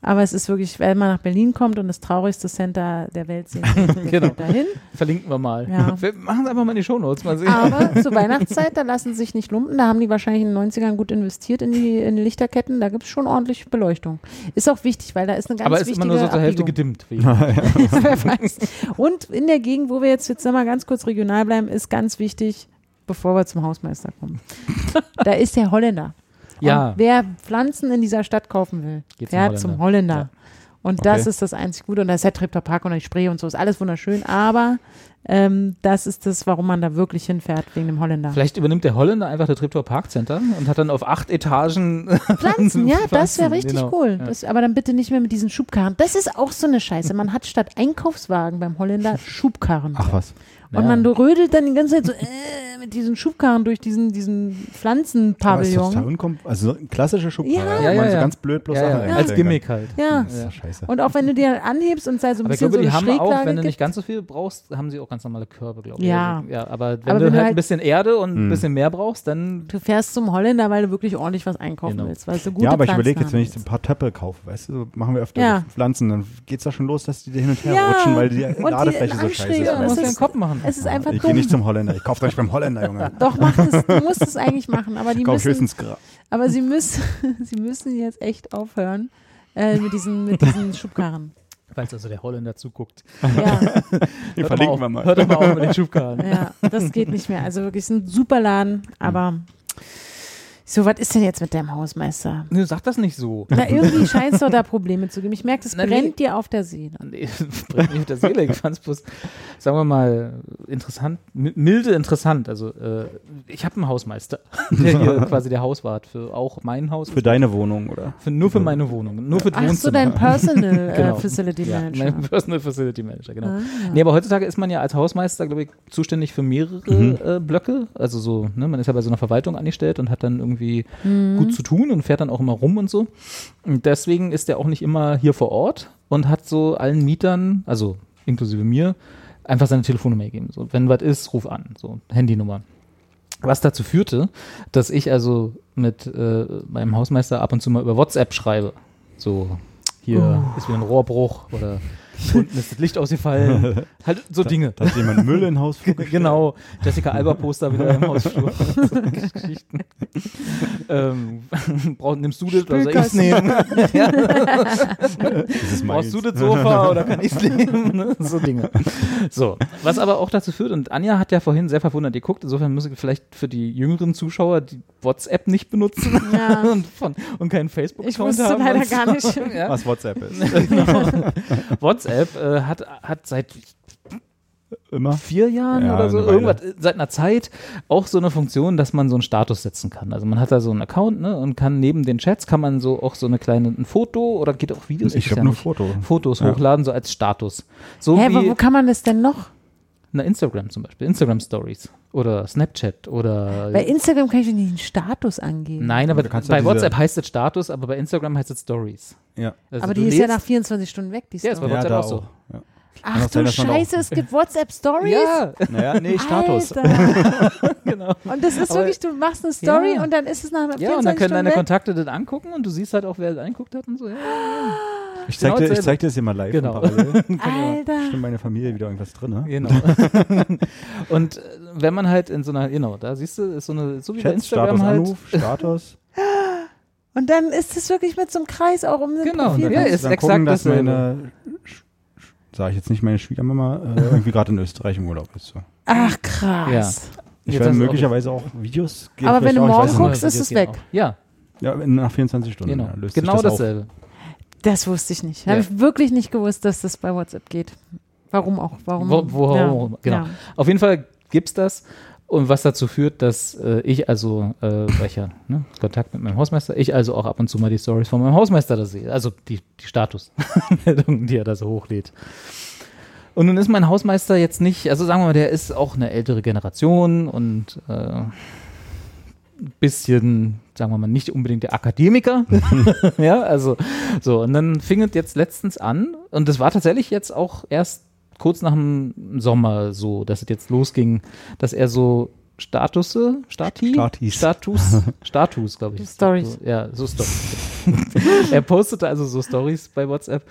Aber es ist wirklich, wenn man nach Berlin kommt und das traurigste Center der Welt sehen will, Genau. dahin. Verlinken wir mal. Ja. Wir machen es einfach mal in die Shownotes, mal sehen. Aber zur Weihnachtszeit, da lassen sie sich nicht lumpen. Da haben die wahrscheinlich in den 90ern gut investiert in die, in die Lichterketten. Da gibt es schon ordentlich Beleuchtung. Ist auch wichtig, weil da ist eine ganz Aber es ist immer nur so zur Hälfte gedimmt. Wie. Wer weiß. Und in der Gegend, wo wir jetzt, jetzt mal ganz kurz regional bleiben, ist ganz wichtig, bevor wir zum Hausmeister kommen. da ist der Holländer. Ja. Und wer Pflanzen in dieser Stadt kaufen will, Geht zum fährt Holländer. zum Holländer. Ja. Und das Okay. ist das einzig Gute. Und da ist der Treptower Park und die Spree und so, ist alles wunderschön. Aber ähm, das ist das, warum man da wirklich hinfährt, wegen dem Holländer. Vielleicht übernimmt der Holländer einfach das Treptower Park Center und hat dann auf acht Etagen Pflanzen, ja, das wäre Pflanzen, richtig genau. cool. Ja. Das, aber dann bitte nicht mehr mit diesen Schubkarren. Das ist auch so eine Scheiße. Man hat statt Einkaufswagen beim Holländer Schubkarren. Ach was. Und Ja. man rödelt dann die ganze Zeit so äh, mit diesen Schubkarren durch diesen, diesen Aber ist total Pflanzenpavillon. also so ein klassischer Schubkarre, Ja. Ja, man ja, so ja. ganz blöd bloß ja, ja, als. Gimmick halt. Ja. Doch scheiße. Und auch wenn du dir anhebst und sei so ein Aber ich bisschen glaube, so die haben auch, wenn du nicht ganz so viel brauchst, haben sie auch ganz normale Körbe, glaube ich. Ja. Also, ja aber wenn Aber du wenn du halt halt- ein bisschen Erde und ein Hm. bisschen mehr brauchst, dann Du fährst zum Holländer, weil du wirklich ordentlich was einkaufen Genau. willst. Weil du gute Ja, aber ich Pflanzen überlege jetzt, wenn ich ein paar Töpfe kaufe, weißt du, so machen wir öfter Ja. Pflanzen, dann geht's da schon los, dass die da hin und her Ja. rutschen, weil die Ladefläche so scheiße ist. musst du du. den Kopf machen. Es ist einfach Ich dumm. gehe nicht zum Holländer, ich kaufe doch nicht beim Holländer, Junge. Doch, mach das, du musst es eigentlich machen. Aber die Ich kaufe müssen, aber sie müssen, sie müssen jetzt echt aufhören äh, mit diesen, mit diesen Schubkarren. Falls also der Holländer zuguckt. Ja, Den Hört doch verlinken auf, wir mal. Hört doch mal auf mit den Schubkarren. ja, das geht nicht mehr. Also wirklich es ist ein super Laden, aber so, was ist denn jetzt mit deinem Hausmeister? Nee, sag das nicht so. Na, irgendwie scheint es doch da Probleme zu geben. Ich merke, es Na, nee. brennt dir auf der Seele. Nee, brennt mich auf der Seele. Ich fand es bloß, sagen wir mal, interessant, mi- milde interessant. Also, äh, ich habe einen Hausmeister, der hier quasi der Hauswart für auch mein Haus. Für deine Wohnung, oder? Für, nur für meine Wohnung, nur für das Ach so, Wohnzimmer. dein Personal äh, Genau. Facility ja, Manager. mein Personal Facility Manager, genau. Ah. Nee, aber heutzutage ist man ja als Hausmeister, glaube ich, zuständig für mehrere Mhm. äh, Blöcke. Also so, ne, man ist ja bei so einer Verwaltung angestellt und hat dann irgendwie Mhm. gut zu tun und fährt dann auch immer rum und so. Und deswegen ist er auch nicht immer hier vor Ort und hat so allen Mietern, also inklusive mir, einfach seine Telefonnummer gegeben. So, wenn was ist, ruf an. So, Handynummer. Was dazu führte, dass ich also mit äh, meinem Hausmeister ab und zu mal über WhatsApp schreibe. So, hier ist wieder ein Rohrbruch oder unten ist das Licht ausgefallen. halt so Dinge. Da hat jemand Müll in Haus Genau, Jessica Alba Poster wieder im Hausflur. so Geschichten. ähm, brauch, nimmst du das oder soll ich es nehmen? ja. Das ist Brauchst du das Sofa oder kann ich es nehmen? Ne? So Dinge. So, was aber auch dazu führt, und Anja hat ja vorhin sehr verwundert geguckt, insofern muss ich vielleicht für die jüngeren Zuschauer die WhatsApp nicht benutzen Ja. und, von, und keinen Ich Facebook-Account wusste haben. leider und gar so. nicht. Ja. Was WhatsApp ist. Genau. WhatsApp äh, hat, hat seit immer. vier Jahren Ja, oder so, irgendwas, äh, seit einer Zeit auch so eine Funktion, dass man so einen Status setzen kann. Also man hat da so einen Account ne, und kann neben den Chats kann man so auch so eine kleine, ein Foto oder geht auch Videos. Ich habe ja nur. Foto. Fotos Ja. hochladen, so als Status. So Hä, wie wo kann man das denn noch? Na, Instagram zum Beispiel, Instagram Stories oder Snapchat oder Bei Instagram kann ich nicht einen Status angeben. Nein, aber Du kannst bei ja diese- WhatsApp heißt es Status, aber bei Instagram heißt es Stories. Ja. Also aber die ist ja nach 24 Stunden weg, die Ja, ist Story. bei WhatsApp da auch so. Ja. Ach du Scheiße, es gibt WhatsApp-Stories? Ja, Naja, nee, Status. Alter. genau. Und das ist Aber- wirklich, du machst eine Story Ja. und dann ist es nach 24 Ja, und dann können deine Stunden weg? Kontakte das angucken und du siehst halt auch, wer das angeguckt hat und so. Ja. Ich zeig, Genau dir, ich zeig dir das hier mal live. Genau. Alter. Stimmt meine Familie wieder irgendwas drin, ne? Genau. und äh, wenn man halt in so einer, genau, da siehst du, ist so eine, so wie bei Chat, Instagram Status, halt. Anruf, Status. Und dann ist es wirklich mit so einem Kreis auch um den Genau, Profil. ja, ist dann exakt gucken, dass meine, sage ich jetzt nicht, meine Schwiegermama äh, irgendwie gerade in Österreich im Urlaub ist. So. Ach krass. Ich Jetzt werde möglicherweise auch Videos geben. Aber wenn du ich morgen es guckst, ist es weg. Ja, Ja, nach 24 Stunden. genau. ja, löst sich genau das auf. dasselbe. Das wusste ich nicht. Ja. Habe ich wirklich nicht gewusst, dass das bei WhatsApp geht. Warum auch? Warum? Wo, wo, ja. genau. Ja. Auf jeden Fall gibt's das. Und was dazu führt, dass äh, ich also, äh, weil ich ja ne, Kontakt mit meinem Hausmeister, ich also auch ab und zu mal die Stories von meinem Hausmeister da sehe. Also die, die Statusmeldungen, die er da so hochlädt. Und nun ist mein Hausmeister jetzt nicht, also sagen wir mal, der ist auch eine ältere Generation und äh, ein bisschen, sagen wir mal, nicht unbedingt der Akademiker. ja, also so. Und dann fing es jetzt letztens an und das war tatsächlich jetzt auch erst kurz nach dem Sommer so, dass es jetzt losging, dass er so Statusse, Stati? Statis. Status, Status, glaube ich. Stories. So, ja, so Stories. er postete also so Stories bei WhatsApp,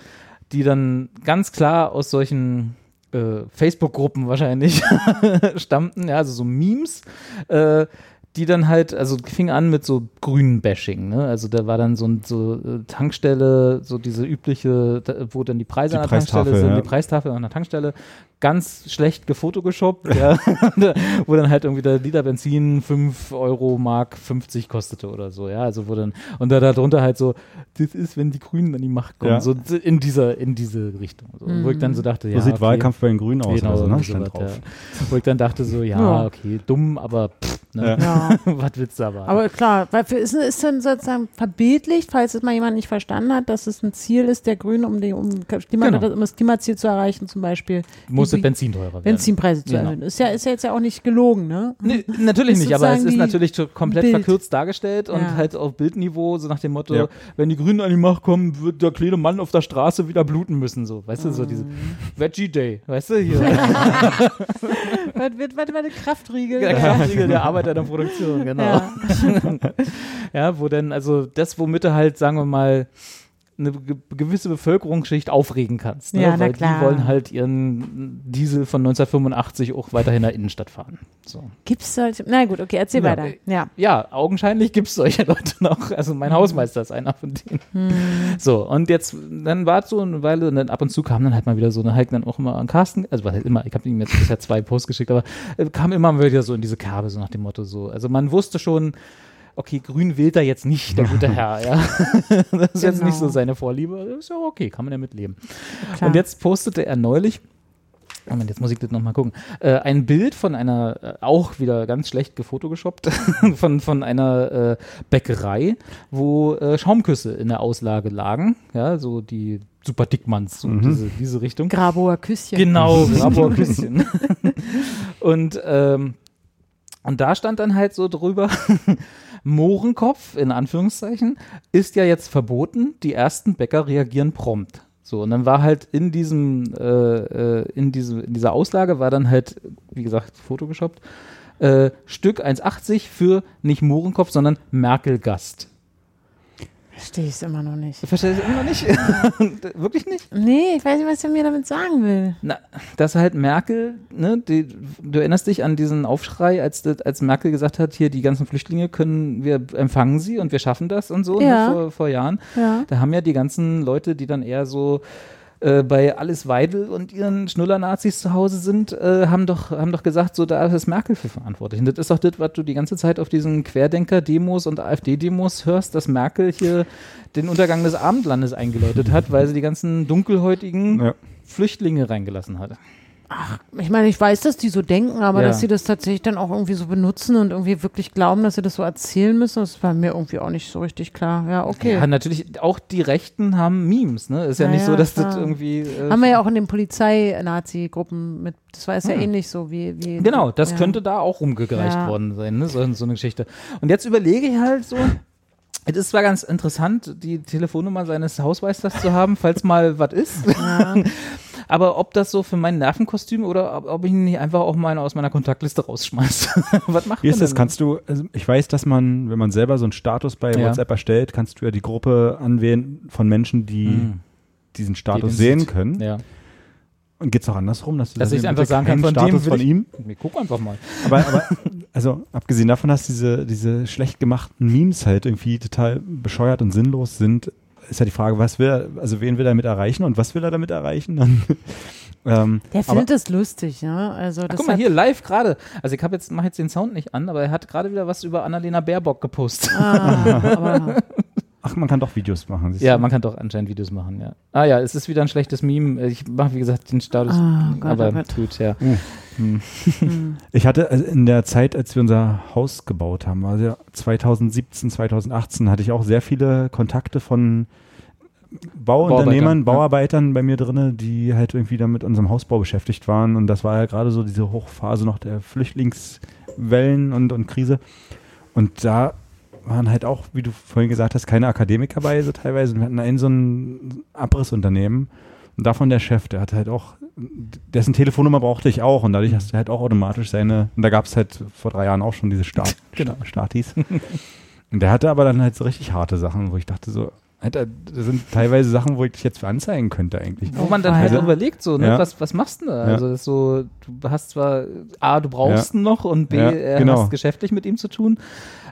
die dann ganz klar aus solchen äh, Facebook-Gruppen wahrscheinlich stammten, ja, also so Memes, äh, die dann halt, also fing an mit so grünen Bashing, ne? Also da war dann so, ein- so äh, Tankstelle, so diese übliche, da, wo dann die Preise Die an der Tankstelle sind, ja. die Preistafel an der Tankstelle, ganz schlecht gefotoshoppt, ja, wo dann halt irgendwie der Liter Benzin 5 Euro Mark 50 kostete oder so, ja, also wo dann, und da darunter halt so, das ist, wenn die Grünen an die Macht kommen, Ja. so in dieser, in diese Richtung, so, wo ich dann so dachte, So ja, sieht okay. Wahlkampf bei den Grünen aus. Genau, oder so, ne? sowas, drauf. ja. Wo ich dann dachte so, ja, Ja. okay, dumm, aber pff, ne? Ja. was willst du aber? Aber klar, weil für, ist, ist dann sozusagen verbildlicht, falls es mal jemand nicht verstanden hat, dass es ein Ziel ist der Grünen, um, die, um, Klima, Genau. um das Klimaziel zu erreichen, zum Beispiel muss die- Benzin teurer werden. Benzinpreise zu Genau. erhöhen. Ist ja, ist ja jetzt ja auch nicht gelogen, ne? Nee, natürlich Ist nicht, aber es ist natürlich komplett Bild. verkürzt dargestellt und Ja. halt auf Bildniveau, so nach dem Motto, Ja. wenn die Grünen an die Macht kommen, wird der kleine Mann auf der Straße wieder bluten müssen, so, weißt du, so diese Mhm. Veggie Day, weißt du, hier, Was wird, was wird Kraftriegel? der Kraftriegel der Arbeiter der Produktion, genau. Ja. Ja, wo denn, also das, womit du halt, sagen wir mal, eine ge gewisse Bevölkerungsschicht aufregen kannst. Ne? Ja, Weil die wollen halt ihren Diesel von 1985 auch weiterhin in der Innenstadt fahren. So. Gibt's solche? Na gut, okay, erzähl Ja. weiter. Ja. Ja, augenscheinlich gibt es solche Leute noch. Also mein Hausmeister ist einer von denen. So, und jetzt, dann war es so eine Weile und dann ab und zu kam dann halt mal wieder so eine Heike dann auch immer an Carsten, also was heißt immer, ich habe ihm jetzt bisher zwei Posts geschickt, aber äh, kam immer mal wieder so in diese Kerbe, so nach dem Motto so. Also man wusste schon, okay, grün wählt er jetzt nicht, der gute Herr, ja. Das ist jetzt Genau. nicht so seine Vorliebe. Das ist ja okay, kann man ja mitleben. Klar. Und jetzt postete er neulich, Moment, jetzt muss ich das nochmal gucken, äh, ein Bild von einer, äh, auch wieder ganz schlecht gefotogeshoppt, von, von einer äh, Bäckerei, wo äh, Schaumküsse in der Auslage lagen, ja, so die Super Dickmanns, so diese, diese Richtung. Graboer Küsschen. Genau, Graboer Küsschen. und, ähm, und da stand dann halt so drüber, Mohrenkopf, in Anführungszeichen, ist ja jetzt verboten, die ersten Bäcker reagieren prompt. So, und dann war halt in diesem, äh, äh, in, diesem, in dieser Auslage war dann halt, wie gesagt, Photogeshoppt, äh, Stück 1,80 für nicht Mohrenkopf, sondern Merkel-Gast. Verstehe ich es immer noch nicht. Verstehst du immer noch nicht? Wirklich nicht? Nee, ich weiß nicht, was er mir damit sagen will. Na, dass halt Merkel, ne, die, du erinnerst dich an diesen Aufschrei, als, als Merkel gesagt hat, hier die ganzen Flüchtlinge können, wir empfangen sie und wir schaffen das und so Ja. ne, vor, vor Jahren. Ja. Da haben ja die ganzen Leute, die dann eher so äh, bei Alice Weidel und ihren Schnuller-Nazis zu Hause sind, äh, haben, doch, haben doch gesagt, so da ist Merkel für verantwortlich. Und das ist doch das, was du die ganze Zeit auf diesen Querdenker-Demos und AfD-Demos hörst, dass Merkel hier den Untergang des Abendlandes eingeläutet hat, weil sie die ganzen dunkelhäutigen Ja. Flüchtlinge reingelassen hat. Ich meine, ich weiß, dass die so denken, aber Ja. dass sie das tatsächlich dann auch irgendwie so benutzen und irgendwie wirklich glauben, dass sie das so erzählen müssen, das war mir irgendwie auch nicht so richtig klar. Ja, okay. Ja, natürlich, auch die Rechten haben Memes, ne? Ist ja Ja, nicht so, ja, dass das klar. irgendwie. Äh, Haben wir ja auch in den Polizei-Nazi-Gruppen mit, das war es ja ähnlich so wie. wie Genau, das ja. könnte da auch rumgereicht Ja. worden sein, ne? so, so eine Geschichte. Und jetzt überlege ich halt so, es ist zwar ganz interessant, die Telefonnummer seines Hausmeisters zu haben, falls mal was ist, aber ob das so für mein Nervenkostüm oder ob, ich ihn nicht einfach auch mal aus meiner Kontaktliste rausschmeiße. was macht Wie ist das? denn? Kannst du, also ich weiß, dass man, wenn man selber so einen Status bei Ja. WhatsApp erstellt, kannst du ja die Gruppe anwählen von Menschen, die Hm. diesen Die Status den sehen sieht. können. Ja. Und geht es auch andersrum, dass du Dass ich einfach sagen kann, von dem Status will von ich- ihm. Nee, guck einfach mal. Aber, aber also abgesehen davon, dass diese, diese schlecht gemachten Memes halt irgendwie total bescheuert und sinnlos sind, ist ja die Frage, was will er, also wen will er damit erreichen und was will er damit erreichen? Dann, ähm, Der findet es lustig, ja. Also Ach, das guck mal hier, live gerade. Also ich habe jetzt, mache jetzt den Sound nicht an, aber er hat gerade wieder was über Annalena Baerbock gepostet. Ah, aber ach, man kann doch Videos machen. Ja, du? man kann doch anscheinend Videos machen, ja. Ah ja, es ist wieder ein schlechtes Meme. Ich mache, wie gesagt, den Status. Ah, Gott, aber oh Gott. gut, ja. Ich hatte also in der Zeit, als wir unser Haus gebaut haben, also ja 2017, 2018, hatte ich auch sehr viele Kontakte von Bauunternehmern, Bauarbeitern, ja. Bauarbeitern bei mir drinne, die halt irgendwie da mit unserem Hausbau beschäftigt waren. Und das war ja gerade so diese Hochphase noch der Flüchtlingswellen und, und Krise. Und da waren halt auch, wie du vorhin gesagt hast, keine Akademiker bei, so teilweise. Wir hatten ein so ein Abrissunternehmen. Und davon der Chef, der hat halt auch, dessen Telefonnummer brauchte ich auch. Und dadurch hast du halt auch automatisch seine, und da gab es halt vor drei Jahren auch schon diese Start, Genau. Startis. Und der hatte aber dann halt so richtig harte Sachen, wo ich dachte so, Alter, das sind teilweise Sachen, wo ich dich jetzt für anzeigen könnte eigentlich. Wo man dann halt Also- überlegt, so, ne, Ja. was, was machst du denn da? Ja. Also so, du hast zwar A, du brauchst ihn noch und B, Ja, er genau. hast geschäftlich mit ihm zu tun.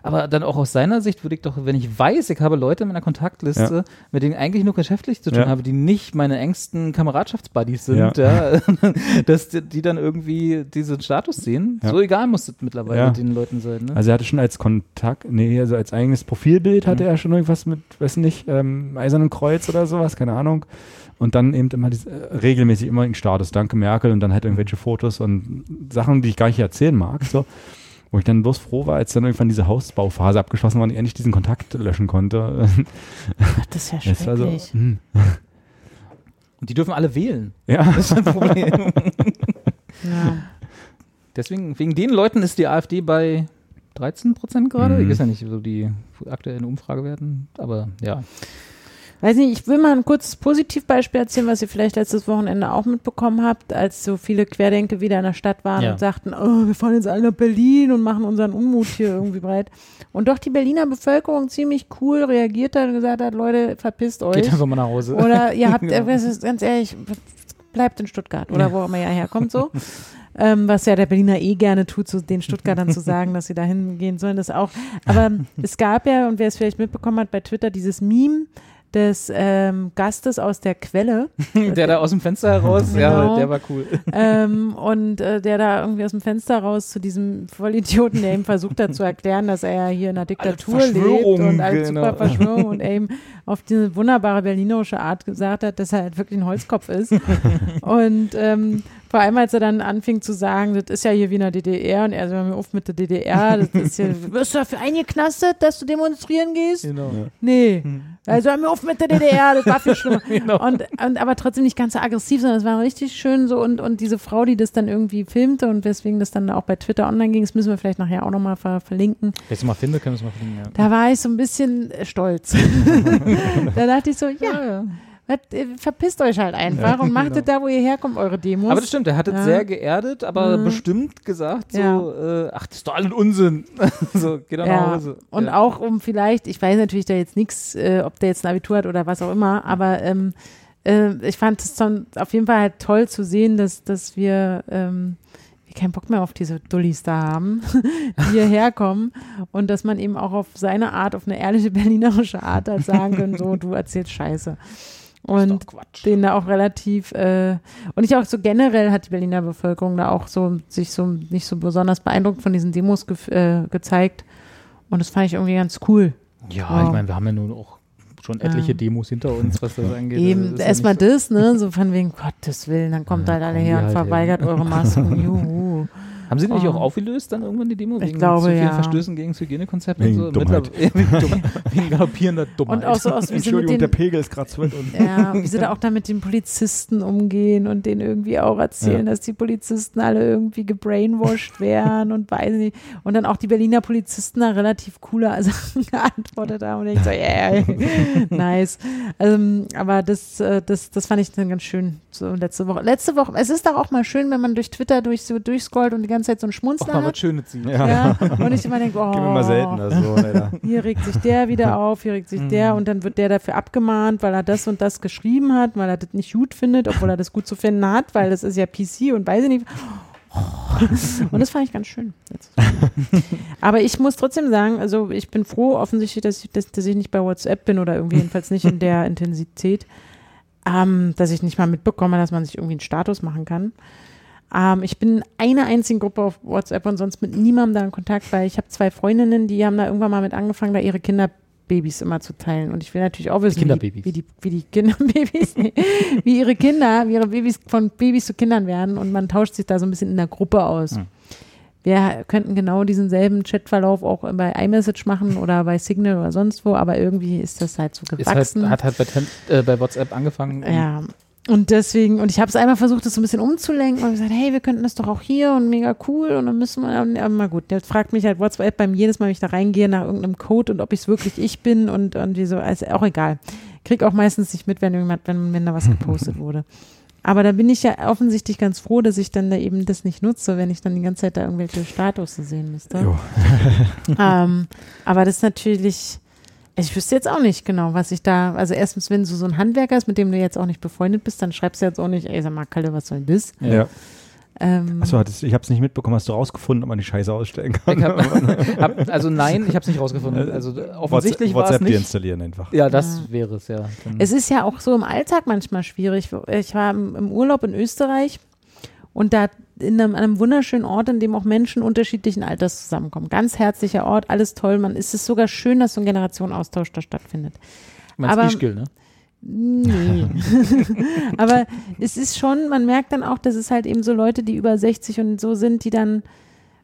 Aber dann auch aus seiner Sicht würde ich doch, wenn ich weiß, ich habe Leute in meiner Kontaktliste, Ja. mit denen ich eigentlich nur geschäftlich zu tun Ja. habe, die nicht meine engsten Kameradschaftsbuddies sind, ja. dass die, die dann irgendwie diesen Status sehen. So egal muss das mittlerweile Ja. den Leuten sein. Ne? Also er hatte schon als Kontakt, nee, also als eigenes Profilbild hatte er schon irgendwas mit, weiß nicht, ähm, Eisernen Kreuz oder sowas, keine Ahnung. Und dann eben immer diese, äh, regelmäßig immer einen Status, danke Merkel und dann halt irgendwelche Fotos und Sachen, die ich gar nicht erzählen mag, so. Wo ich dann bloß froh war, als dann irgendwann diese Hausbauphase abgeschlossen war und ich endlich diesen Kontakt löschen konnte. das ist ja Das war so, schrecklich. hm, Und die dürfen alle wählen. ja. Das ist ein Problem. Ja. Deswegen, wegen den Leuten ist die AfD bei 13 Prozent gerade. Mhm. Ich weiß ja nicht, so die aktuellen Umfragewerten, aber ja. Weiß nicht, ich will mal ein kurzes Positivbeispiel erzählen, was ihr vielleicht letztes Wochenende auch mitbekommen habt, als so viele Querdenke wieder in der Stadt waren Ja. und sagten, oh, wir fahren jetzt alle nach Berlin und machen unseren Unmut hier irgendwie breit. Und doch die Berliner Bevölkerung ziemlich cool reagiert hat und gesagt hat, Leute, verpisst euch. Geht einfach mal nach Hause. Oder ihr habt, Ja. ist ganz ehrlich, bleibt in Stuttgart oder wo auch immer ihr herkommt so. Ähm, was ja der Berliner eh gerne tut, so den Stuttgartern zu sagen, dass sie da hingehen sollen, das auch. Aber es gab ja, und wer es vielleicht mitbekommen hat, bei Twitter dieses Meme des ähm, Gastes aus der Quelle. der da aus dem Fenster heraus, Genau. ja, der war cool. ähm, und äh, der da irgendwie aus dem Fenster raus zu diesem Vollidioten, der ihm versucht hat zu erklären, dass er ja hier in einer Diktatur lebt und als genau. super Verschwörung und er ihm auf diese wunderbare berlinerische Art gesagt hat, dass er halt wirklich ein Holzkopf ist. und ähm, vor allem, als er dann anfing zu sagen, das ist ja hier wie in der DDR und er so, hör mir auf mit der DDR, das ist hier, wirst du dafür eingeknastet, dass du demonstrieren gehst? Genau. Nee. Also hör mir auf mit der DDR, das war viel schlimmer. Genau. und, und aber trotzdem nicht ganz so aggressiv, sondern es war richtig schön so und, und diese Frau, die das dann irgendwie filmte und weswegen das dann auch bei Twitter online ging, das müssen wir vielleicht nachher auch nochmal ver verlinken. Wenn ich mal finde, können wir es mal finden, ja. Da war ich so ein bisschen stolz. da dachte ich so, ja, äh, verpisst euch halt einfach und macht es da, wo ihr herkommt, eure Demos. genau. Aber das stimmt, er hat es Ja. sehr geerdet, aber Mhm. bestimmt gesagt, so, Ja. äh, ach, das ist doch alles Unsinn. so, geh doch nach Ja, Hause. und ja. auch um vielleicht, ich weiß natürlich da jetzt nichts, äh, ob der jetzt ein Abitur hat oder was auch immer, aber ähm, äh, ich fand es dann auf jeden Fall halt toll zu sehen, dass, dass wir, ähm, wir keinen Bock mehr auf diese Dullis da haben, die hierher kommen und dass man eben auch auf seine Art, auf eine ehrliche berlinerische Art halt sagen kann, so, du erzählst Scheiße. Und doch Quatsch. den da auch relativ äh, und ich auch so generell hat die Berliner Bevölkerung da auch so sich so nicht so besonders beeindruckt von diesen Demos gef- äh, gezeigt und das fand ich irgendwie ganz cool. Ja, Wow. ich meine, wir haben ja nun auch schon etliche Demos hinter uns, was das angeht. Eben, ja erstmal so- das, ne? So von wegen, Gottes Willen, dann kommt Ja, halt alle her und halt verweigert eure Masken. Juhu. Haben Sie nicht Oh. auch aufgelöst dann irgendwann die Demo? Ich wegen glaube, zu vielen ja. Verstößen gegen das Hygienekonzept Wegen und so? Dummheit. Wegen, Dumm, wegen galoppierender Dummheit. Und auch so aus, wie Entschuldigung, der den, Pegel ist gerade unten. ja, wie sie da auch da mit den Polizisten umgehen und denen irgendwie auch erzählen, dass die Polizisten alle irgendwie gebrainwashed wären und weiß nicht. Und dann auch die Berliner Polizisten da relativ coole Sachen geantwortet haben und ich so, yeah, nice. Ähm, aber das, äh, das, das fand ich dann ganz schön so letzte Woche. Letzte Woche, es ist doch auch mal schön, wenn man durch Twitter durch so durchscrollt und die ganze Zeit so auch Schmunzler was hat. Schönes ziehen. Ja. Und ich immer denke, oh, Gib mir mal seltener so, hier regt sich der wieder auf, hier regt sich der und dann wird der dafür abgemahnt, weil er das und das geschrieben hat, weil er das nicht gut findet, obwohl er das gut zu finden hat, weil das ist ja PC und weiß ich nicht. Und das fand ich ganz schön. Aber ich muss trotzdem sagen, also ich bin froh offensichtlich, dass ich, dass, dass ich nicht bei WhatsApp bin oder irgendwie jedenfalls nicht in der Intensität, ähm, dass ich nicht mal mitbekomme, dass man sich irgendwie einen Status machen kann. Ähm, ich bin in einer einzigen Gruppe auf WhatsApp und sonst mit niemandem da in Kontakt, weil ich habe zwei Freundinnen, die haben da irgendwann mal mit angefangen, da ihre Kinderbabys immer zu teilen. Und ich will natürlich auch wissen, wie die, Kinderbabys. wie die, wie die Kinderbabys, nee, wie ihre Kinder, wie ihre Babys von Babys zu Kindern werden. Und man tauscht sich da so ein bisschen in der Gruppe aus. Hm. Wir könnten genau diesen selben Chatverlauf auch bei iMessage machen oder bei Signal oder sonst wo, aber irgendwie ist das halt so Ist halt, gewachsen. hat halt bei, äh, bei WhatsApp angefangen. Ja. Und deswegen, und ich habe es einmal versucht, das so ein bisschen umzulenken und gesagt, hey, wir könnten das doch auch hier und mega cool und dann müssen wir, aber mal gut, der fragt mich halt WhatsApp beim jedes Mal, wenn ich da reingehe, nach irgendeinem Code und ob ich es wirklich ich bin und, und wie so, also auch egal. Krieg auch meistens nicht mit, wenn irgendjemand, wenn, wenn da was gepostet wurde. Aber da bin ich ja offensichtlich ganz froh, dass ich dann da eben das nicht nutze, wenn ich dann die ganze Zeit da irgendwelche Status sehen müsste. Jo. ähm, aber das ist natürlich, ich wüsste jetzt auch nicht genau, was ich da, also erstens, wenn du so ein Handwerker ist, mit dem du jetzt auch nicht befreundet bist, dann schreibst du jetzt auch nicht, ey, sag mal, Kalle, was soll das? Ja. Ähm, Achso, ich habe es nicht mitbekommen. Hast du rausgefunden, ob man die Scheiße ausstellen kann? Ich hab, hab, also nein, ich habe es nicht rausgefunden. Also äh, offensichtlich war es WhatsApp nicht. deinstallieren einfach. Ja, das wäre es ja. Dann- Es ist ja auch so im Alltag manchmal schwierig. Ich war im Urlaub in Österreich und da in einem, einem wunderschönen Ort, in dem auch Menschen unterschiedlichen Alters zusammenkommen. Ganz herzlicher Ort, alles toll. Man ist es sogar schön, dass so ein Generationenaustausch da stattfindet. Meinst aber- Ischgl, ne? Nee. Aber es ist schon, man merkt dann auch, dass es halt eben so Leute, die über 60 und so sind, die dann,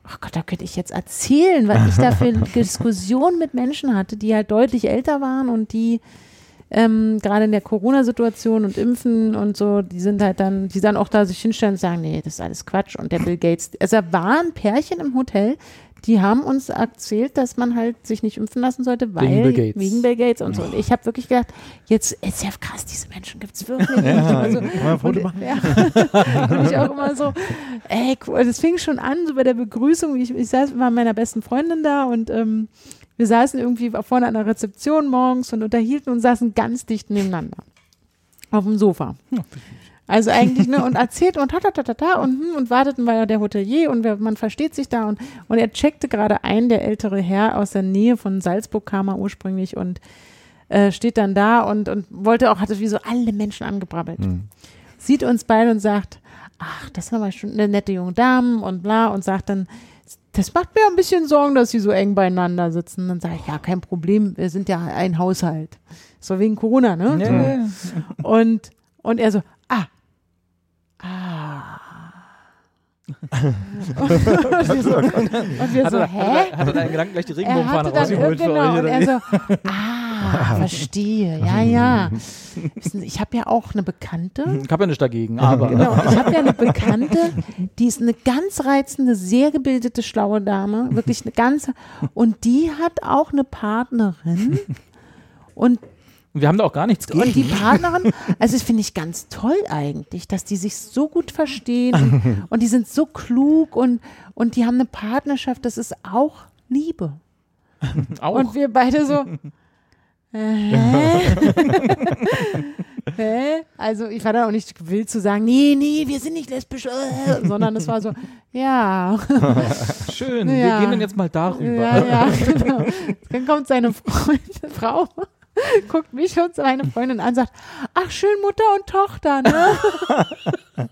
oh Gott, da könnte ich jetzt erzählen, was ich da für Diskussionen mit Menschen hatte, die halt deutlich älter waren und die ähm, gerade in der Corona-Situation und Impfen und so, die sind halt dann, die dann auch da sich hinstellen und sagen, nee, das ist alles Quatsch. Und der Bill Gates, also da waren Pärchen im Hotel, die haben uns erzählt, dass man halt sich nicht impfen lassen sollte, weil Bill Gates. wegen Bill Gates und so. Und ich habe wirklich gedacht, jetzt ist ja krass, diese Menschen gibt es wirklich. also, Kann man ein Foto und, machen? ja, und ich auch immer so, ey, cool. das fing schon an, so bei der Begrüßung. Ich, ich saß mit meiner besten Freundin da und ähm, wir saßen irgendwie vorne an der Rezeption morgens und unterhielten und saßen ganz dicht nebeneinander. Auf dem Sofa. Also eigentlich, ne, und erzählt und ta und, hm, und warteten bei der Hotelier und wer, man versteht sich da und, und er checkte gerade ein, der ältere Herr aus der Nähe von Salzburg kam er ursprünglich und äh, steht dann da und, und wollte auch, hatte wie so alle Menschen angebrabbelt. Sieht uns beide und sagt, ach, das ist aber schon eine nette junge Dame und bla und sagt dann, das macht mir ein bisschen Sorgen, dass sie so eng beieinander sitzen. Dann sage ich, ja, kein Problem, wir sind ja ein Haushalt. So wegen Corona, ne? So. Und, und er so, ah. Ah. Und wir so, und wir Hat so er, hä? hat er, deinen Gedanken gleich die Regenbogenfahne rausgeholt für genau, euch? und er so, ah, verstehe, ja, ja. Ich habe ja auch eine Bekannte, Ich habe ja nichts dagegen, aber. Genau, ich habe ja eine Bekannte, die ist eine ganz reizende, sehr gebildete, schlaue Dame, wirklich eine ganze, und die hat auch eine Partnerin und, Wir haben da auch gar nichts gegen. und die Partnerin, also das finde ich ganz toll eigentlich, dass die sich so gut verstehen und, und die sind so klug und, und die haben eine Partnerschaft, das ist auch Liebe. auch. Und wir beide so, äh, hä? hä? Also ich war da auch nicht gewillt zu sagen, nee, nee, wir sind nicht lesbisch, äh, sondern es war so, ja, Schön, Ja. wir gehen dann jetzt mal darüber. ja, ja, genau. Dann kommt seine Freundin, Frau, guckt mich und seine Freundin an und sagt, ach schön, Mutter und Tochter, ne?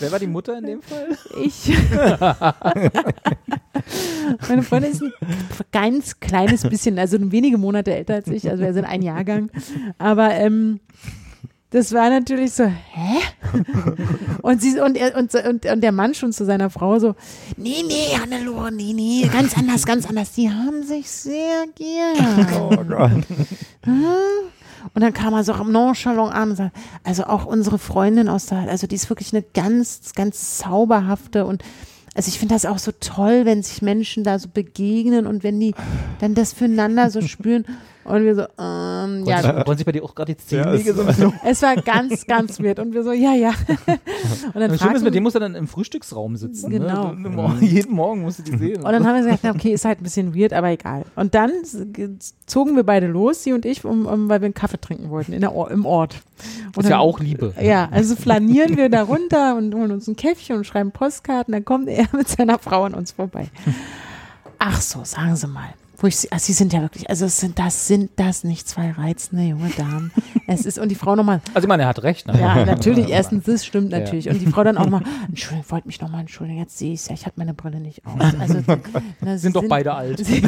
Wer war die Mutter in dem Fall? Ich. Meine Freundin ist ein ganz kleines bisschen, also wenige Monate älter als ich, also wir sind ein Jahrgang. Aber ähm, das war natürlich so, hä? Und, sie, und, er, und, und, und der Mann schon zu seiner Frau so, nee, nee, Hannelore, nee, nee, ganz anders, ganz anders. Die haben sich sehr gern. Oh Gott. Und dann kam er so am Nonchalant an und sagte, also auch unsere Freundin aus der, also die ist wirklich eine ganz, ganz zauberhafte und also ich finde das auch so toll, wenn sich Menschen da so begegnen und wenn die dann das füreinander so spüren. Und wir so, ähm, ja, Wollen, Sie, wollen Sie bei dir auch gerade die Ja, Zehennägel es- so? es war ganz, ganz weird. Und wir so, ja, ja. Und dann Das Schlimme ist, mit dem muss er dann im Frühstücksraum sitzen. Genau. Ne? Mor- Jeden Morgen musst du die sehen. Und dann haben wir gesagt, okay, ist halt ein bisschen weird, aber egal. Und dann zogen wir beide los, sie und ich, um, um, weil wir einen Kaffee trinken wollten in der Or im Ort. Und ist ja dann- auch Liebe. Ja, also flanieren wir da runter und holen uns ein Käffchen und schreiben Postkarten. Dann kommt er mit seiner Frau an uns vorbei. Ach so, sagen Sie mal. Wo ich, sie- ah, sie sind ja wirklich, also es sind das sind das nicht zwei reizende junge Damen. Es ist und die Frau nochmal, Also ich meine, er hat recht. Ne? ja, natürlich, erstens, das stimmt Ja. natürlich. Und die Frau dann auch nochmal, Entschuldigung, wollte mich nochmal entschuldigen, jetzt sehe ich es ja, ich hatte meine Brille nicht auf. Also, na, sie Sind doch beide alt. Sie,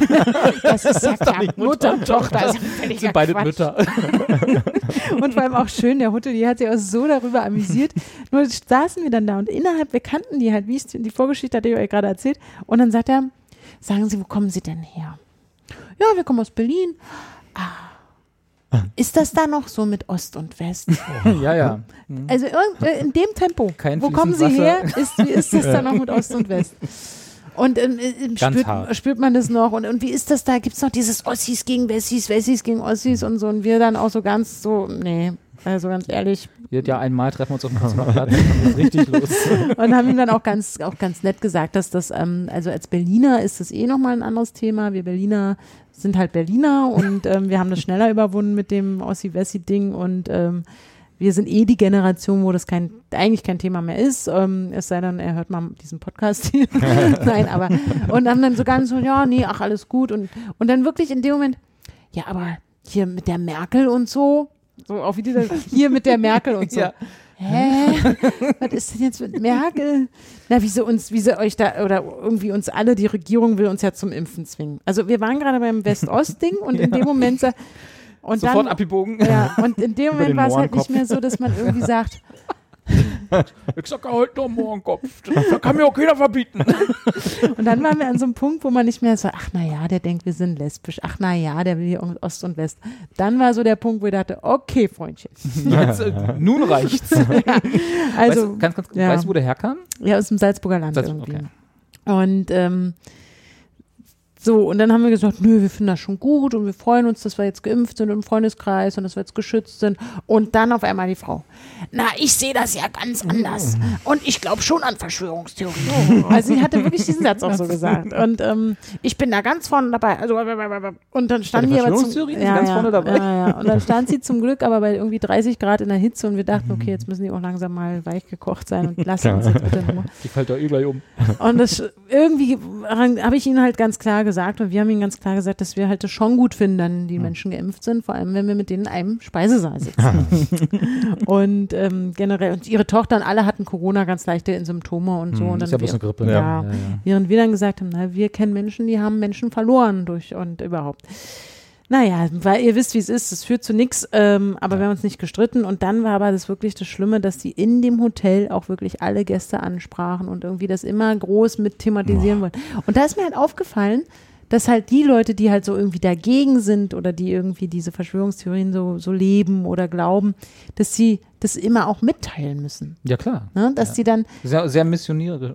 das ist ja klar, Mutter und Tochter. Ja völliger Sind beide Quatsch. Mütter. Und vor allem auch schön, der Hutte, die hat sich auch so darüber amüsiert. Nur saßen wir dann da und innerhalb, wir kannten die halt, wie ich die Vorgeschichte hatte ich euch gerade erzählt. Und dann sagt er, sagen Sie, wo kommen Sie denn her? Ja, wir kommen aus Berlin. Ah. Ist das da noch so mit Ost und West? ja, ja. Also irgend- äh, in dem Tempo. Kein Wo kommen Sie her? Ist, wie ist das da noch mit Ost und West? Und ähm, äh, Ganz spürt, spürt man das noch? Und, und wie ist das da? Gibt es noch dieses Ossis gegen Wessis, Wessis gegen Ossis und so? Und wir dann auch so ganz so, nee, also ganz ehrlich. Jedes Jahr einmal treffen wir uns auf dem Potsdamer richtig los. Und haben ihm dann auch ganz, auch ganz nett gesagt, dass das, ähm, also als Berliner ist das eh nochmal ein anderes Thema. Wir Berliner sind halt Berliner und ähm, wir haben das schneller überwunden mit dem Ossi-Wessi-Ding und ähm, wir sind eh die Generation, wo das kein, eigentlich kein Thema mehr ist. Ähm, es sei denn, er hört mal diesen Podcast hier. Nein, aber, und haben dann so ganz so, ja, nee, ach, alles gut. Und, und dann wirklich in dem Moment, ja, aber hier mit der Merkel und so, so auch wie dieser, hier mit der Merkel und so. Ja. Hä? Was ist denn jetzt mit Merkel? Na, wie sie uns, wie sie euch da, oder irgendwie uns alle, die Regierung will uns ja zum Impfen zwingen. Also wir waren gerade beim West-Ost-Ding und in dem Moment und Sofort dann, abgebogen. ja, und in dem Moment war es halt nicht mehr so, dass man irgendwie sagt, Ich sag ja heute noch morgen Kopf. Das kann mir auch keiner verbieten. und dann waren wir an so einem Punkt, wo man nicht mehr so, ach na ja, der denkt, wir sind lesbisch, ach na ja, der will hier Ost und West. Dann war so der Punkt, wo ich dachte, okay, Freundchen. Jetzt, äh, nun reicht's. Also, weißt, du, ganz, ganz, ja. weißt du, wo der herkam? Ja, aus dem Salzburger Land Salzburg, irgendwie. Und ähm, so, und dann haben wir gesagt, nö, wir finden das schon gut und wir freuen uns, dass wir jetzt geimpft sind im Freundeskreis und dass wir jetzt geschützt sind. Und dann auf einmal die Frau. Na, ich sehe das ja ganz anders. Und ich glaube schon an Verschwörungstheorien. Also sie hatte wirklich diesen Satz auch so gesagt. Und ähm, ich bin da ganz vorne dabei. Also, und dann stand den aber zum, sie ganz vorne dabei? Ja, ja. Und dann stand sie zum Glück aber bei irgendwie 30 Grad in der Hitze und wir dachten, okay, jetzt müssen die auch langsam mal weich gekocht sein und lassen uns jetzt bitte Ruhe. Die fällt da eh gleich um. Und das irgendwie habe ich ihnen halt ganz klar gesagt und wir haben ihnen ganz klar gesagt, dass wir halt das schon gut finden, wenn die Menschen geimpft sind, vor allem wenn wir mit denen in einem Speisesaal sitzen. und ähm, generell, und ihre Tochter und alle hatten Corona, ganz leichte Symptome und so. und dann ist ja bloß eine Grippe. Ja. ja, ja. Während wir dann gesagt haben, na, wir kennen Menschen, die haben Menschen verloren durch und überhaupt. Naja, weil ihr wisst, wie es ist, es führt zu nichts, ähm, aber wir haben uns nicht gestritten und dann war aber das wirklich das Schlimme, dass die in dem Hotel auch wirklich alle Gäste ansprachen und irgendwie das immer groß mit thematisieren wollen. Und da ist mir halt aufgefallen, dass halt die Leute, die halt so irgendwie dagegen sind oder die irgendwie diese Verschwörungstheorien so, so leben oder glauben, dass sie das immer auch mitteilen müssen. Ja, klar. Ne? Dass die dann Sehr, sehr ja, missionarisch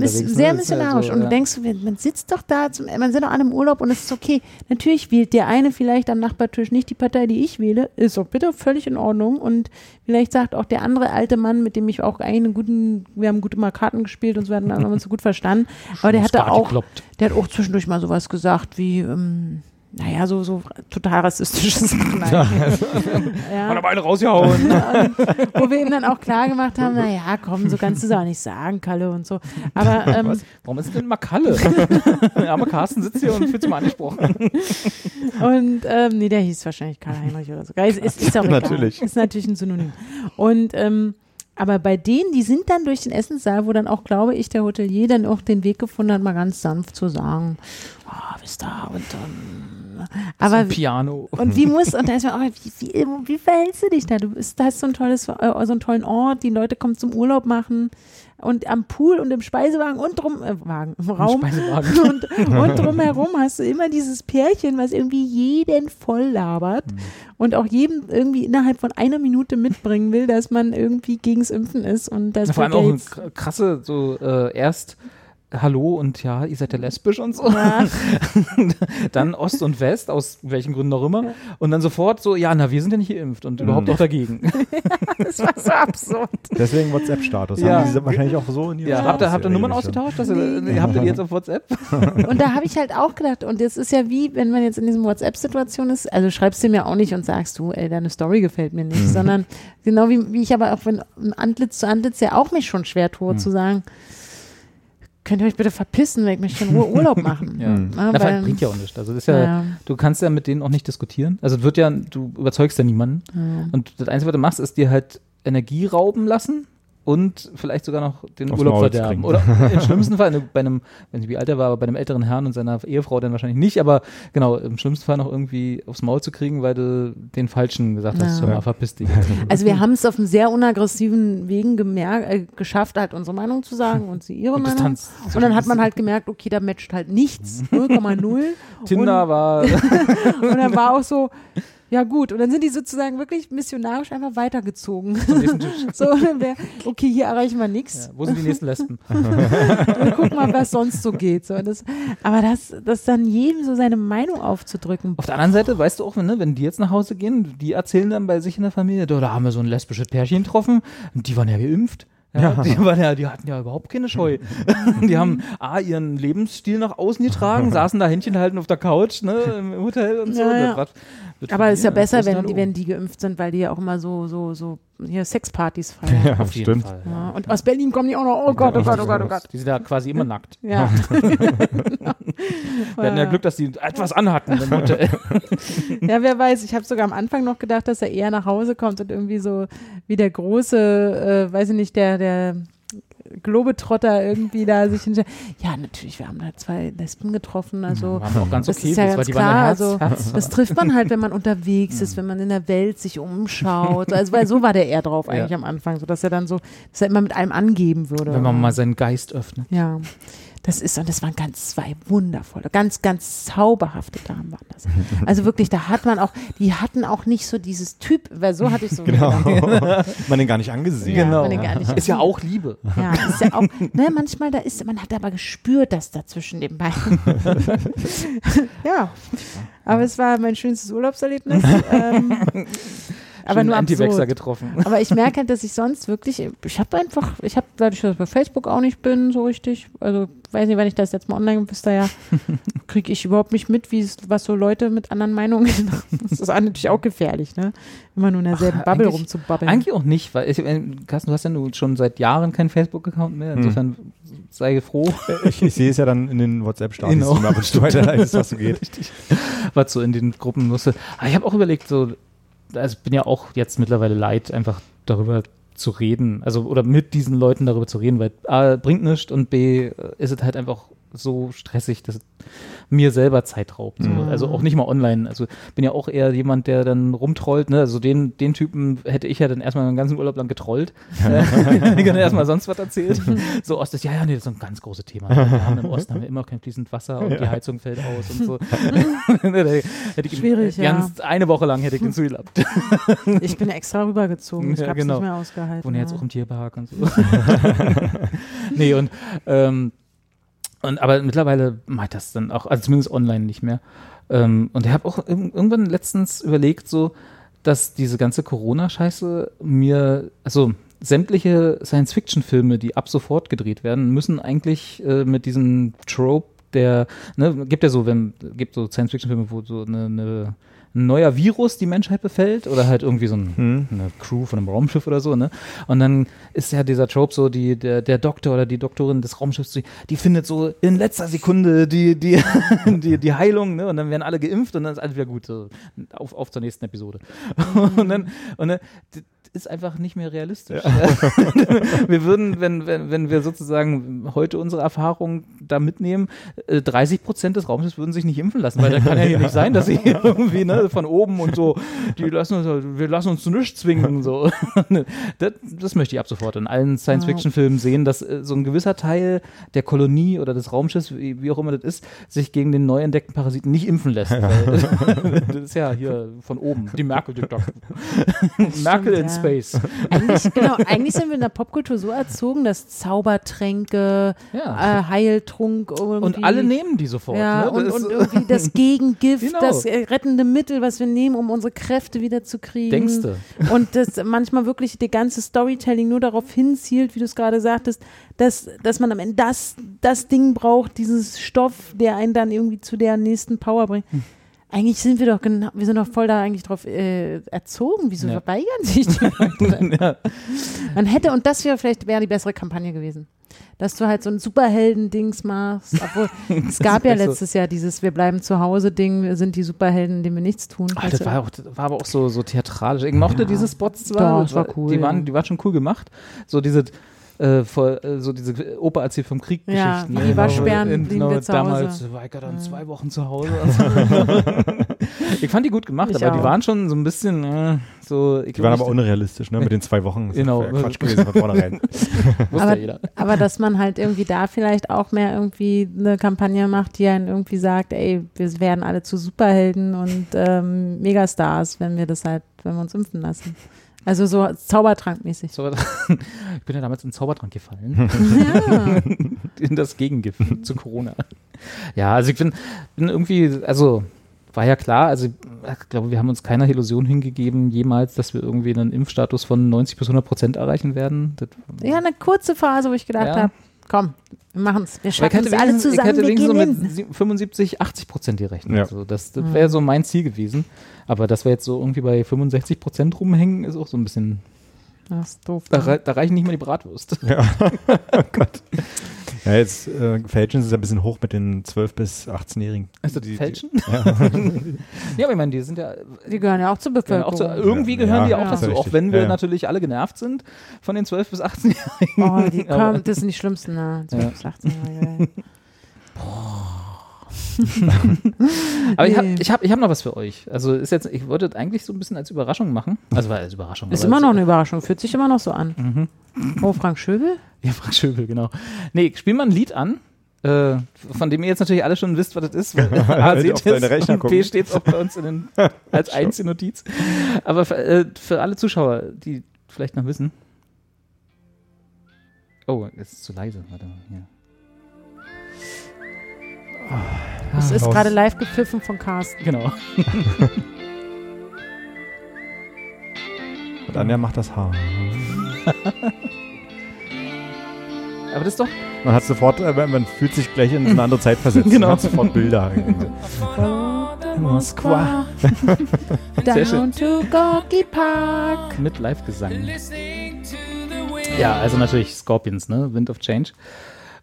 miss- ne? sehr Das ist ja missionarisch. so, und du ja. denkst, man sitzt doch da, zum, man sind doch alle im Urlaub und es ist okay. Natürlich wählt der eine vielleicht am Nachbartisch nicht die Partei, die ich wähle. Ist auch bitte völlig in Ordnung. Und vielleicht sagt auch der andere alte Mann, mit dem ich auch eigentlich einen guten, wir haben gute mal Karten gespielt und so, wir haben uns so gut verstanden. Aber der hatte Sparti auch, der hat auch zwischendurch mal sowas gesagt wie, ähm, naja, so, so total rassistisches Nein. ja. Hat aber eine rausgehauen. Wo wir ihm dann auch klar gemacht haben, naja, komm, so kannst du es auch nicht sagen, Kalle und so. Aber ähm? Warum ist denn immer Kalle? Der arme Carsten sitzt hier und fühlt sich mal angesprochen. Und ähm, nee, der hieß wahrscheinlich Karl Heinrich oder so. Ist, ist, ist auch egal. Natürlich. Ist natürlich ein Synonym. Und ähm, Aber bei denen, die sind dann durch den Essenssaal, wo dann auch, glaube ich, der Hotelier dann auch den Weg gefunden hat, mal ganz sanft zu sagen, ah, bis da und dann. Aber Piano. und wie muss, und da ist man auch, wie, wie, wie verhältst du dich da? Du bist, hast so ein tolles, äh, so einen tollen Ort, die Leute kommen zum Urlaub machen und am Pool und im Speisewagen und drum, äh, Wagen, im Raum Speisewagen. und, und drumherum hast du immer dieses Pärchen, was irgendwie jeden voll labert Mhm. und auch jedem irgendwie innerhalb von einer Minute mitbringen will, dass man irgendwie gegens Impfen ist und das Vor allem auch ja krasse, so äh, erst Hallo und ja, ihr seid ja lesbisch und so. Ja. dann Ost und West, aus welchen Gründen auch immer. Und dann sofort so, ja, na, wir sind ja nicht geimpft und überhaupt auch dagegen. das war so absurd. Deswegen WhatsApp-Status. Ja. Haben die wahrscheinlich auch so in ihrer ja, habt ihr, habt ihr Nummern ausgetauscht? Dass ihr, ihr habt ihr die jetzt auf WhatsApp? Und da habe ich halt auch gedacht, und das ist ja wie, wenn man jetzt in diesem WhatsApp-Situation ist, also schreibst du mir auch nicht und sagst du, ey, deine Story gefällt mir nicht, sondern genau wie, wie ich aber auch, wenn Antlitz zu Antlitz ja auch mich schon schwer tue, zu sagen, könnt ihr euch bitte verpissen, weil ich möchte in Ruhe Urlaub machen. Ja. Ja, Das weil- bringt ja auch nichts. Also das ist ja, Ja. du kannst ja mit denen auch nicht diskutieren. Also wird ja, du überzeugst ja niemanden. Und das Einzige, was du machst, ist dir halt Energie rauben lassen und vielleicht sogar noch den Aufs Urlaub Maul zu verderben. kriegen. Oder im schlimmsten Fall, ne, bei einem, wenn ich wie alt er war, aber bei einem älteren Herrn und seiner Ehefrau dann wahrscheinlich nicht, aber genau, im schlimmsten Fall noch irgendwie aufs Maul zu kriegen, weil du den Falschen gesagt hast, Ja. hör mal, verpiss dich. Also wir haben es auf einem sehr unaggressiven Wegen gemerkt, äh, geschafft, halt unsere Meinung zu sagen und sie ihre Und Meinung. Distanz. Und dann hat man halt gemerkt, okay, da matcht halt nichts, 0,0. Tinder war, Und dann war auch so, ja gut. Und dann sind die sozusagen wirklich missionarisch einfach weitergezogen. so, dann wär, okay, hier erreichen wir nichts. ja, wo sind die nächsten Lesben? Wir gucken mal, was sonst so geht. So, das, aber das, das dann jedem so seine Meinung aufzudrücken. Auf der anderen Seite, weißt du auch, ne, wenn die jetzt nach Hause gehen, die erzählen dann bei sich in der Familie, da, da haben wir so ein lesbisches Pärchen getroffen und die waren ja geimpft. Ja, Die, waren ja, die hatten ja überhaupt keine Scheu. die haben A, ihren Lebensstil nach außen getragen, saßen da Händchen halten auf der Couch, ne, im Hotel und so. Ja, Aber es ist ja besser, wenn die, wenn die geimpft sind, weil die ja auch immer so, so, so hier Sexpartys feiern. Ja, Auf jeden stimmt. Fall. Ja, und aus Berlin kommen die auch noch. Oh Gott, oh Gott, oh Gott, oh Gott. Die sind ja quasi immer nackt. Ja. Wir hatten ja Glück, dass die etwas anhatten im Hotel. Ja, wer weiß. Ich habe sogar am Anfang noch gedacht, dass er eher nach Hause kommt und irgendwie so wie der große, äh, weiß ich nicht, der, der Globetrotter irgendwie da sich hinstellt. Ja, natürlich, wir haben da zwei Lesben getroffen. Also auch ganz das okay, ist ja das war ganz klar. Also das trifft man halt, wenn man unterwegs ist, wenn man in der Welt sich umschaut. Also weil so war der eher drauf eigentlich Ja. am Anfang, so dass er dann so, dass er immer mit allem angeben würde. Wenn man mal seinen Geist öffnet. Ja, das ist, und das waren ganz zwei wundervolle, ganz, ganz zauberhafte Damen waren das. Also wirklich, da hat man auch, die hatten auch nicht so dieses Typ, weil so hatte ich so Genau. Man den gar nicht angesehen. Ja, man den gar nicht- Ist ja auch Liebe. Ja, ist ja auch, ne, manchmal da ist, man hat aber gespürt, dass da zwischen den beiden. ja, aber es war mein schönstes Urlaubserlebnis. ähm, aber nur absurd. getroffen. Aber ich merke halt, dass ich sonst wirklich, ich habe einfach, ich habe dadurch, dass ich bei Facebook auch nicht bin, so richtig, also weiß nicht, wenn ich das jetzt mal online wisst ihr ja, kriege ich überhaupt nicht mit, wie es, was so Leute mit anderen Meinungen machen. Das ist natürlich auch gefährlich, ne? Immer nur in derselben Ach, Bubble rumzubabbeln. Eigentlich auch nicht, weil ich, äh, Carsten, du hast ja nun schon seit Jahren keinen Facebook-Account mehr. Insofern sei froh, Ich, ich sehe es ja dann in den WhatsApp-Status, Genau. ab und zu weiterleitest, was so geht. was so in den Gruppen musste. Aber ich habe auch überlegt, so, also ich bin ja auch jetzt mittlerweile leid, einfach darüber zu reden, also oder mit diesen Leuten darüber zu reden, weil A, bringt nichts und B, äh, ist es halt einfach so stressig, dass es mir selber Zeit raubt. So. Mhm. Also auch nicht mal online. Also bin ja auch eher jemand, der dann rumtrollt. Ne? Also den, den Typen hätte ich ja dann erstmal den ganzen Urlaub lang getrollt. Die dann erstmal sonst was erzählt. so Ost ist, ja, ja, nee, das ist ein ganz großes Thema. Wir haben im Osten haben wir immer kein fließend Wasser und die Heizung fällt aus und so. Da hätte ich ihn Schwierig, ja. ganz, Eine Woche lang hätte ich ihn zugelappt. Ich bin extra rübergezogen, ich Ja, habe genau. nicht mehr ausgehalten. Wohne jetzt ja. auch im Tierpark und so. nee, und, ähm, und aber mittlerweile mache das dann auch, also zumindest online nicht mehr. Ähm, und ich habe auch irg- irgendwann letztens überlegt, so, dass diese ganze Corona-Scheiße mir, also sämtliche Science-Fiction-Filme, die ab sofort gedreht werden, müssen eigentlich äh, mit diesem Trope der, ne, gibt ja so, wenn, gibt so Science-Fiction-Filme, wo so eine, eine ein neuer Virus die Menschheit befällt oder halt irgendwie so ein, Hm. eine Crew von einem Raumschiff oder so, ne? Und dann ist ja dieser Trope so, die, der, der Doktor oder die Doktorin des Raumschiffs, die, die findet so in letzter Sekunde die, die, die, die Heilung, ne? Und dann werden alle geimpft und dann ist alles wieder gut. So. Auf, auf zur nächsten Episode. Und dann, und dann ist einfach nicht mehr realistisch. wir würden, wenn, wenn, wenn wir sozusagen heute unsere Erfahrung da mitnehmen, äh, 30 Prozent des Raumschiffs würden sich nicht impfen lassen, weil da kann ja hier nicht sein, dass sie irgendwie ne, von oben und so, die lassen uns, wir lassen uns zu nichts zwingen. So. Das, das möchte ich ab sofort in allen Science-Fiction-Filmen sehen, dass äh, so ein gewisser Teil der Kolonie oder des Raumschiffs, wie, wie auch immer das ist, sich gegen den neu entdeckten Parasiten nicht impfen lässt. Weil, das ist ja hier von oben, die Merkel-Diktatur. Merkel in ja. Space. Eigentlich, genau, eigentlich sind wir in der Popkultur so erzogen, dass Zaubertränke, Ja. äh, Heiltrunk irgendwie. Und alle nehmen die sofort. Ja, ne? und, Das und irgendwie das Gegengift, Genau. das äh, rettende Mittel, was wir nehmen, um unsere Kräfte wieder zu kriegen. Denkste. Und das manchmal wirklich die ganze Storytelling nur darauf hinzielt, wie du es gerade sagtest, dass, dass man am Ende das, das Ding braucht, dieses Stoff, der einen dann irgendwie zu der nächsten Power bringt. Hm. Eigentlich sind wir doch genau, wir sind doch voll da eigentlich drauf äh, erzogen. Wieso Ja. verweigern sich die Leute? ja. Man hätte, und das wäre vielleicht wäre die bessere Kampagne gewesen. Dass du halt so ein Superhelden-Dings machst. Obwohl, es gab ja wär so- letztes Jahr dieses Wir bleiben zu Hause-Ding, wir sind die Superhelden, denen wir nichts tun. Ah, Weißt das, war auch, das war aber auch so, so theatralisch. Ich mochte Ja. diese Spots zwar. Doch, war cool, Die waren, ja. die waren schon cool gemacht. So diese, äh, voll, äh, so diese Opa erzählt vom Krieg Ja, Geschichten. wie ne? die Genau, Waschbären in- blieben wir zu damals Hause. war ich ja dann Ja. zwei Wochen zu Hause. so. ich fand die gut gemacht, Ich aber die auch. waren schon so ein bisschen äh, so. Ich Die waren aber unrealistisch, ne? Mit den zwei Wochen. Genau. Quatsch gewesen von vornherein. wusste Aber- ja jeder. Aber dass man halt irgendwie da vielleicht auch mehr irgendwie eine Kampagne macht, die einen irgendwie sagt, ey, wir werden alle zu Superhelden und ähm, Megastars, wenn wir das halt, wenn wir uns impfen lassen. Also so Zaubertrankmäßig. So, ich bin ja damals in den Zaubertrank gefallen. Ja. in das Gegengift zu Corona. Ja, also ich bin, bin irgendwie, also war ja klar, also ich glaube, wir haben uns keiner Illusion hingegeben, jemals, dass wir irgendwie einen Impfstatus von 90 bis 100 Prozent erreichen werden. Das, ja, eine kurze Phase, wo ich gedacht Ja. habe, komm, wir machen es. Wir schaffen es alle wenigstens, ich zusammen, hätte wir gehen so hin. mit sie- 75, 80 Prozent gerechnet. Ja. Also das das wäre so mein Ziel gewesen. Aber dass wir jetzt so irgendwie bei 65 Prozent rumhängen, ist auch so ein bisschen, Das ist doof. da, ne? da reichen nicht mal die Bratwurst. Ja, jetzt äh, fälschen sie es ein bisschen hoch mit den 12- bis 18-Jährigen. Ist das Die- die- Fälschen? Ja. ja, aber ich meine, die sind ja Die gehören ja auch zur gehören auch Bevölkerung. zu, irgendwie gehören die Ja, auch ja. dazu, ist auch wenn wir Ja, ja. natürlich alle genervt sind von den 12- bis 18-Jährigen. Oh, die kommen, das sind die schlimmsten, ne? Ja. 12, 18-Jährige. Aber ich habe ich hab, ich hab noch was für euch. Also ist jetzt, ich wollte das eigentlich so ein bisschen als Überraschung machen. Also war als Überraschung. Ist immer noch eine Überraschung, fühlt sich immer noch so an. Mhm. Oh, Frank Schöbel? Ja, Frank Schöbel, genau. Nee, spiel mal ein Lied an. Äh, von dem ihr jetzt natürlich alle schon wisst, was das ist. A, seht auf deine es Rechner und B gucken. steht es auch bei uns in den, als einzige Notiz. Aber für, äh, für alle Zuschauer, die vielleicht noch wissen. Oh, es ist zu leise. Warte mal. Hier. Das ist raus. gerade live gepfiffen von Carsten. Genau. Und Anja macht das Haar. Aber das ist doch. Man hat sofort, äh, man fühlt sich gleich in eine andere Zeit versetzt. Genau. Man hat sofort Bilder. Moskwa. Down to Gorky Park. Mit Live-Gesang. Ja, also natürlich Scorpions, ne? Wind of Change.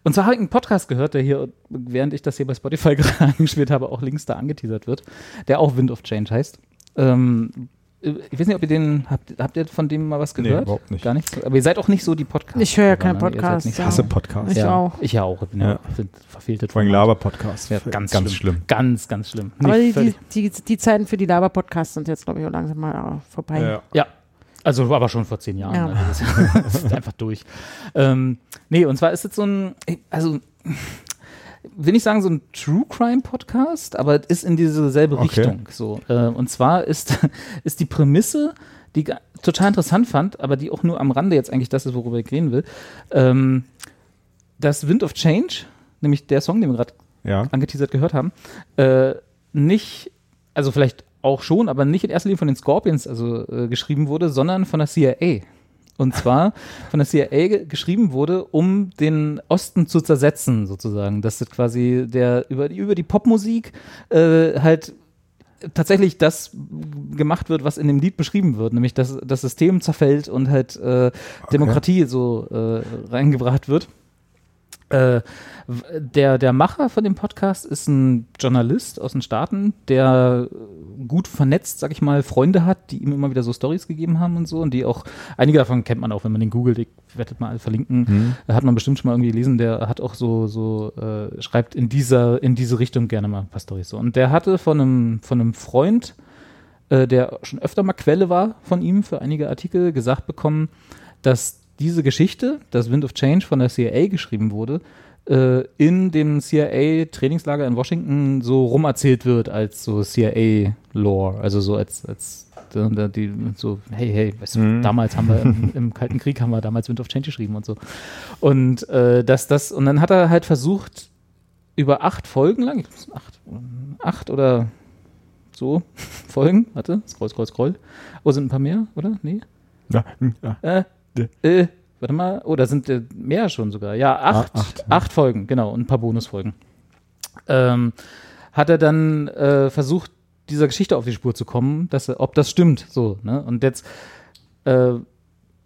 Und zwar habe ich einen Podcast gehört, der hier, während ich das hier bei Spotify gerade angespielt habe, auch links da angeteasert wird, der auch Wind of Change heißt. Ähm, ich weiß nicht, ob ihr den, habt, habt ihr von dem mal was Nee, gehört? überhaupt nicht. Gar nichts? Aber ihr seid auch nicht so die Podcasts. Ich höre ja keine Ihr seid Podcasts, nicht Ich hasse Podcasts. Ich ja, auch. Ich ja auch. Ich bin ja, Ja. verfehltet. Vor allem. Laber-Podcasts. Ja, ganz, ganz schlimm. schlimm. Ganz, ganz schlimm. Aber Nee, die, die, die, die Zeiten für die Laber-Podcasts sind jetzt, glaube ich, auch langsam mal äh, vorbei. Ja. Ja. Also aber schon vor zehn Jahren. Ja. Ne? Das, ist, das ist einfach durch. Ähm, nee, und zwar ist es so ein, also will nicht sagen so ein True Crime Podcast, aber es ist in diese selbe Okay. Richtung. So. Äh, und zwar ist, ist die Prämisse, die ich total interessant fand, aber die auch nur am Rande jetzt eigentlich das ist, worüber ich reden will, ähm, dass Wind of Change, nämlich der Song, den wir gerade Ja. angeteasert gehört haben, äh, nicht, also vielleicht auch schon, aber nicht in erster Linie von den Scorpions also, äh, geschrieben wurde, sondern von der CIA. Und zwar von der CIA ge geschrieben wurde, um den Osten zu zersetzen, sozusagen. Dass das quasi der über die, über die Popmusik äh, halt tatsächlich das gemacht wird, was in dem Lied beschrieben wird, nämlich dass das System zerfällt und halt äh, Demokratie so äh, reingebracht wird. Äh, der, der Macher von dem Podcast ist ein Journalist aus den Staaten, der gut vernetzt, sag ich mal, Freunde hat, die ihm immer wieder so Stories gegeben haben und so. Und die auch, einige davon kennt man auch, wenn man den googelt, ich werde mal alle verlinken, hat man bestimmt schon mal irgendwie gelesen, der hat auch so, so, äh, schreibt in dieser, in diese Richtung gerne mal ein paar Stories so. Und der hatte von einem, von einem Freund, äh, der schon öfter mal Quelle war von ihm für einige Artikel, gesagt bekommen, dass diese Geschichte, das Wind of Change von der CIA geschrieben wurde, äh, in dem CIA-Trainingslager in Washington so rumerzählt wird als so CIA-Lore, also so als, als äh, die, so, hey, hey, weißt du, damals haben wir im, im Kalten Krieg haben wir damals Wind of Change geschrieben und so. Und äh, dass das, und dann hat er halt versucht, über acht Folgen lang, ich glaub, acht, acht oder so Folgen, warte, scroll, scroll, scroll. Oh, sind ein paar mehr, oder? Nee? Ja, hm, ja. Äh, äh, warte mal, oh, da sind äh, mehr schon sogar. Ja, acht, Ah, acht, acht, Folgen, genau, und ein paar Bonusfolgen. Ähm, hat er dann äh, versucht, dieser Geschichte auf die Spur zu kommen, dass er, ob das stimmt, so, ne? Und jetzt, äh,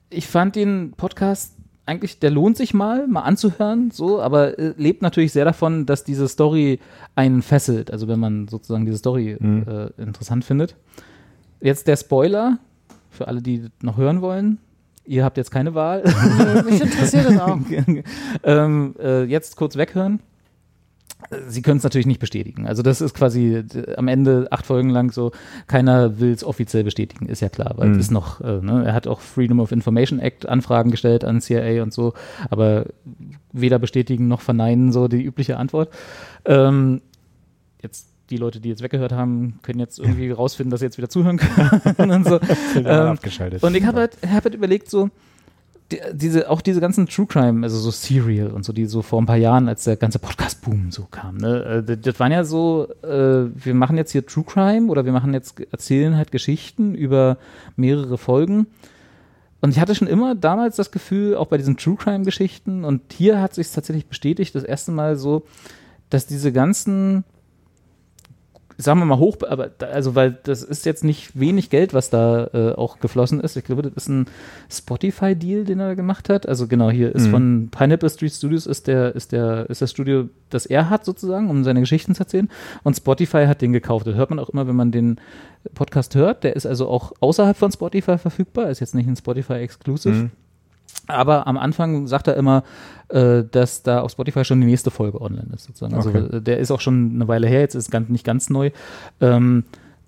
ich fand den Podcast eigentlich, der lohnt sich mal, mal anzuhören, so, aber äh, lebt natürlich sehr davon, dass diese Story einen fesselt, also wenn man sozusagen diese Story äh, interessant findet. Jetzt der Spoiler, für alle, die noch hören wollen. Ihr habt jetzt keine Wahl. Mich interessiert das auch. ähm, äh, jetzt kurz weghören. Sie können es natürlich nicht bestätigen. Also das ist quasi äh, am Ende acht Folgen lang so, keiner will es offiziell bestätigen, ist ja klar, weil es ist noch, äh, ne, er hat auch Freedom of Information Act Anfragen gestellt an CIA und so, aber weder bestätigen noch verneinen, so die übliche Antwort. Ähm, jetzt die Leute, die jetzt weggehört haben, können jetzt irgendwie rausfinden, dass sie jetzt wieder zuhören können und so. Ähm, abgeschaltet. Und ich habe halt, hab halt überlegt, so, die, diese, auch diese ganzen True Crime, also so Serial und so, die so vor ein paar Jahren, als der ganze Podcast-Boom so kam, ne, äh, das, das waren ja so, äh, wir machen jetzt hier True Crime oder wir machen jetzt, erzählen halt Geschichten über mehrere Folgen. Und ich hatte schon immer damals das Gefühl, auch bei diesen True Crime-Geschichten, und hier hat sich tatsächlich bestätigt, das erste Mal so, dass diese ganzen sagen wir mal hoch, aber da, also weil das ist jetzt nicht wenig Geld, was da äh, auch geflossen ist. Ich glaube, das ist ein Spotify-Deal, den er gemacht hat. Also genau, hier ist von Pineapple Street Studios ist der, ist der, ist das Studio, das er hat sozusagen, um seine Geschichten zu erzählen. Und Spotify hat den gekauft. Das hört man auch immer, wenn man den Podcast hört. Der ist also auch außerhalb von Spotify verfügbar, ist jetzt nicht ein Spotify-Exclusive. Aber am Anfang sagt er immer, äh, dass da auf Spotify schon die nächste Folge online ist, sozusagen. Also Okay. der ist auch schon eine Weile her, jetzt ist ganz, nicht ganz neu. Ähm,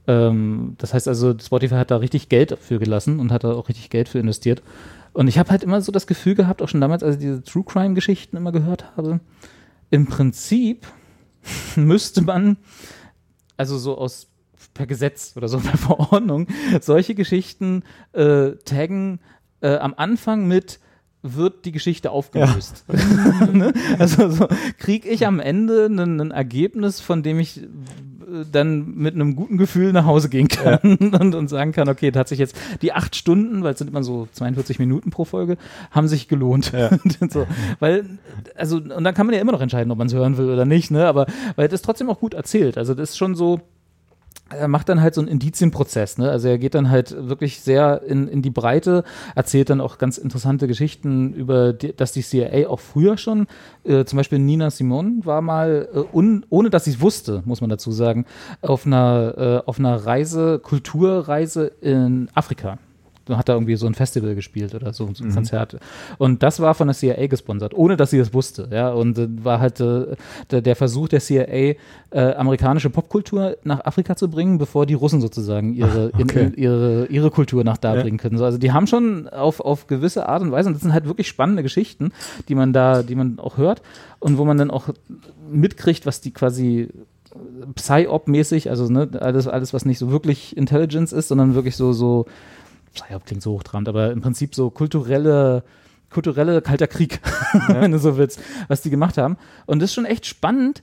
ähm, das heißt also, Spotify hat da richtig Geld dafür gelassen und hat da auch richtig Geld für investiert. Und ich habe halt immer so das Gefühl gehabt, auch schon damals, als ich diese True Crime-Geschichten immer gehört habe, im Prinzip müsste man, also so aus per Gesetz oder so per Verordnung, solche Geschichten äh, taggen äh, am Anfang mit wird die Geschichte aufgelöst. ne? Also so, kriege ich am Ende ein, Ergebnis, von dem ich äh, dann mit einem guten Gefühl nach Hause gehen kann und, und sagen kann, okay, da hat sich jetzt die acht Stunden, weil es sind immer so 42 Minuten pro Folge, haben sich gelohnt. so, weil, also, und dann kann man ja immer noch entscheiden, ob man es hören will oder nicht, ne? Aber weil das ist trotzdem auch gut erzählt. Also das ist schon so, er macht dann halt so einen Indizienprozess, ne? Also er geht dann halt wirklich sehr in, in die Breite, erzählt dann auch ganz interessante Geschichten über, die, dass die CIA auch früher schon, äh, zum Beispiel Nina Simon war mal, äh, un, ohne dass sie es wusste, muss man dazu sagen, auf einer, äh, auf einer Reise, Kulturreise in Afrika. Da hat er irgendwie so ein Festival gespielt oder so, so ein Konzert. Und das war von der CIA gesponsert, ohne dass sie das wusste. Ja, und äh, war halt äh, der, der Versuch der CIA, äh, amerikanische Popkultur nach Afrika zu bringen, bevor die Russen sozusagen ihre, in, okay. in, ihre, ihre Kultur nach da Ja. bringen können. So, also die haben schon auf, auf gewisse Art und Weise, und das sind halt wirklich spannende Geschichten, die man da, die man auch hört und wo man dann auch mitkriegt, was die quasi Psy-Op-mäßig, also ne, alles, alles, was nicht so wirklich Intelligence ist, sondern wirklich so, so, Psy-Op klingt so hochtrabend, aber im Prinzip so kulturelle, kulturelle kalter Krieg, wenn du so willst, was die gemacht haben. Und das ist schon echt spannend,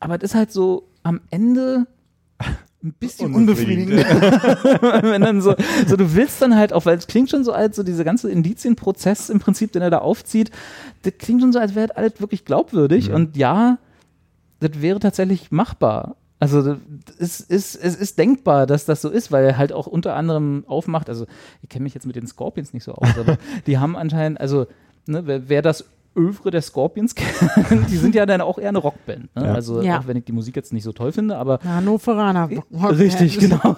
aber das ist halt so am Ende ein bisschen unbefriedigend. wenn dann so, so, du willst dann halt auch, weil es klingt schon so als so dieser ganze Indizienprozess im Prinzip, den er da aufzieht, das klingt schon so, als wäre das alles wirklich glaubwürdig. Und ja, das wäre tatsächlich machbar. Also es ist, es ist denkbar, dass das so ist, weil er halt auch unter anderem aufmacht, also ich kenne mich jetzt mit den Scorpions nicht so aus, aber die haben anscheinend, also ne, wer, wer das Övre der Scorpions kennt, die sind ja dann auch eher eine Rockband. Ne? Ja. Also Ja. auch wenn ich die Musik jetzt nicht so toll finde, aber Hannoveraner. Richtig, genau.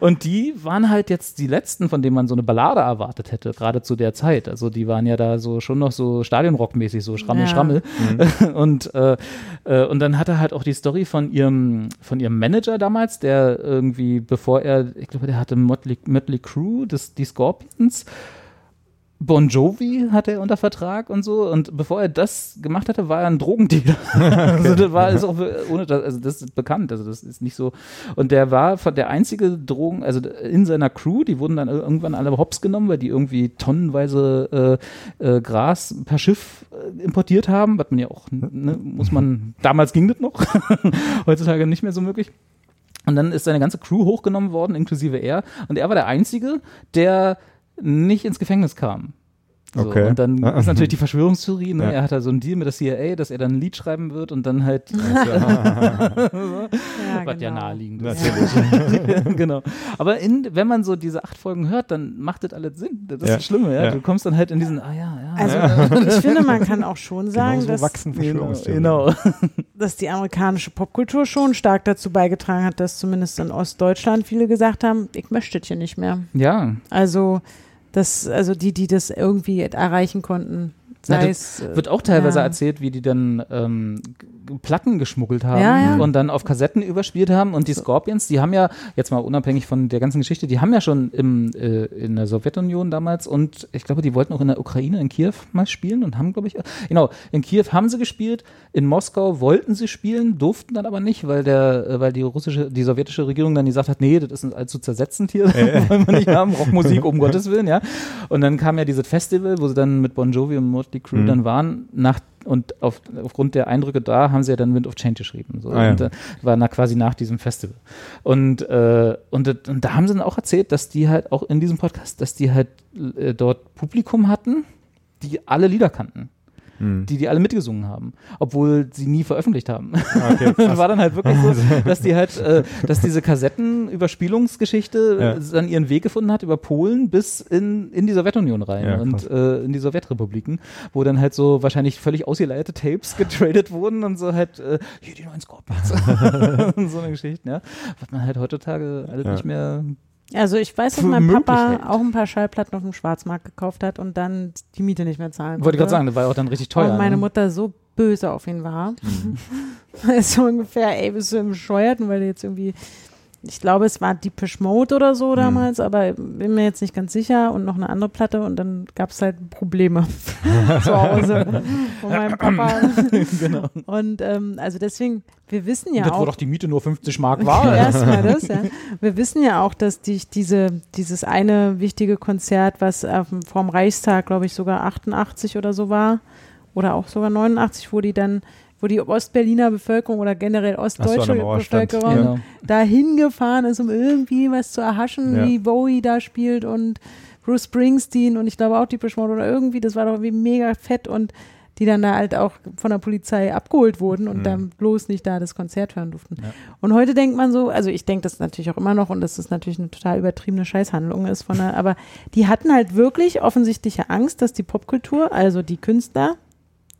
Und die waren halt jetzt die letzten, von denen man so eine Ballade erwartet hätte, gerade zu der Zeit. Also die waren ja da so schon noch so Stadionrockmäßig, so Schrammel, Ja. Schrammel. Und, äh, äh, und dann hat er halt auch die Story von ihrem, von ihrem Manager damals, der irgendwie, bevor er, ich glaube, der hatte Motley, Motley Crew, das, die Scorpions. Bon Jovi hatte er unter Vertrag und so. Und bevor er das gemacht hatte, war er ein Drogendealer. also das war ist auch ohne das, also das ist bekannt. Also das ist nicht so. Und der war der einzige Drogen, also in seiner Crew, die wurden dann irgendwann alle hops genommen, weil die irgendwie tonnenweise äh, äh, Gras per Schiff äh, importiert haben, was man ja auch, ne, muss man, damals ging das noch, heutzutage nicht mehr so möglich. Und dann ist seine ganze Crew hochgenommen worden, inklusive er. Und er war der Einzige, der nicht ins Gefängnis kam. So, Okay. Und dann ist natürlich die Verschwörungstheorie, ne? Ja. er hat da so einen Deal mit der CIA, dass er dann ein Lied schreiben wird und dann halt, Ja, was ja genau. naheliegend ist. Natürlich. genau. Aber in, wenn man so diese acht Folgen hört, dann macht das alles Sinn. Das ist Ja. das Schlimme, ja? Ja. Du kommst dann halt in diesen, ah ja, ja. Also ich finde, man kann auch schon sagen, Genau so dass, wachsen genau, Verschwörungstheorien. genau. dass die amerikanische Popkultur schon stark dazu beigetragen hat, dass zumindest in Ostdeutschland viele gesagt haben, ich möchte das hier nicht mehr. Ja, Also das, also die, die das irgendwie erreichen konnten, Na, sei das es äh, wird auch teilweise ja. erzählt, wie die dann ähm, Platten geschmuggelt haben Ja, ja. und dann auf Kassetten überspielt haben. Und die Scorpions, die haben ja, jetzt mal unabhängig von der ganzen Geschichte, die haben ja schon im, äh, in der Sowjetunion damals und ich glaube, die wollten auch in der Ukraine, in Kiew mal spielen und haben, glaube ich, genau, in Kiew haben sie gespielt, in Moskau wollten sie spielen, durften dann aber nicht, weil der, äh, weil die russische, die sowjetische Regierung dann gesagt hat, nee, das ist uns allzu zersetzend hier, wollen wir nicht haben, Rockmusik, um Gottes Willen, ja. Und dann kam ja dieses Festival, wo sie dann mit Bon Jovi und Motley Crue dann waren, nach und auf, aufgrund der Eindrücke da haben sie ja dann Wind of Change geschrieben. So. Ah, ja. Und äh, war na, quasi nach diesem Festival. Und, äh, und, das- und da haben sie dann auch erzählt, dass die halt auch in diesem Podcast, dass die halt äh, dort Publikum hatten, die alle Lieder kannten. Die die alle mitgesungen haben, obwohl sie nie veröffentlicht haben. Okay, war dann halt wirklich so, dass die halt, äh, dass diese Kassetten-Überspielungsgeschichte Ja. äh, dann ihren Weg gefunden hat über Polen bis in, in die Sowjetunion rein Ja, und äh, in die Sowjetrepubliken, wo dann halt so wahrscheinlich völlig ausgeleierte Tapes getradet wurden und so halt, äh, hier die neuen Scorpions und so eine Geschichte, ja. Was man halt heutzutage alles Ja. nicht mehr Also ich weiß, dass mein Papa hält. auch ein paar Schallplatten auf dem Schwarzmarkt gekauft hat und dann die Miete nicht mehr zahlen Wollte ich gerade konnte. sagen, das war ja auch dann richtig teuer. Und meine ne? Mutter so böse auf ihn war. so ungefähr, ey, bist du im Bescheuerten, weil du jetzt irgendwie, ich glaube, es war Deepish Mode oder so damals, aber bin mir jetzt nicht ganz sicher und noch eine andere Platte und dann gab es halt Probleme zu Hause von meinem Papa. genau. Und ähm, also deswegen, wir wissen ja das, wo auch, doch die Miete nur 50 Mark war. Erstmal das, ja. Wir wissen ja auch, dass die, diese, dieses eine wichtige Konzert, was dem, vorm Reichstag, glaube ich, sogar 88 oder so war, oder auch sogar 89, wo die dann, wo die Ostberliner Bevölkerung oder generell ostdeutsche stand. Bevölkerung Genau. dahin gefahren ist, um irgendwie was zu erhaschen, Ja. wie Bowie da spielt und Bruce Springsteen und ich glaube auch die Mode oder irgendwie, das war doch irgendwie mega fett und die dann da halt auch von der Polizei abgeholt wurden und dann bloß nicht da das Konzert hören durften. Und heute denkt man so, also ich denke das natürlich auch immer noch und dass das natürlich eine total übertriebene Scheißhandlung ist von der, aber die hatten halt wirklich offensichtliche Angst, dass die Popkultur, also die Künstler,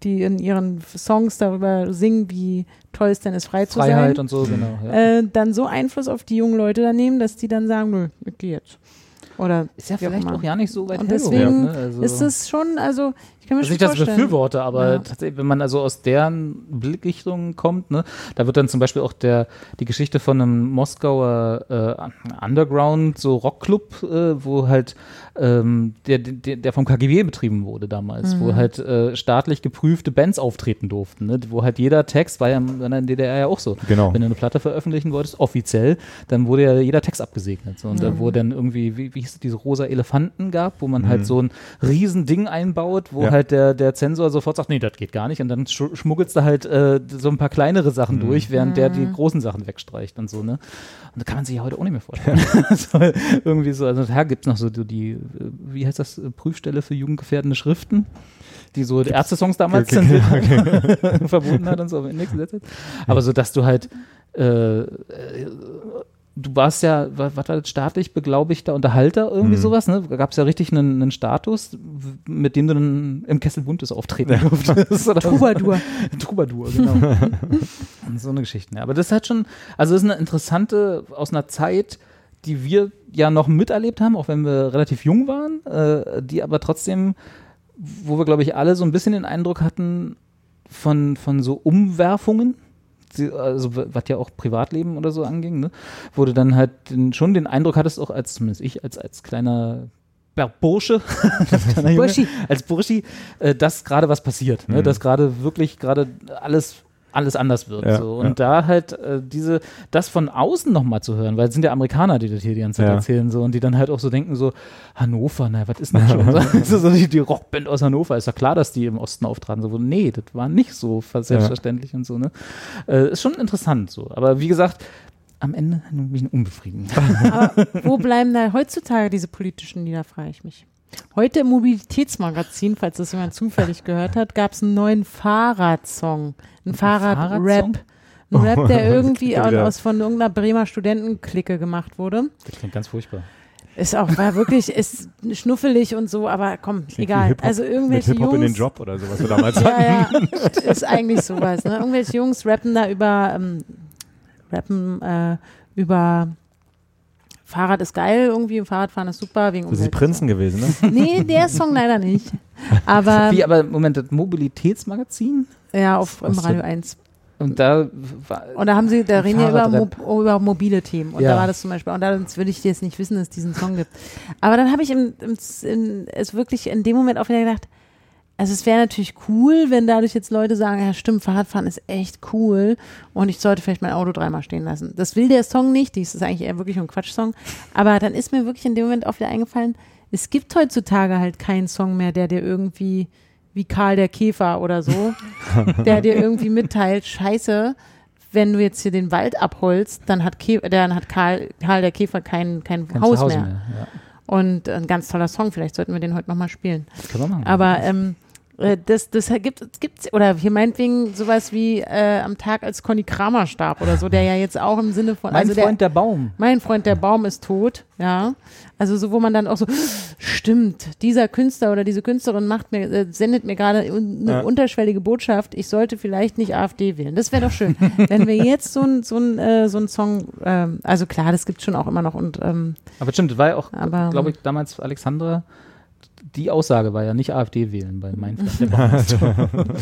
die in ihren Songs darüber singen, wie toll es denn ist, frei zu sein Freiheit und so, genau. Ja. äh, dann so Einfluss auf die jungen Leute da nehmen, dass die dann sagen, nö, ich gehe jetzt. Oder ist ja auch vielleicht immer. auch ja nicht so weit Und deswegen ne? also, ist es schon, also kann mir Also schon nicht, dass ich vorstellen. befürworte, aber Ja. tatsächlich, wenn man also aus deren Blickrichtung kommt, ne, da wird dann zum Beispiel auch der, die Geschichte von einem Moskauer äh, Underground, so Rockclub, äh, wo halt ähm, der, der, der vom KGB betrieben wurde damals, Mhm. wo halt äh, staatlich geprüfte Bands auftreten durften, ne, wo halt jeder Text, war ja in der DDR ja auch so. Genau. Wenn du eine Platte veröffentlichen wolltest, offiziell, dann wurde ja jeder Text abgesegnet. So, und Mhm. da wurde dann irgendwie, wie, wie hieß es, diese rosa Elefanten gab, wo man halt so ein Riesending einbaut, wo Ja. halt der, der Zensor sofort sagt, nee, das geht gar nicht. Und dann sch schmuggelst du halt äh, so ein paar kleinere Sachen durch, während der die großen Sachen wegstreicht und so, ne? Und da kann man sich ja heute auch nicht mehr vorstellen. so, irgendwie so, also da gibt es noch so die, die, äh, wie heißt das, äh, Prüfstelle für jugendgefährdende Schriften, die so die Ärzte-Songs damals Okay, zensiert haben, verboten hat und so auf den Index gesetzt hat. Aber so, dass du halt äh, äh, du warst ja, was war das, staatlich beglaubigter Unterhalter, irgendwie sowas, ne? Da gab es ja richtig einen, einen Status, w- mit dem du dann im Kessel Buntes auftreten durftest. oder so. Troubadour. Troubadour, genau. So eine Geschichte. Ja. Aber das ist halt schon, also das ist eine interessante, aus einer Zeit, die wir ja noch miterlebt haben, auch wenn wir relativ jung waren, äh, die aber trotzdem, wo wir, glaube ich, alle so ein bisschen den Eindruck hatten von, von so Umwerfungen, also was ja auch Privatleben oder so anging, ne? wo du dann halt den, schon den Eindruck hattest, auch als, zumindest ich, als, als kleiner Bursche, Junge, Burschi. als Burschi, äh, dass gerade was passiert, ne? dass gerade wirklich gerade alles alles anders wird. Ja, so. Und ja. da halt äh, diese, das von außen nochmal zu hören, weil es sind ja Amerikaner, die das hier die ganze Zeit Ja. erzählen, so, und die dann halt auch so denken, so, Hannover, naja, was ist denn das schon? so, so die, die Rockband aus Hannover, ist ja klar, dass die im Osten auftraten. So, nee, das war nicht so selbstverständlich und so, ne? Äh, ist schon interessant so. Aber wie gesagt, am Ende bin ich unbefriedigend. Aber wo bleiben da heutzutage diese politischen Lieder, frage ich mich. Heute im Mobilitätsmagazin, falls das jemand zufällig gehört hat, gab es einen neuen Fahrradsong. Ein Fahrrad-Rap. Ein Rap, der irgendwie aus von irgendeiner Bremer Studentenklicke gemacht wurde. Das klingt ganz furchtbar. Ist auch, war wirklich, ist schnuffelig und so, aber komm, Klingt egal. Also Mit irgendwelche Hip-Hop in den Jungs. Job oder so, was wir damals hatten. Ja, ja, ist eigentlich sowas. Ne? Irgendwelche Jungs rappen da über, ähm, rappen äh, über Fahrrad ist geil irgendwie, Fahrradfahren ist super wegen Das sind die Umwelt. Prinzen gewesen, ne? Nee, der Song leider nicht. Aber Wie, aber Moment, das Mobilitätsmagazin? ja, auf im Was Radio denn? 1. Und da war, Und da haben sie, da reden ja über, Mo über mobile Themen. Und Ja. da war das zum Beispiel, und da würde ich jetzt nicht wissen, dass es diesen Song gibt. Aber dann habe ich im, im, in, es wirklich in dem Moment auch wieder gedacht, also es wäre natürlich cool, wenn dadurch jetzt Leute sagen, ja stimmt, Fahrradfahren ist echt cool und ich sollte vielleicht mein Auto dreimal stehen lassen. Das will der Song nicht, das ist eigentlich eher wirklich ein Quatschsong. Aber dann ist mir wirklich in dem Moment auch wieder eingefallen, es gibt heutzutage halt keinen Song mehr, der dir irgendwie wie Karl der Käfer oder so, der dir irgendwie mitteilt, scheiße, wenn du jetzt hier den Wald abholst, dann hat, Kä dann hat Karl, Karl der Käfer kein, kein, kein Haus mehr. mehr. Ja. Und ein ganz toller Song, vielleicht sollten wir den heute nochmal spielen. Das können wir machen. Aber ähm, äh, das, das gibt es, oder hier meinetwegen sowas wie äh, am Tag, als Conny Kramer starb oder so, der ja jetzt auch im Sinne von. mein also Freund der, der Baum. mein Freund, der Baum ist tot, ja. Also so, wo man dann auch so, stimmt, dieser Künstler oder diese Künstlerin macht mir, äh, sendet mir gerade eine Ja. unterschwellige Botschaft, ich sollte vielleicht nicht AfD wählen. Das wäre doch schön. Wenn wir jetzt so ein, so ein, äh, so ein Song, ähm, also klar, das gibt schon auch immer noch und ähm, Aber stimmt, das war ja auch, glaube ich, damals Alexandra, die Aussage war ja nicht AfD wählen bei mein Freund der Baum.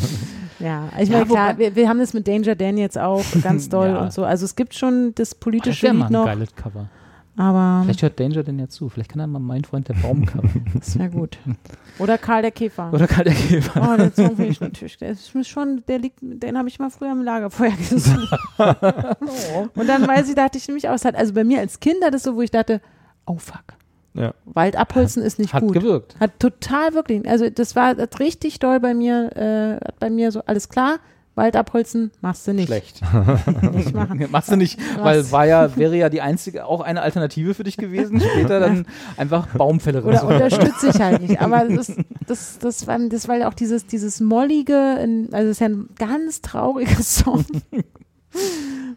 Ja, ich Ja, meine, klar, wobei- wir, wir haben das mit Danger Dan jetzt auch ganz doll Ja. und so. Also es gibt schon das Das politische wäre mal Lied ein noch, geiles Cover. aber Vielleicht hört Danger denn ja zu. Vielleicht kann er mal mein Freund der Baum covern. das wäre gut. Oder Karl der Käfer. Oder kann der Käfer. Oh, den Song finde ich natürlich, der ist schon, der liegt, den habe ich mal früher im Lagerfeuer gesungen. Und dann weiß ich, dachte ich nämlich auch, es hat, also bei mir als Kind hat es so, wo ich dachte, oh fuck, Ja. Wald abholzen ist nicht Hat gut. gewirkt. Hat total wirklich, also das war hat richtig doll bei mir, äh, hat bei mir so, alles klar, Wald abholzen machst du nicht. Schlecht. Nicht machen. Machst du nicht, weil war ja, wäre ja die einzige, auch eine Alternative für dich gewesen, später dann einfach Baumfällerin. Oder zu unterstütze ich halt nicht. Aber das, das, das, war, das war ja auch dieses, dieses mollige, also es ist ja ein ganz trauriger Song.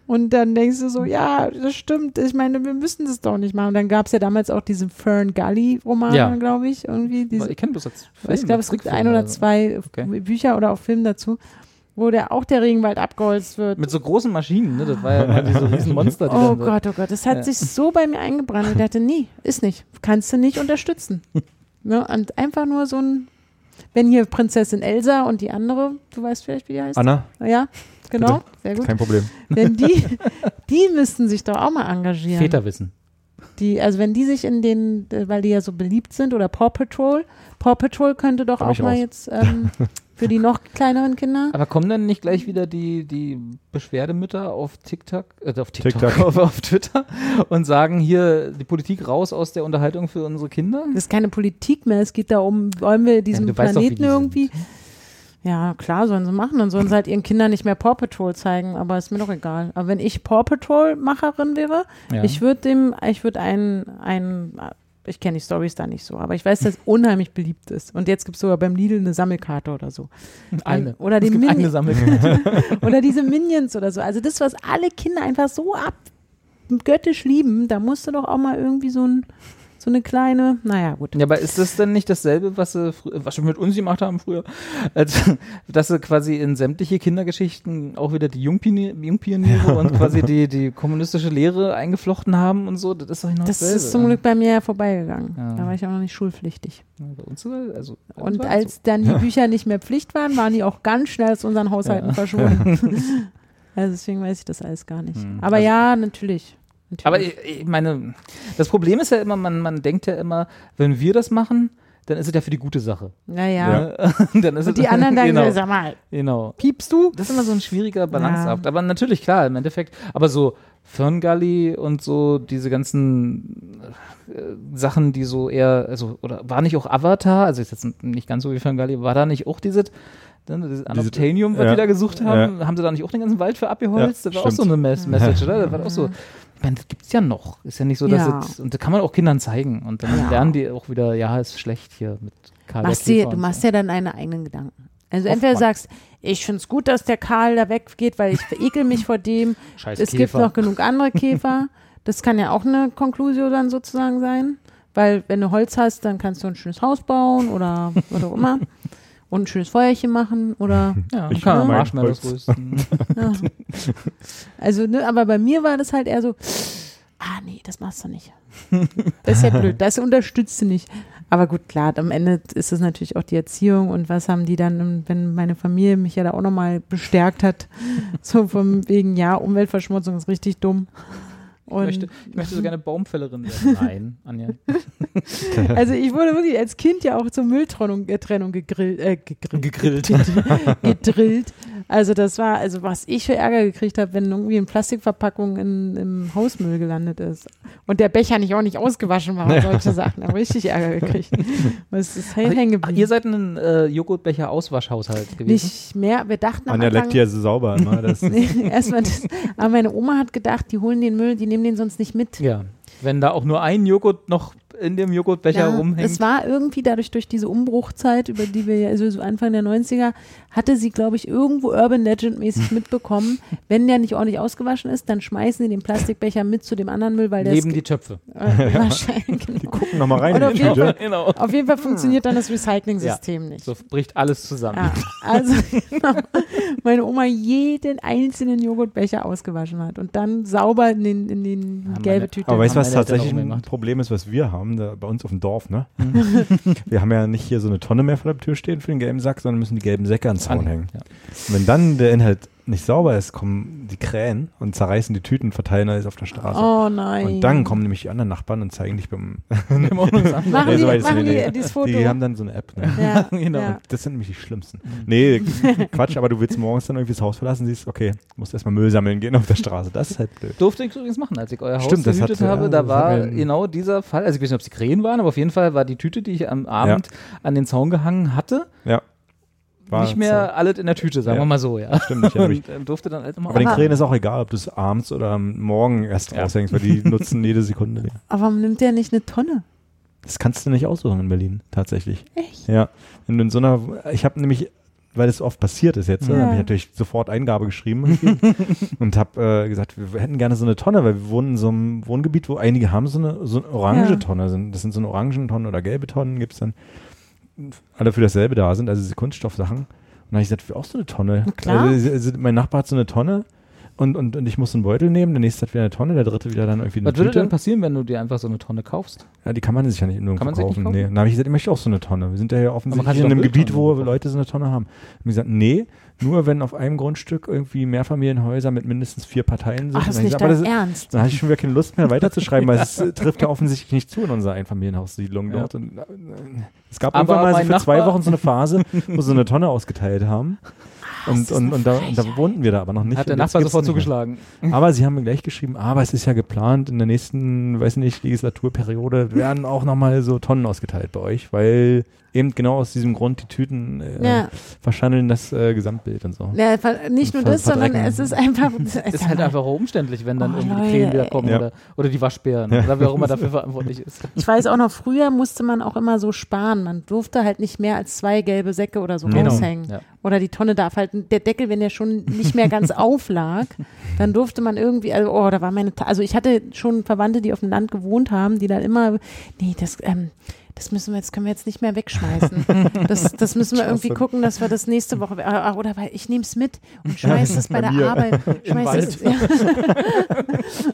Und dann denkst du so, ja, das stimmt. Ich meine, wir müssen das doch nicht machen. Und dann gab es ja damals auch diese Fern Gully-Romane, Ja. glaube ich, irgendwie. Diese, Ich kenne das als ich glaube, es gibt ein oder zwei Okay. Bücher oder auch Filme dazu, wo der auch der Regenwald abgeholzt wird. Mit so großen Maschinen, ne? Das war ja immer diese riesen Monster, die Oh Gott, oh Gott, das hat Ja. sich so bei mir eingebrannt. Und ich dachte, nee, ist nicht. Kannst du nicht unterstützen. ne? Und einfach nur so ein, wenn hier Prinzessin Elsa und die andere, du weißt vielleicht, wie die heißt? Anna, Ja, genau, sehr gut. kein Problem. Wenn die, die müssten sich doch auch mal engagieren. Väterwissen. Die, also wenn die sich in den, äh, weil die ja so beliebt sind, oder Paw Patrol, Paw Patrol könnte doch Komm auch mal raus. jetzt ähm, für die noch kleineren Kinder. Aber kommen dann nicht gleich wieder die, die Beschwerdemütter auf TikTok, äh, auf TikTok, TikTok. Auf, auf Twitter und sagen hier die Politik raus aus der Unterhaltung für unsere Kinder? Das ist keine Politik mehr. Es geht darum, wollen wir diesen du weißt doch, wie Planeten die sind. irgendwie. Ja, klar, sollen sie machen. Dann sollen sie halt ihren Kindern nicht mehr Paw Patrol zeigen, aber ist mir doch egal. Aber wenn ich Paw Patrol-Macherin wäre, Ja. ich würde dem, ich würde einen, einen, ich kenne die Stories da nicht so, aber ich weiß, dass es unheimlich beliebt ist. Und jetzt gibt es sogar beim Lidl eine Sammelkarte oder so. Eine. Oder es gibt Mini- eine Sammelkarte. Oder diese Minions oder so. Also das, was alle Kinder einfach so abgöttisch lieben, da musst du doch auch mal irgendwie so, ein, so eine kleine, naja, gut. Ja, aber ist das denn nicht dasselbe, was sie, was sie mit uns gemacht haben früher? Also, dass sie quasi in sämtliche Kindergeschichten auch wieder die Jungpioniere, Jungpioniere und quasi die, die kommunistische Lehre eingeflochten haben und so? Das ist doch nicht noch Das dasselbe. ist zum Glück bei mir ja vorbeigegangen. Ja. Da war ich auch noch nicht schulpflichtig. Ja, Bei uns, sogar- also, bei uns Und als dann die Bücher nicht mehr Pflicht waren, waren die auch ganz schnell aus unseren Haushalten Ja. verschwunden. also deswegen weiß ich das alles gar nicht. Hm. Aber ja, natürlich. Natürlich. Aber ich, ich meine, das Problem ist ja immer, man, man denkt ja immer, wenn wir das machen, dann ist es ja für die gute Sache. naja. dann ist Und es, die anderen dann, genau, sag mal, genau. piepst du? Das ist immer so ein schwieriger Balanceakt. Aber natürlich, klar, im Endeffekt. Aber so Ferngully und so diese ganzen äh, Sachen, die so eher, also, oder war nicht auch Avatar, also ist jetzt nicht ganz so wie Ferngully, war da nicht auch dieses, ne, dieses Anobtainium, was ja. die da gesucht haben? Haben sie da nicht auch den ganzen Wald für abgeholzt? Ja, das war auch so stimmt. eine Mes Message, oder? Das war auch so. Ich meine, das gibt's ja noch. Ist ja nicht so, dass Ja. es, und das kann man auch Kindern zeigen. Und dann Ja. lernen die auch wieder, ja, ist schlecht hier mit Karl der Machst Käfer du machst so. ja dann deine eigenen Gedanken. Also entweder Oftmals. sagst, ich finde es gut, dass der Karl da weggeht, weil ich verekel mich vor dem. Scheiß es gibt Käfer. noch genug andere Käfer. Das kann ja auch eine Konklusion dann sozusagen sein. Weil wenn du Holz hast, dann kannst du ein schönes Haus bauen oder was auch immer. Und ein schönes Feuerchen machen oder Ja, Ich kann mag Marshmallows rösten. ja. Also, ne, aber bei mir war das halt eher so, ah nee, das machst du nicht. Das ist ja blöd, das unterstützt du nicht. Aber gut, klar, am Ende ist es natürlich auch die Erziehung und was haben die dann, wenn meine Familie mich ja da auch nochmal bestärkt hat, so von wegen, ja, Umweltverschmutzung ist richtig dumm. Ich möchte, ich möchte so gerne Baumfällerin werden. Nein, Anja. also ich wurde wirklich als Kind ja auch zur Mülltrennung äh, Trennung gegrillt, äh, gegrillt, Gegrillt. gedrillt. Also das war, also was ich für Ärger gekriegt habe, wenn irgendwie eine Plastikverpackung in, im Hausmüll gelandet ist und der Becher nicht auch nicht ausgewaschen war und solche Sachen. Da habe ich richtig Ärger gekriegt. Was ist Also, hängen Ach, geblieben. ihr seid ein äh, Joghurtbecher-Auswaschhaushalt gewesen. nicht mehr. Wir dachten am Anja Anfang, leckt ja so sauber immer. Das erstmal das, aber meine Oma hat gedacht, die holen den Müll, die nehmen den sonst nicht mit. Ja. Wenn da auch nur ein Joghurt noch in dem Joghurtbecher Ja, rumhängt. es war irgendwie dadurch durch diese Umbruchzeit, über die wir ja, also so Anfang der 90er, hatte sie, glaube ich, irgendwo Urban Legend mäßig mitbekommen, wenn der nicht ordentlich ausgewaschen ist, dann schmeißen sie den Plastikbecher mit zu dem anderen Müll, weil der neben die Töpfe. äh, wahrscheinlich, die genau. gucken nochmal rein auf die jeden Tüte. genau. Auf jeden Fall funktioniert dann das Recycling-System nicht. So bricht alles zusammen. Ja, also genau, meine Oma jeden einzelnen Joghurtbecher ausgewaschen hat und dann sauber in den, in den meine- gelbe Tüte. Aber weißt du, was tatsächlich ein. Problem ist, was wir haben, da bei uns auf dem Dorf, ne? wir haben ja nicht hier so eine Tonne mehr vor der Tür stehen für den gelben Sack, sondern müssen die gelben Säcke an den Zaun hängen. Ja. Und wenn dann der Inhalt nicht sauber ist, kommen die Krähen und zerreißen die Tüten und verteilen alles auf der Straße. oh nein. Und dann kommen nämlich die anderen Nachbarn und zeigen dich beim. Wir machen uns an. Machen Nee, die, so machen die dieses Foto. Die haben dann so eine App. Ne? ja, Genau. ja. Das sind nämlich die schlimmsten. Nee, Quatsch, aber du willst morgens dann irgendwie das Haus verlassen, siehst, okay, musst erstmal Müll sammeln gehen auf der Straße. Das ist halt blöd. Durfte ich übrigens machen, als ich euer Haus Stimmt, gehütet habe. ja, da war genau dieser Fall. Also ich weiß nicht, ob es die Krähen waren, aber auf jeden Fall war die Tüte, die ich am Abend an den Zaun gehangen hatte, Ja. War nicht mehr alles in der Tüte, sagen Ja. wir mal so, ja. Stimmt, mich. Und ähm, durfte dann halt immer Aber den Krähen ist auch egal, ob du es abends oder am Morgen erst Ja. raushängst, weil die nutzen jede Sekunde. Aber warum nimmt der nicht eine Tonne? Das kannst du nicht aussuchen in Berlin, tatsächlich. Echt? Ja. Du in so einer, ich habe nämlich, weil es oft passiert ist jetzt, Ja. habe ich natürlich sofort Eingabe geschrieben und habe äh, gesagt, wir hätten gerne so eine Tonne, weil wir wohnen in so einem Wohngebiet, wo einige haben so eine, so eine orange Ja. Tonne. Sind. Das sind so eine Orangentonnen oder gelbe Tonnen, gibt es dann, alle für dasselbe da sind, also diese Kunststoffsachen. Und dann habe ich gesagt, wir auch so eine Tonne. Klar. Also, also, mein Nachbar hat so eine Tonne und, und, und ich muss einen Beutel nehmen, der nächste hat wieder eine Tonne, der dritte wieder dann irgendwie eine Was würde Tüte. denn passieren, wenn du dir einfach so eine Tonne kaufst? Ja, die kann man sich ja nicht nirgendwo Kann kaufen. kaufen? Nee. Dann habe ich gesagt, ich möchte auch so eine Tonne. Wir sind ja hier offensichtlich sich in einem Gebiet, wo. Leute so eine Tonne haben. Und ich gesagt, nee, nur wenn auf einem Grundstück irgendwie Mehrfamilienhäuser mit mindestens vier Parteien sind. Ach, das ist nicht dein das- Ernst. Dann hatte ich schon wieder keine Lust mehr weiterzuschreiben, weil es trifft ja offensichtlich nicht zu in unserer Einfamilienhaussiedlung Ja. dort. Und, äh, es gab Aber irgendwann mal so für zwei Nachbar- Wochen so eine Phase, wo sie so eine Tonne ausgeteilt haben. Und, und, und, da, und da wohnten wir da aber noch nicht. Hat der Nachbar sofort zugeschlagen. Aber sie haben mir gleich geschrieben, aber es ist ja geplant, in der nächsten, weiß nicht, Legislaturperiode werden auch nochmal so Tonnen ausgeteilt bei euch, weil eben genau aus diesem Grund die Tüten äh, Ja. verschandeln das äh, Gesamtbild und so. Ja, nicht nur Ver- das, sondern es ist einfach. Ist halt einfach auch umständlich, wenn dann Oh, irgendwie die Krähen wieder kommen Ja. oder, oder die Waschbären oder wer auch immer dafür verantwortlich ist. Ich weiß auch noch, früher musste man auch immer so sparen. Man durfte halt nicht mehr als zwei gelbe Säcke oder so Genau. raushängen. Ja. Oder die Tonne darf halt, der Deckel, wenn der schon nicht mehr ganz auflag, dann durfte man irgendwie, also, oh, da war meine, Ta also ich hatte schon Verwandte, die auf dem Land gewohnt haben, die dann immer, nee, das, ähm, das müssen wir jetzt, können wir jetzt nicht mehr wegschmeißen. Das, das müssen wir irgendwie gucken, dass wir das nächste Woche, ah, oder weil ich nehme es mit und schmeiß es bei der mir. Arbeit. Schmeiß es, ja.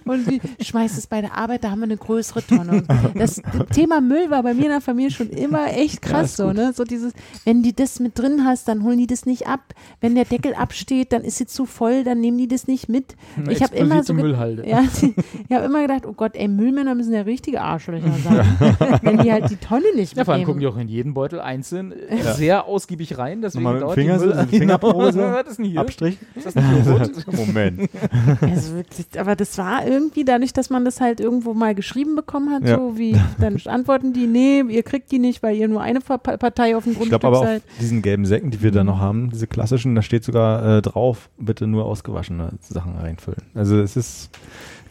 und wie, schmeiß es bei der Arbeit, da haben wir eine größere Tonne. Das Thema Müll war bei mir in der Familie schon immer echt krass ist so, ne? So dieses, wenn die das mit drin hast, dann holen die das nicht ab. Wenn der Deckel absteht, dann ist sie zu voll, dann nehmen die das nicht mit. Ich habe immer so Müllhalde. ja, ich habe immer gedacht, oh Gott, ey, Müllmänner müssen ja richtige Arschlöcher sein, wenn die halt die Tonne nicht Ja, vor allem gucken die auch in jeden Beutel einzeln äh, sehr ausgiebig rein. Deswegen Nochmal mit dem dauert Finger die so, Müll denn hier? Abstrich? Ist das ein Joghurt? Moment. Also wirklich, aber das war irgendwie dadurch, dass man das halt irgendwo mal geschrieben bekommen hat, Ja. so wie, dann antworten die, nee, ihr kriegt die nicht, weil ihr nur eine Partei auf dem Ich Grundstück glaube aber seid. auf diesen gelben Säcken, die wir da noch haben, diese klassischen, da steht sogar äh, drauf, bitte nur ausgewaschene Sachen reinfüllen. Also es ist,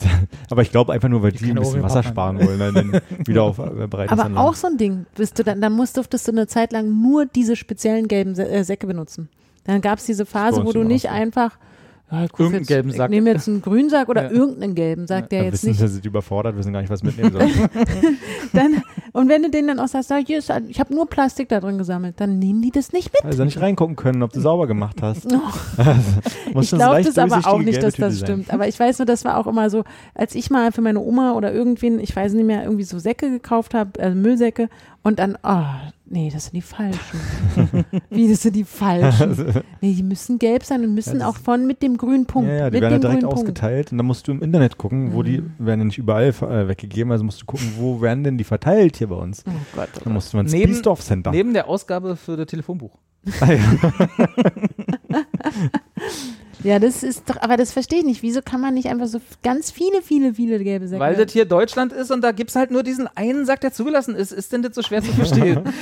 aber ich glaube einfach nur, weil die, ein keine bisschen Wasser sparen wollen, dann wieder auf äh, breites Aber auch so ein Ding, bist du dann, dann musst, durftest du eine Zeit lang nur diese speziellen gelben Sä äh, Säcke benutzen. Dann gab es diese Phase, wo du nicht einfach ja, ich Irgendeinen jetzt, gelben ich Sack. nehme jetzt einen grünen Sack oder Ja. irgendeinen gelben Sack, der Da jetzt wissen nicht sie, sind überfordert, wissen gar nicht, was mitnehmen sollen. dann und wenn du denen dann auch sagst, ja, hier ist, ich habe nur Plastik da drin gesammelt, dann nehmen die das nicht mit. Also nicht reingucken können, ob du sauber gemacht hast. Oh. Ich glaube das aber auch nicht, dass Tüte das sein. stimmt. Aber ich weiß nur, das war auch immer so, als ich mal für meine Oma oder irgendwen, ich weiß nicht mehr, irgendwie so Säcke gekauft habe, also Müllsäcke und dann, oh, nee, das sind die falschen. Wie, das sind die falschen? Nee, die müssen gelb sein und müssen Ja, auch von mit dem grünen Punkt. Ja, ja, die mit werden ja direkt grünen Punkt. ausgeteilt und dann musst du im Internet gucken, wo die werden ja nicht überall äh, weggegeben, also musst du gucken, wo werden denn die verteilt hier bei uns. Oh Gott. Oh Dann musst du mal ins Neben- Biesdorf Center. Neben der Ausgabe für das Telefonbuch. Ah, ja. Ja, das ist doch, aber das verstehe ich nicht. Wieso kann man nicht einfach so ganz viele, viele, viele gelbe Säcke? Weil das hier Deutschland ist und da gibt es halt nur diesen einen Sack, der zugelassen ist. Ist denn das so schwer zu verstehen?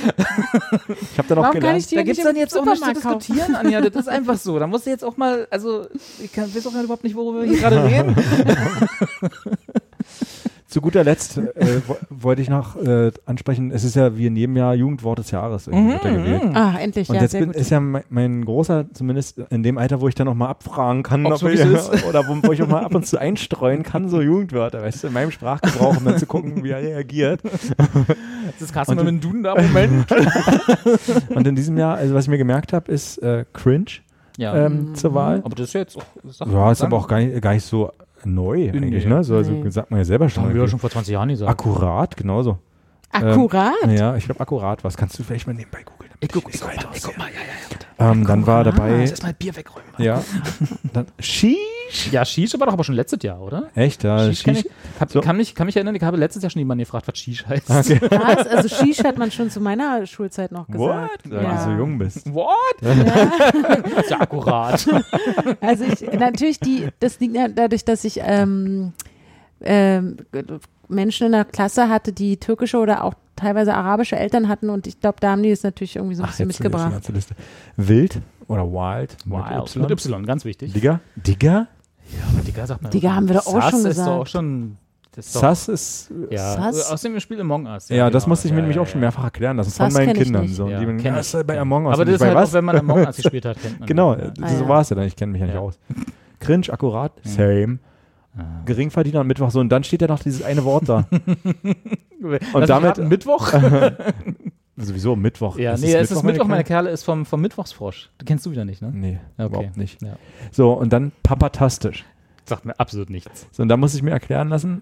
Ich habe dann auch Warum kann gelernt, ich die da gibt es dann jetzt auch nicht zu diskutieren, Anja. Das ist einfach so. Da musst du jetzt auch mal, also ich kann, weiß auch überhaupt nicht, worüber wir hier gerade reden. zu guter Letzt äh, wo- wollte ich noch äh, ansprechen, es ist ja wie in jedem Jahr Jugendwort des Jahres irgendwie er gewählt. Ah, endlich, Und ja, jetzt bin, ist ja mein, mein großer, zumindest in dem Alter, wo ich dann auch mal abfragen kann, ob ich, so ist. oder wo, wo ich auch mal ab und zu einstreuen kann, so Jugendwörter, weißt du, in meinem Sprachgebrauch, um dann zu gucken, wie er reagiert. Das ist Carsten mal mit dem Duden da, Moment. Und in diesem Jahr, also was ich mir gemerkt habe, ist äh, Cringe Ja, ähm, zur Wahl. aber das ist ja jetzt auch, sag- Ja, ist aber auch gar nicht, gar nicht so neu eigentlich, ne? So, also sagt man ja selber Das haben wir ja schon. schon vor 20 Jahren gesagt. Akkurat, genauso. Akkurat. Ja, ich glaube akkurat. Was kannst du vielleicht mal nebenbei googeln? Ich guck, ich guck mal, ich guck mal, ja, ja, ja. Ähm, dann war dabei, Jetzt erstmal Bier wegräumen. ja, dann Sheesh. Ja, Shish war doch aber schon letztes Jahr, oder? Echt, ja, Shish kann, Sheesh. ich, hab, So. kann, mich, kann mich erinnern, ich habe letztes Jahr schon jemanden gefragt, was Shish heißt. Okay. Was? Also Shish hat man schon zu meiner Schulzeit noch gesagt. What? Weil du so jung bist. What? Das ist ja akkurat. Also ich, natürlich die, das liegt ja dadurch, dass ich ähm, ähm, Menschen in der Klasse hatte, die türkische oder auch teilweise arabische Eltern hatten und ich glaube, da haben die es natürlich irgendwie so ein Ach, bisschen ist mitgebracht. Wild oder Wild? Wild. Mit Mit Y, ganz wichtig. Digga? Digga? Ja, aber Digga sagt man. Digga haben wir doch auch Sass schon ist gesagt. doch auch schon. Das ist Sass ist. ja, Sass? aus dem Spiel Among Us. Ja, das genau. musste ich mir Ja, nämlich ja, auch schon ja. mehrfach erklären lassen Sass von meinen Kindern. nicht. So, Ja, die, kenn ja, ich. ist halt bei Among Us. Aber das ist halt bei auch, wenn man Among Us gespielt hat, kennt man Genau, das. das- Ah, so ja. war es ja dann. Ich kenne mich ja nicht Ja. aus. Cringe, akkurat, same. Ah. Geringverdiener und Mittwoch so. Und dann steht ja noch dieses eine Wort da. Und damit- Mittwoch? Sowieso Mittwoch. ja, Ist nee, es ist Mittwoch, meine Kerle? Kerle, ist vom, vom Mittwochsfrosch. Du kennst du wieder nicht, ne? Nee, Okay. überhaupt nicht. Ja. So, und dann papatastisch. Sagt mir absolut nichts. So, und da muss ich mir erklären lassen,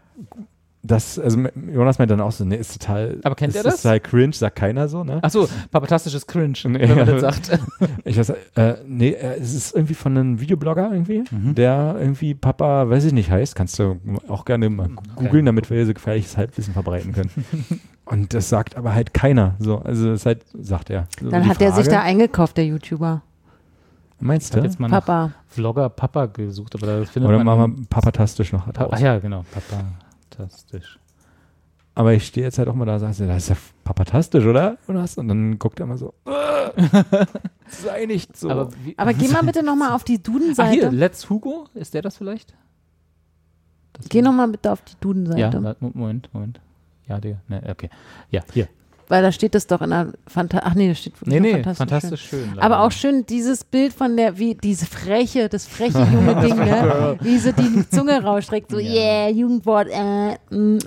dass, also Jonas meint dann auch so, nee, ist total. Aber kennt ist, er das? Ist total cringe, sagt keiner so, ne? Achso, papatastisches Cringe, Nee. wenn man das sagt. Ich weiß, äh, nee, äh, es ist irgendwie von einem Videoblogger irgendwie, Mhm. der irgendwie Papa, weiß ich nicht, heißt. Kannst du auch gerne mal googeln, damit wir hier so gefährliches Halbwissen verbreiten können. Und das sagt aber halt keiner. So, also das halt, sagt er. So Dann hat der sich da eingekauft, der YouTuber. Meinst Ich du? jetzt mal Papa. Vlogger Papa gesucht, aber da findet Oder man... machen wir papatastisch noch. Pa. Ach ja, genau, papatastisch. Aber ich stehe jetzt halt auch mal da und sage, das ist ja papatastisch, oder? Jonas? Und dann guckt er mal so, "Äh, sei nicht so. Aber, wie, Aber geh mal bitte nochmal auf die Ach hier, Duden-Seite. Let's Hugo, ist der das vielleicht? Das Geh nochmal bitte auf die Duden-Seite. Ja, Moment, Moment. Ja, Digga. Ne, okay. Ja, hier. Weil da steht das doch in der Fanta Ach nee, da steht Nee, wirklich nee, nur fantastisch, schön. schön. Aber auch schön dieses Bild von der, wie diese freche, das freche junge Ding, ne? Wie sie die Zunge rausstreckt, so, Ja. yeah, Jugendwort, äh, mm, äh.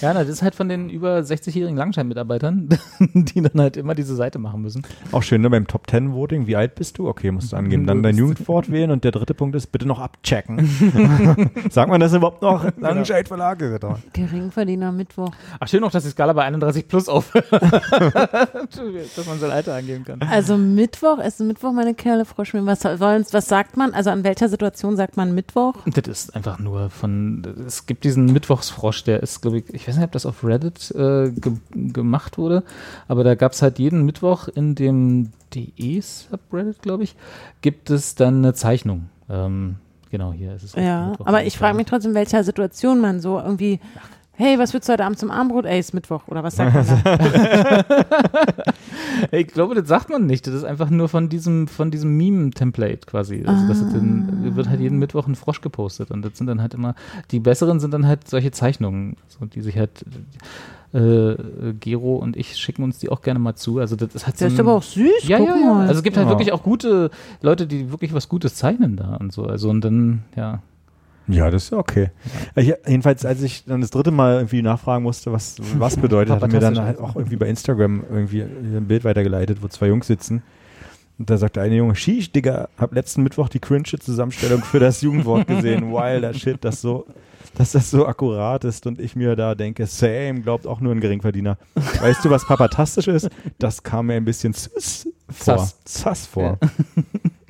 Ja, das ist halt von den über 60-jährigen Langscheinmitarbeitern, die dann halt immer diese Seite machen müssen. Auch schön, ne? Beim Top 10 Voting, wie alt bist du? Okay, musst du angeben. Dann dein Jugendwort wählen und der dritte Punkt ist, bitte noch abchecken. Sagt man das überhaupt noch? Langenscheid Verlage. Geringverdiener Mittwoch. Ach, schön noch, dass die Skala bei 31 plus aufhört. dass man sein Alter angeben kann. Also Mittwoch, ist Mittwoch meine Kerle Froschmehl. Was, wollen's- was sagt man? Also an welcher Situation sagt man Mittwoch? Das ist einfach nur von, es gibt diesen Mittwochsfrosch, der ist, glaube ich, ich weiß nicht, ob das auf Reddit äh, ge gemacht wurde, aber da gab es halt jeden Mittwoch in dem DE-Subreddit, glaube ich, gibt es dann eine Zeichnung. Ähm, genau, hier ist es. Ja, aber ich frage mich trotzdem, in welcher Situation man so irgendwie, hey, was willst du heute Abend zum Abendbrot? Ey, ist Mittwoch oder was sagt man da? Ich glaube, das sagt man nicht. Das ist einfach nur von diesem, von diesem Meme-Template quasi. Also das ist dann, wird halt jeden Mittwoch ein Frosch gepostet. Und das sind dann halt immer, die besseren sind dann halt solche Zeichnungen, so, die sich halt äh, Gero und ich schicken uns die auch gerne mal zu. Also das ist halt Das ist so ein, aber auch süß, ja, guck ja, ja. mal. Also es gibt halt Ja. wirklich auch gute Leute, die wirklich was Gutes zeichnen da und so. Also und dann, ja. Ja, das ist ja okay. Ich, jedenfalls, als ich dann das dritte Mal irgendwie nachfragen musste, was was bedeutet, hat mir dann halt auch irgendwie bei Instagram irgendwie ein Bild weitergeleitet, wo zwei Jungs sitzen. Und da sagte eine Junge, Shish, Digga, hab letzten Mittwoch die cringe Zusammenstellung für das Jugendwort gesehen. Wilder Shit, das so, dass das so akkurat ist und ich mir da denke, same, glaubt auch nur ein Geringverdiener. Weißt du, was papatastisch ist? Das kam mir ein bisschen sus vor. Sass. Sass vor.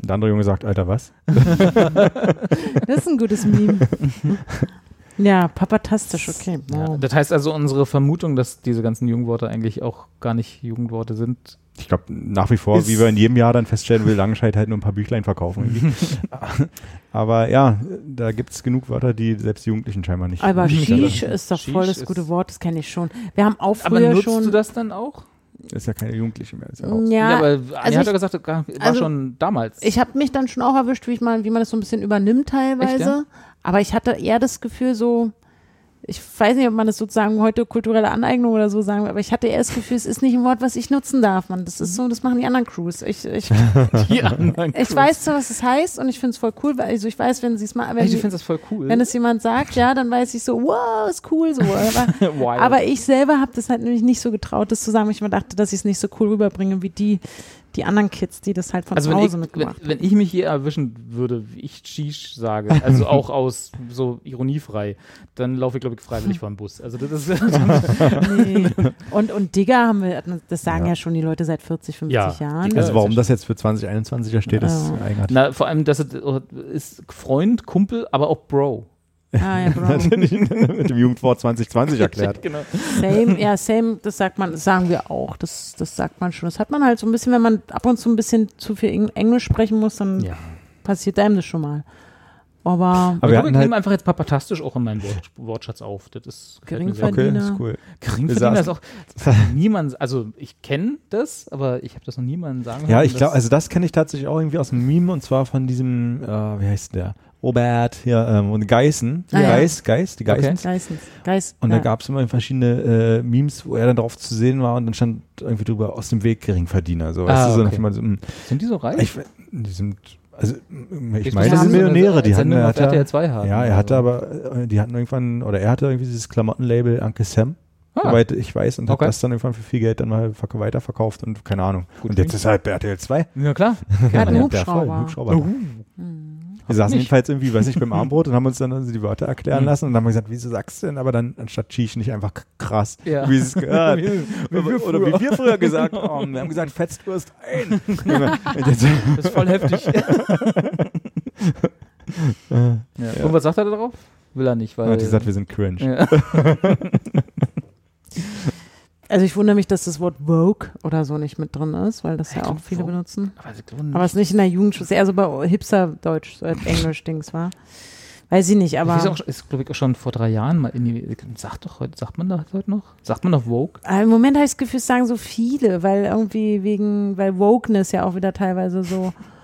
Der andere Junge sagt, Alter, was? Das ist ein gutes Meme. ja, papatastisch, okay. ja. Das heißt also, unsere Vermutung, dass diese ganzen Jugendworte eigentlich auch gar nicht Jugendworte sind, Ich glaube nach wie vor, wie wir in jedem Jahr dann feststellen, will Langenscheid halt nur ein paar Büchlein verkaufen. Aber ja, da gibt es genug Wörter, die selbst die Jugendlichen scheinbar nicht. Aber Shish ist doch voll das gute Wort, das kenne ich schon. Wir haben auch Aber früher nutzt schon. du das dann auch? Ist ja keine Jugendliche mehr. Ist ja raus. Ja, aber Anja also hat ich- ja gesagt, das war also schon damals. Ich habe mich dann schon auch erwischt, wie, ich mal, wie man das so ein bisschen übernimmt teilweise. Echt, ja? Aber ich hatte eher das Gefühl so, ich weiß nicht, ob man das sozusagen heute kulturelle Aneignung oder so sagen will, aber ich hatte eher das Gefühl, es ist nicht ein Wort, was ich nutzen darf. Man. Das ist so, das machen die anderen Crews. Ich, ich, die anderen ich weiß zwar, was es heißt und ich finde es voll cool, weil also ich weiß, wenn sie es mal, wenn, Ich die- das voll cool. wenn es jemand sagt, ja, dann weiß ich so, wow, ist cool so. Aber, aber ich selber habe das halt nämlich nicht so getraut, das zu sagen. weil Ich mir dachte, dass ich es nicht so cool rüberbringe wie die, die anderen Kids, die das halt von also zu wenn Hause ich, wenn, mitgemacht haben. wenn ich mich hier erwischen würde, wie ich Shish sage, also auch aus so ironiefrei, dann laufe ich, glaube ich, freiwillig vor dem Bus. Also das ist Nee. Und, und Digger haben wir, das sagen ja. Ja. schon die Leute seit 40, 50 Ja, Jahren. Also warum das jetzt für 2021 da steht, ist Ja. eigenartig. Na, vor allem, dass es äh, ist Freund, Kumpel, aber auch Bro. Ah, ja, Bro. Natürlich mit dem Jugendwort 2020 erklärt. genau. Same, ja, same, das sagt man, das sagen wir auch. Das, das sagt man schon. Das hat man halt so ein bisschen, wenn man ab und zu ein bisschen zu viel Eng- Englisch sprechen muss, dann Ja. passiert einem das schon mal. Aber Aber ich wir glaube, hatten ich halt, nehme einfach jetzt papatastisch auch in meinen Wort, Wortschatz auf. Das ist gut. okay, Geringverdiener. ist cool. Geringverdiener ist auch niemand, also ich kenne das, aber ich habe das noch niemandem sagen Ja, hören, ich glaube, also das kenne ich tatsächlich auch irgendwie aus einem Meme und zwar von diesem, äh, wie heißt der? Robert hier ähm, und Geißen. Ah, ja. Geis, Geis, die Geißen. Okay. Geistens, Geist. Und ja. da gab es immer verschiedene äh, Memes, wo er dann drauf zu sehen war und dann stand irgendwie drüber aus dem Weg Geringverdiener. So, Ah, weißt du, so okay. dem Motto, so, mm, sind die so reich? ich, die sind, also ich meine, das sind so Millionäre, die hatten, er hatte, RTL 2 haben. ja, er hatte aber, äh, die hatten irgendwann, oder er hatte irgendwie dieses Klamottenlabel Uncle Sam. Ah. Soweit ich weiß, und Okay. hat das dann irgendwann für viel Geld dann mal verk- weiterverkauft und keine Ahnung. Gut und jetzt ist er halt bei RTL 2. Ja, klar. Er hat einen Ja, Hubschrauber. voll, Hubschrauber. Wir saßen Nicht. jedenfalls irgendwie, weiß ich, beim Armbrot und haben uns dann also die Wörter erklären Mhm. lassen und dann haben wir gesagt, wieso sagst du denn aber dann anstatt Cheech nicht einfach krass, Ja. wie es gehört? Wie- wie Oder wie wir früher gesagt haben. Wir haben gesagt, fetzt wirst ein. Das ist voll heftig. ja. Und was sagt er darauf? Will er nicht, weil. hat gesagt, wir sind cringe. Also ich wundere mich, dass das Wort Vogue oder so nicht mit drin ist, weil das ja auch viele Vogue? benutzen. Aber sie tun Aber es ist nicht in der Jugend, es ist eher so bei Hipster-Deutsch, so Englisch-Dings war. Weiß ich nicht, aber ist, auch, ist glaube ich, auch schon vor drei Jahren mal in die. Sagt doch heute, sagt man das heute noch? Sagt man noch Vogue? Aber im Moment habe ich das Gefühl, es sagen so viele, weil irgendwie wegen, weil Wokeness ja auch wieder teilweise so,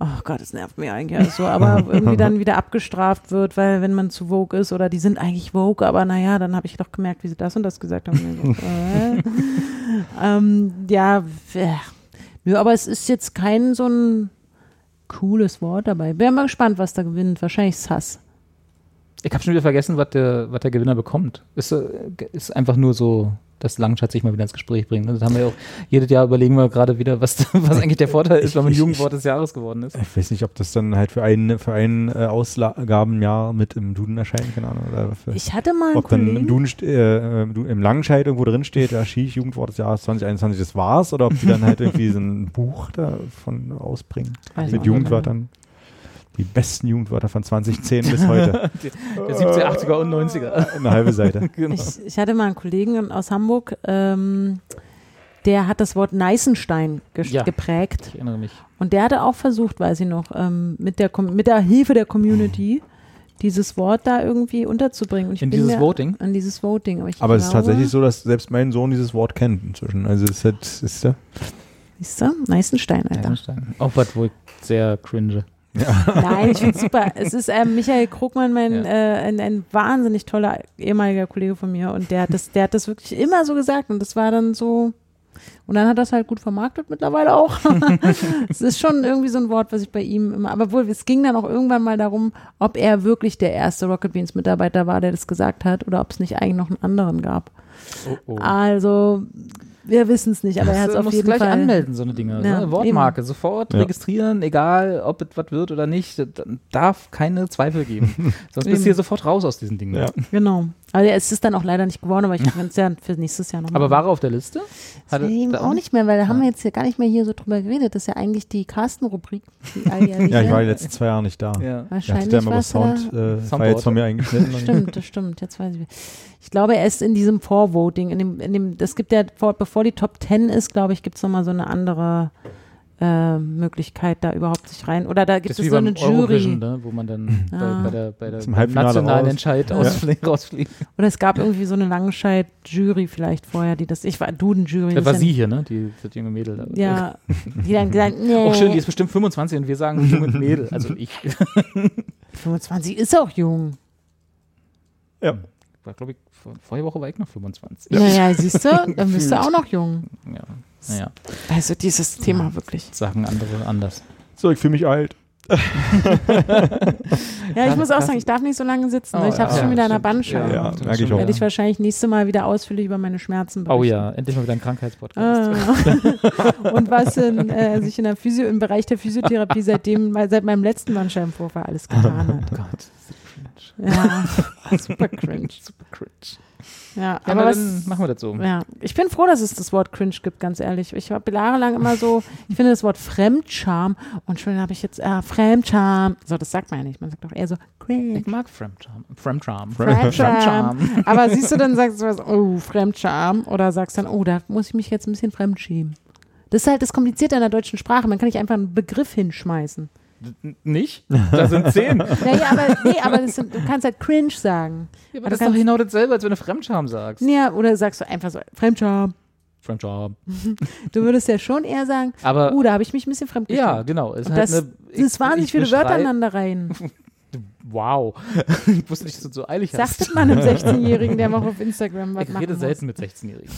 oh Gott, das nervt mich eigentlich alles so, aber irgendwie dann wieder abgestraft wird, weil wenn man zu Vogue ist oder die sind eigentlich Vogue, aber naja, dann habe ich doch gemerkt, wie sie das und das gesagt haben. Äh. ähm, ja, äh, nö, aber es ist jetzt kein so ein cooles Wort dabei. Wäre mal gespannt, was da gewinnt. Wahrscheinlich Sass. Ich habe schon wieder vergessen, was der, der Gewinner bekommt. Ist, äh, ist einfach nur so, dass Langschatz sich mal wieder ins Gespräch bringt. Das haben wir ja auch jedes Jahr überlegen wir gerade wieder, was, was eigentlich der Vorteil ist, wenn man Jugendwort des Jahres geworden ist. Ich weiß nicht, ob das dann halt für ein, für ein äh, Ausgabenjahr mit im Duden erscheinen kann. Oder für, Ich hatte mal einen ob dann im, Duden, äh, im Langenscheid irgendwo drin steht, ja, Schiech, Jugendwort des Jahres 2021, das war's. Oder ob die dann halt irgendwie so ein Buch davon ausbringen. Ich mit Jugendwörtern. Die besten Jugendwörter von 2010 bis heute. Der 70er, 80er und 90er. Eine halbe Seite. genau. Ich, ich hatte mal einen Kollegen aus Hamburg, ähm, der hat das Wort Neißenstein Ja. geprägt. Ich erinnere mich. Und der hatte auch versucht, weiß ich noch, ähm, mit, der, mit der Hilfe der Community dieses Wort da irgendwie unterzubringen. Und ich In bin dieses Voting? An dieses Voting. Aber, ich Aber es ist tatsächlich so, dass selbst mein Sohn dieses Wort kennt inzwischen. Also es ist halt, ist ja, Siehst du? Neißenstein, Alter. Eisenstein. Auch was, wo ich sehr cringe. Nein, ich finde es super. Es ist ähm, Michael Krugmann, mein, Ja. äh, ein, ein wahnsinnig toller ehemaliger Kollege von mir. Und der hat, das, der hat das wirklich immer so gesagt. Und das war dann so. Und dann hat er das halt gut vermarktet mittlerweile auch. Es ist schon irgendwie so ein Wort, was ich bei ihm immer. Aber wohl, es ging dann auch irgendwann mal darum, ob er wirklich der erste Rocket Beans Mitarbeiter war, der das gesagt hat, oder ob es nicht eigentlich noch einen anderen gab. Oh, oh. Also, wir wissen es nicht, aber er hat es du auf musst jeden gleich Fall. anmelden, so eine Dinge. Ja, ne? Wortmarke, sofort Ja. registrieren, egal ob es was wird oder nicht. Das darf keine Zweifel geben. Sonst bist Eben. du hier sofort raus aus diesen Dingen. Ja. Genau. Aber es ist dann auch leider nicht geworden, aber ich kann es ja für nächstes Jahr nochmal. Aber war er auf der Liste? Das Hatte- eben auch nicht mehr, weil da haben wir jetzt ja gar nicht mehr hier so drüber geredet. Das ist ja eigentlich die Carsten-Rubrik. ja, ich war die letzten zwei Jahre nicht da. Ja. Hatte Wahrscheinlich der immer war's Sound, da. äh, war jetzt von mir eingeschnitten. Stimmt, das stimmt. Jetzt weiß ich. Ich glaube, er ist in diesem Vorvoting, in dem, in dem, das gibt ja, vor, bevor die Top 10 ist, glaube ich, gibt es nochmal so eine andere äh, Möglichkeit, da überhaupt sich rein. Oder da gibt Das es so beim eine Jury. Ne? wo man dann Ah. bei, bei der, bei der Zum nationalen raus. Entscheid Ja. ausflie- rausfliegt. Oder es gab irgendwie so eine Langenscheid-Jury vielleicht vorher, die das, ich war Duden-Jury. Das war ja sie hier, ne? Die, das junge Mädel da. Ja, die dann gesagt, nee, Auch schön, die ist bestimmt 25 und wir sagen junge Mädel. Also ich 25 ist auch jung. ja. war, glaube ich, vor, vorige Woche war ich noch 25. Naja, siehst du, dann bist du auch noch jung. Ja. Naja, Also dieses Thema wirklich. sagen andere anders. So, ich fühle mich alt. Ja, ich muss auch sagen, ich darf nicht so lange sitzen. Oh, ich habe ja. schon wieder eine Stimmt. Bandscheibe. Ja, merke ich auch. Werde ich wahrscheinlich nächste Mal wieder ausführlich über meine Schmerzen berichten. Oh ja, endlich mal wieder ein Krankheitspodcast. Ah. Und was in, äh, sich in der Physio, im Bereich der Physiotherapie seitdem, seit meinem letzten Bandscheibenvorfall alles getan hat. Oh Gott, cringe. Ja, super cringe. Super cringe. Ja, aber aber was, dann machen wir das so. Ja, ich bin froh, dass es das Wort cringe gibt, ganz ehrlich. Ich habe jahrelang immer so, ich finde das Wort Fremdscham und schon habe ich jetzt, äh, Fremdscham. So, das sagt man ja nicht. Man sagt doch eher so cringe. Ich mag Fremdcharm. Fremdcharm. Fremdscham. Aber siehst du, dann sagst du was, oh, Fremdscham. Oder sagst dann, oh, da muss ich mich jetzt ein bisschen fremdschämen. Das ist halt das Komplizierte an der deutschen Sprache. Man kann nicht einfach einen Begriff hinschmeißen. Nicht? Da sind zehn. Naja, aber, nee, aber das sind, du kannst halt cringe sagen. Ja, aber das ist doch genau dasselbe, als wenn du Fremdscham sagst. Ja, oder sagst du einfach so, Fremdscham. Fremdscham. Du würdest ja schon eher sagen, Aber oh, da habe ich mich ein bisschen fremdgeschämt. ja, genau. Ist Und halt das, eine, das ist wahnsinnig ich viele Wörter aneinander rein. Wow. ich wusste nicht, dass du so eilig hast. Sagt man einem 16-Jährigen, der mal auf Instagram was Ich machen rede muss. selten mit 16-Jährigen.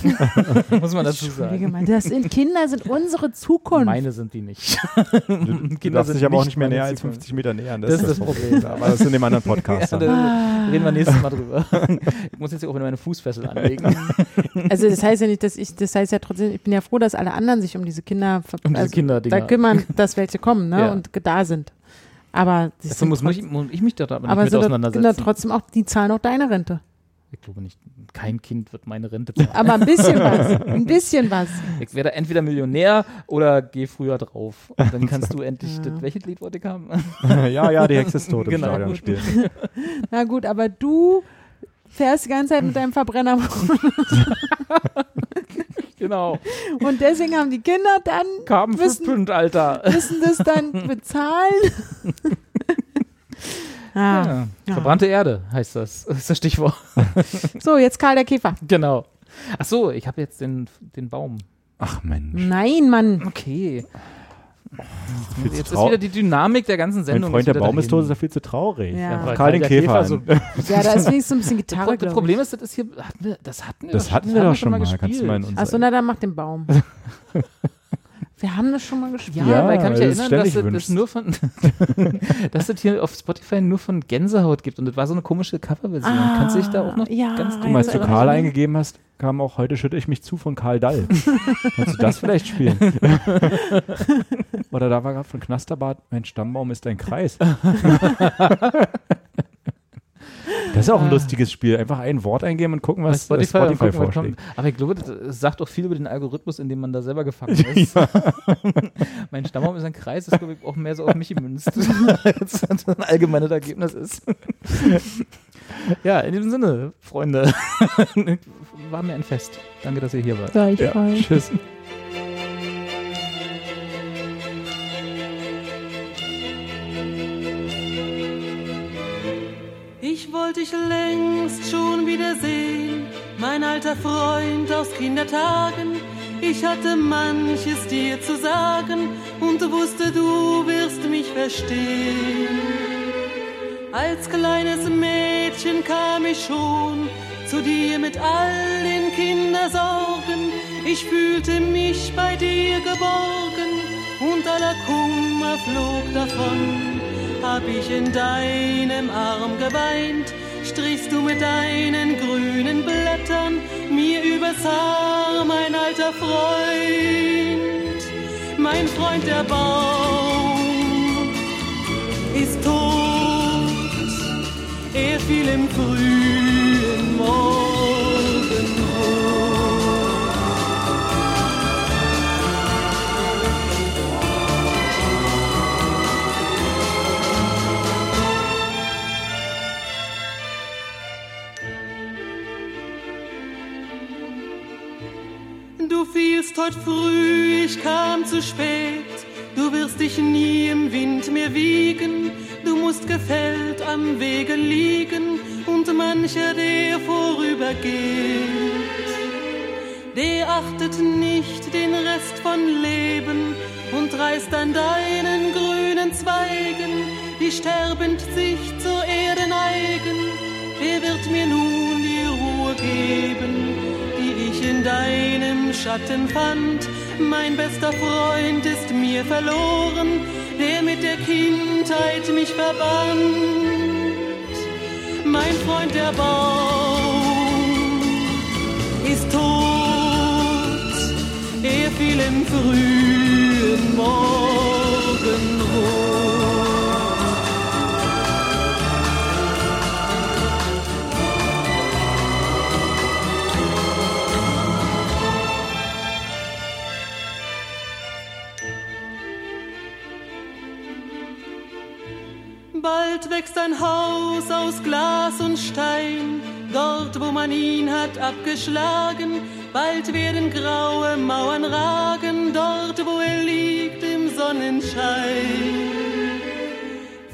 Muss man dazu sagen. mal, das sind Kinder, sind unsere Zukunft. Meine sind die nicht. Du, du Kinder darfst sind dich aber auch nicht mehr näher als Zukunft. 50 Meter nähern. Das ist das Problem. Aber das ist in dem anderen Podcast. Ja, da reden wir nächstes Mal drüber. Ich muss jetzt auch wieder meine Fußfessel anlegen. Also das heißt ja nicht, dass ich, das heißt ja trotzdem, ich bin ja froh, dass alle anderen sich um diese Kinder Um diese also, Kinderdinger. da kümmern, dass welche kommen, ne? Ja. Und da sind. Aber, sind muss, mich, trotz- muss ich mich da aber nicht aber mit sind doch- auseinandersetzen. sind doch trotzdem auch, die zahlen auch deine Rente. ich glaube nicht, kein Kind wird meine Rente zahlen. Aber ein bisschen was. Ein bisschen was. Ich werde entweder Millionär oder geh früher drauf. Und dann kannst du endlich, das, welches Lied wollte ich haben? ja, ja, die Hexe ist tot im Genau. Stadion spielen. Na gut, aber du fährst die ganze Zeit mit deinem Verbrenner genau. und deswegen haben die Kinder dann Carbon Wissen- Footprint, Alter. müssen das dann bezahlen. ah. Ja. Ja. Verbrannte Erde heißt das. Das ist das Stichwort. So, jetzt Karl der Käfer. genau. Ach so, ich habe jetzt den, den Baum. Ach Mensch. Nein, Mann. Okay. Zu Jetzt ist wieder die Dynamik der ganzen mein Sendung. Freund, ist der Baum ist tot, ist ja viel zu traurig. Ja. weil Karl den Käfer. so, Ja, da ist wenigstens so ein bisschen das, Gitarre. Das Problem ist, das ist hier, hatten wir, das hatten wir Das doch hatten schon- wir doch schon mal. gespielt. Kannst du mal Achso, na dann mach den Baum. Wir haben das schon mal gespielt. Ja, Ja, weil ich kann mich du es erinnern, dass es, das nur von, dass es hier auf Spotify nur von Gänsehaut gibt und das war so eine komische Coverversion. Ah, Kannst du dich da auch noch ja, ganz Guck mal, als du Karl eingegeben hast, kam auch heute schütte ich mich zu von Karl Dall. Kannst du das vielleicht spielen? Oder da war gerade von Knasterbart, mein Stammbaum ist ein Kreis. Das ist auch ein lustiges Spiel. Einfach ein Wort eingeben und gucken, was Spotify, Spotify, gucken, vorschlägt. kommt. Aber ich glaube, das sagt auch viel über den Algorithmus, in dem man da selber gefangen ist. mein Stammbaum ist ein Kreis, das glaube ich auch mehr so auf mich gemünzt, als das ein allgemeines Ergebnis ist. ja, in diesem Sinne, Freunde, war mir ein Fest. Danke, dass ihr hier wart. Ich Ja, tschüss. Ich wollte dich längst schon wiedersehen, mein alter Freund aus Kindertagen. Ich hatte manches dir zu sagen und wusste, du wirst mich verstehen. Als kleines Mädchen kam ich schon zu dir mit all den Kindersorgen. Ich fühlte mich bei dir geborgen und aller Kummer flog davon. Hab ich in deinem Arm geweint, strichst du mit deinen grünen Blättern mir übers Haar, mein alter Freund, mein Freund der Baum ist tot, er fiel im Morgenrot. Du fielst heut früh, ich kam zu spät. Du wirst dich nie im Wind mehr wiegen. Du musst gefällt am Wege liegen und mancher, der vorübergeht, der achtet nicht den Rest von Leben und reißt an deinen grünen Zweigen, die sterbend sich zur Erde neigen. Der wird mir nun die Ruhe geben, die ich in deinem Schatten fand. Mein bester Freund ist mir verloren, der mit der Kindheit mich verband. Mein Freund der Baum ist tot, er fiel im frühen Morgenrot. Bald wächst ein Haus aus Glas und Stein, dort wo man ihn hat abgeschlagen. Bald werden graue Mauern ragen, dort wo er liegt im Sonnenschein.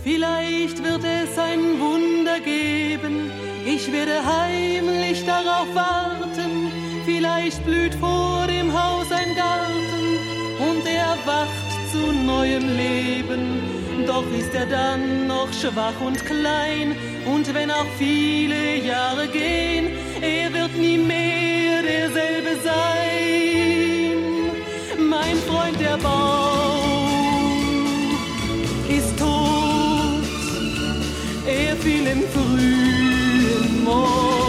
Vielleicht wird es ein Wunder geben, ich werde heimlich darauf warten. Vielleicht blüht vor dem Haus ein Garten und er wacht zu neuem Leben. Doch ist er dann noch schwach und klein und wenn auch viele Jahre gehen, er wird nie mehr derselbe sein. Mein Freund der Baum ist tot, er fiel im frühen Morgen.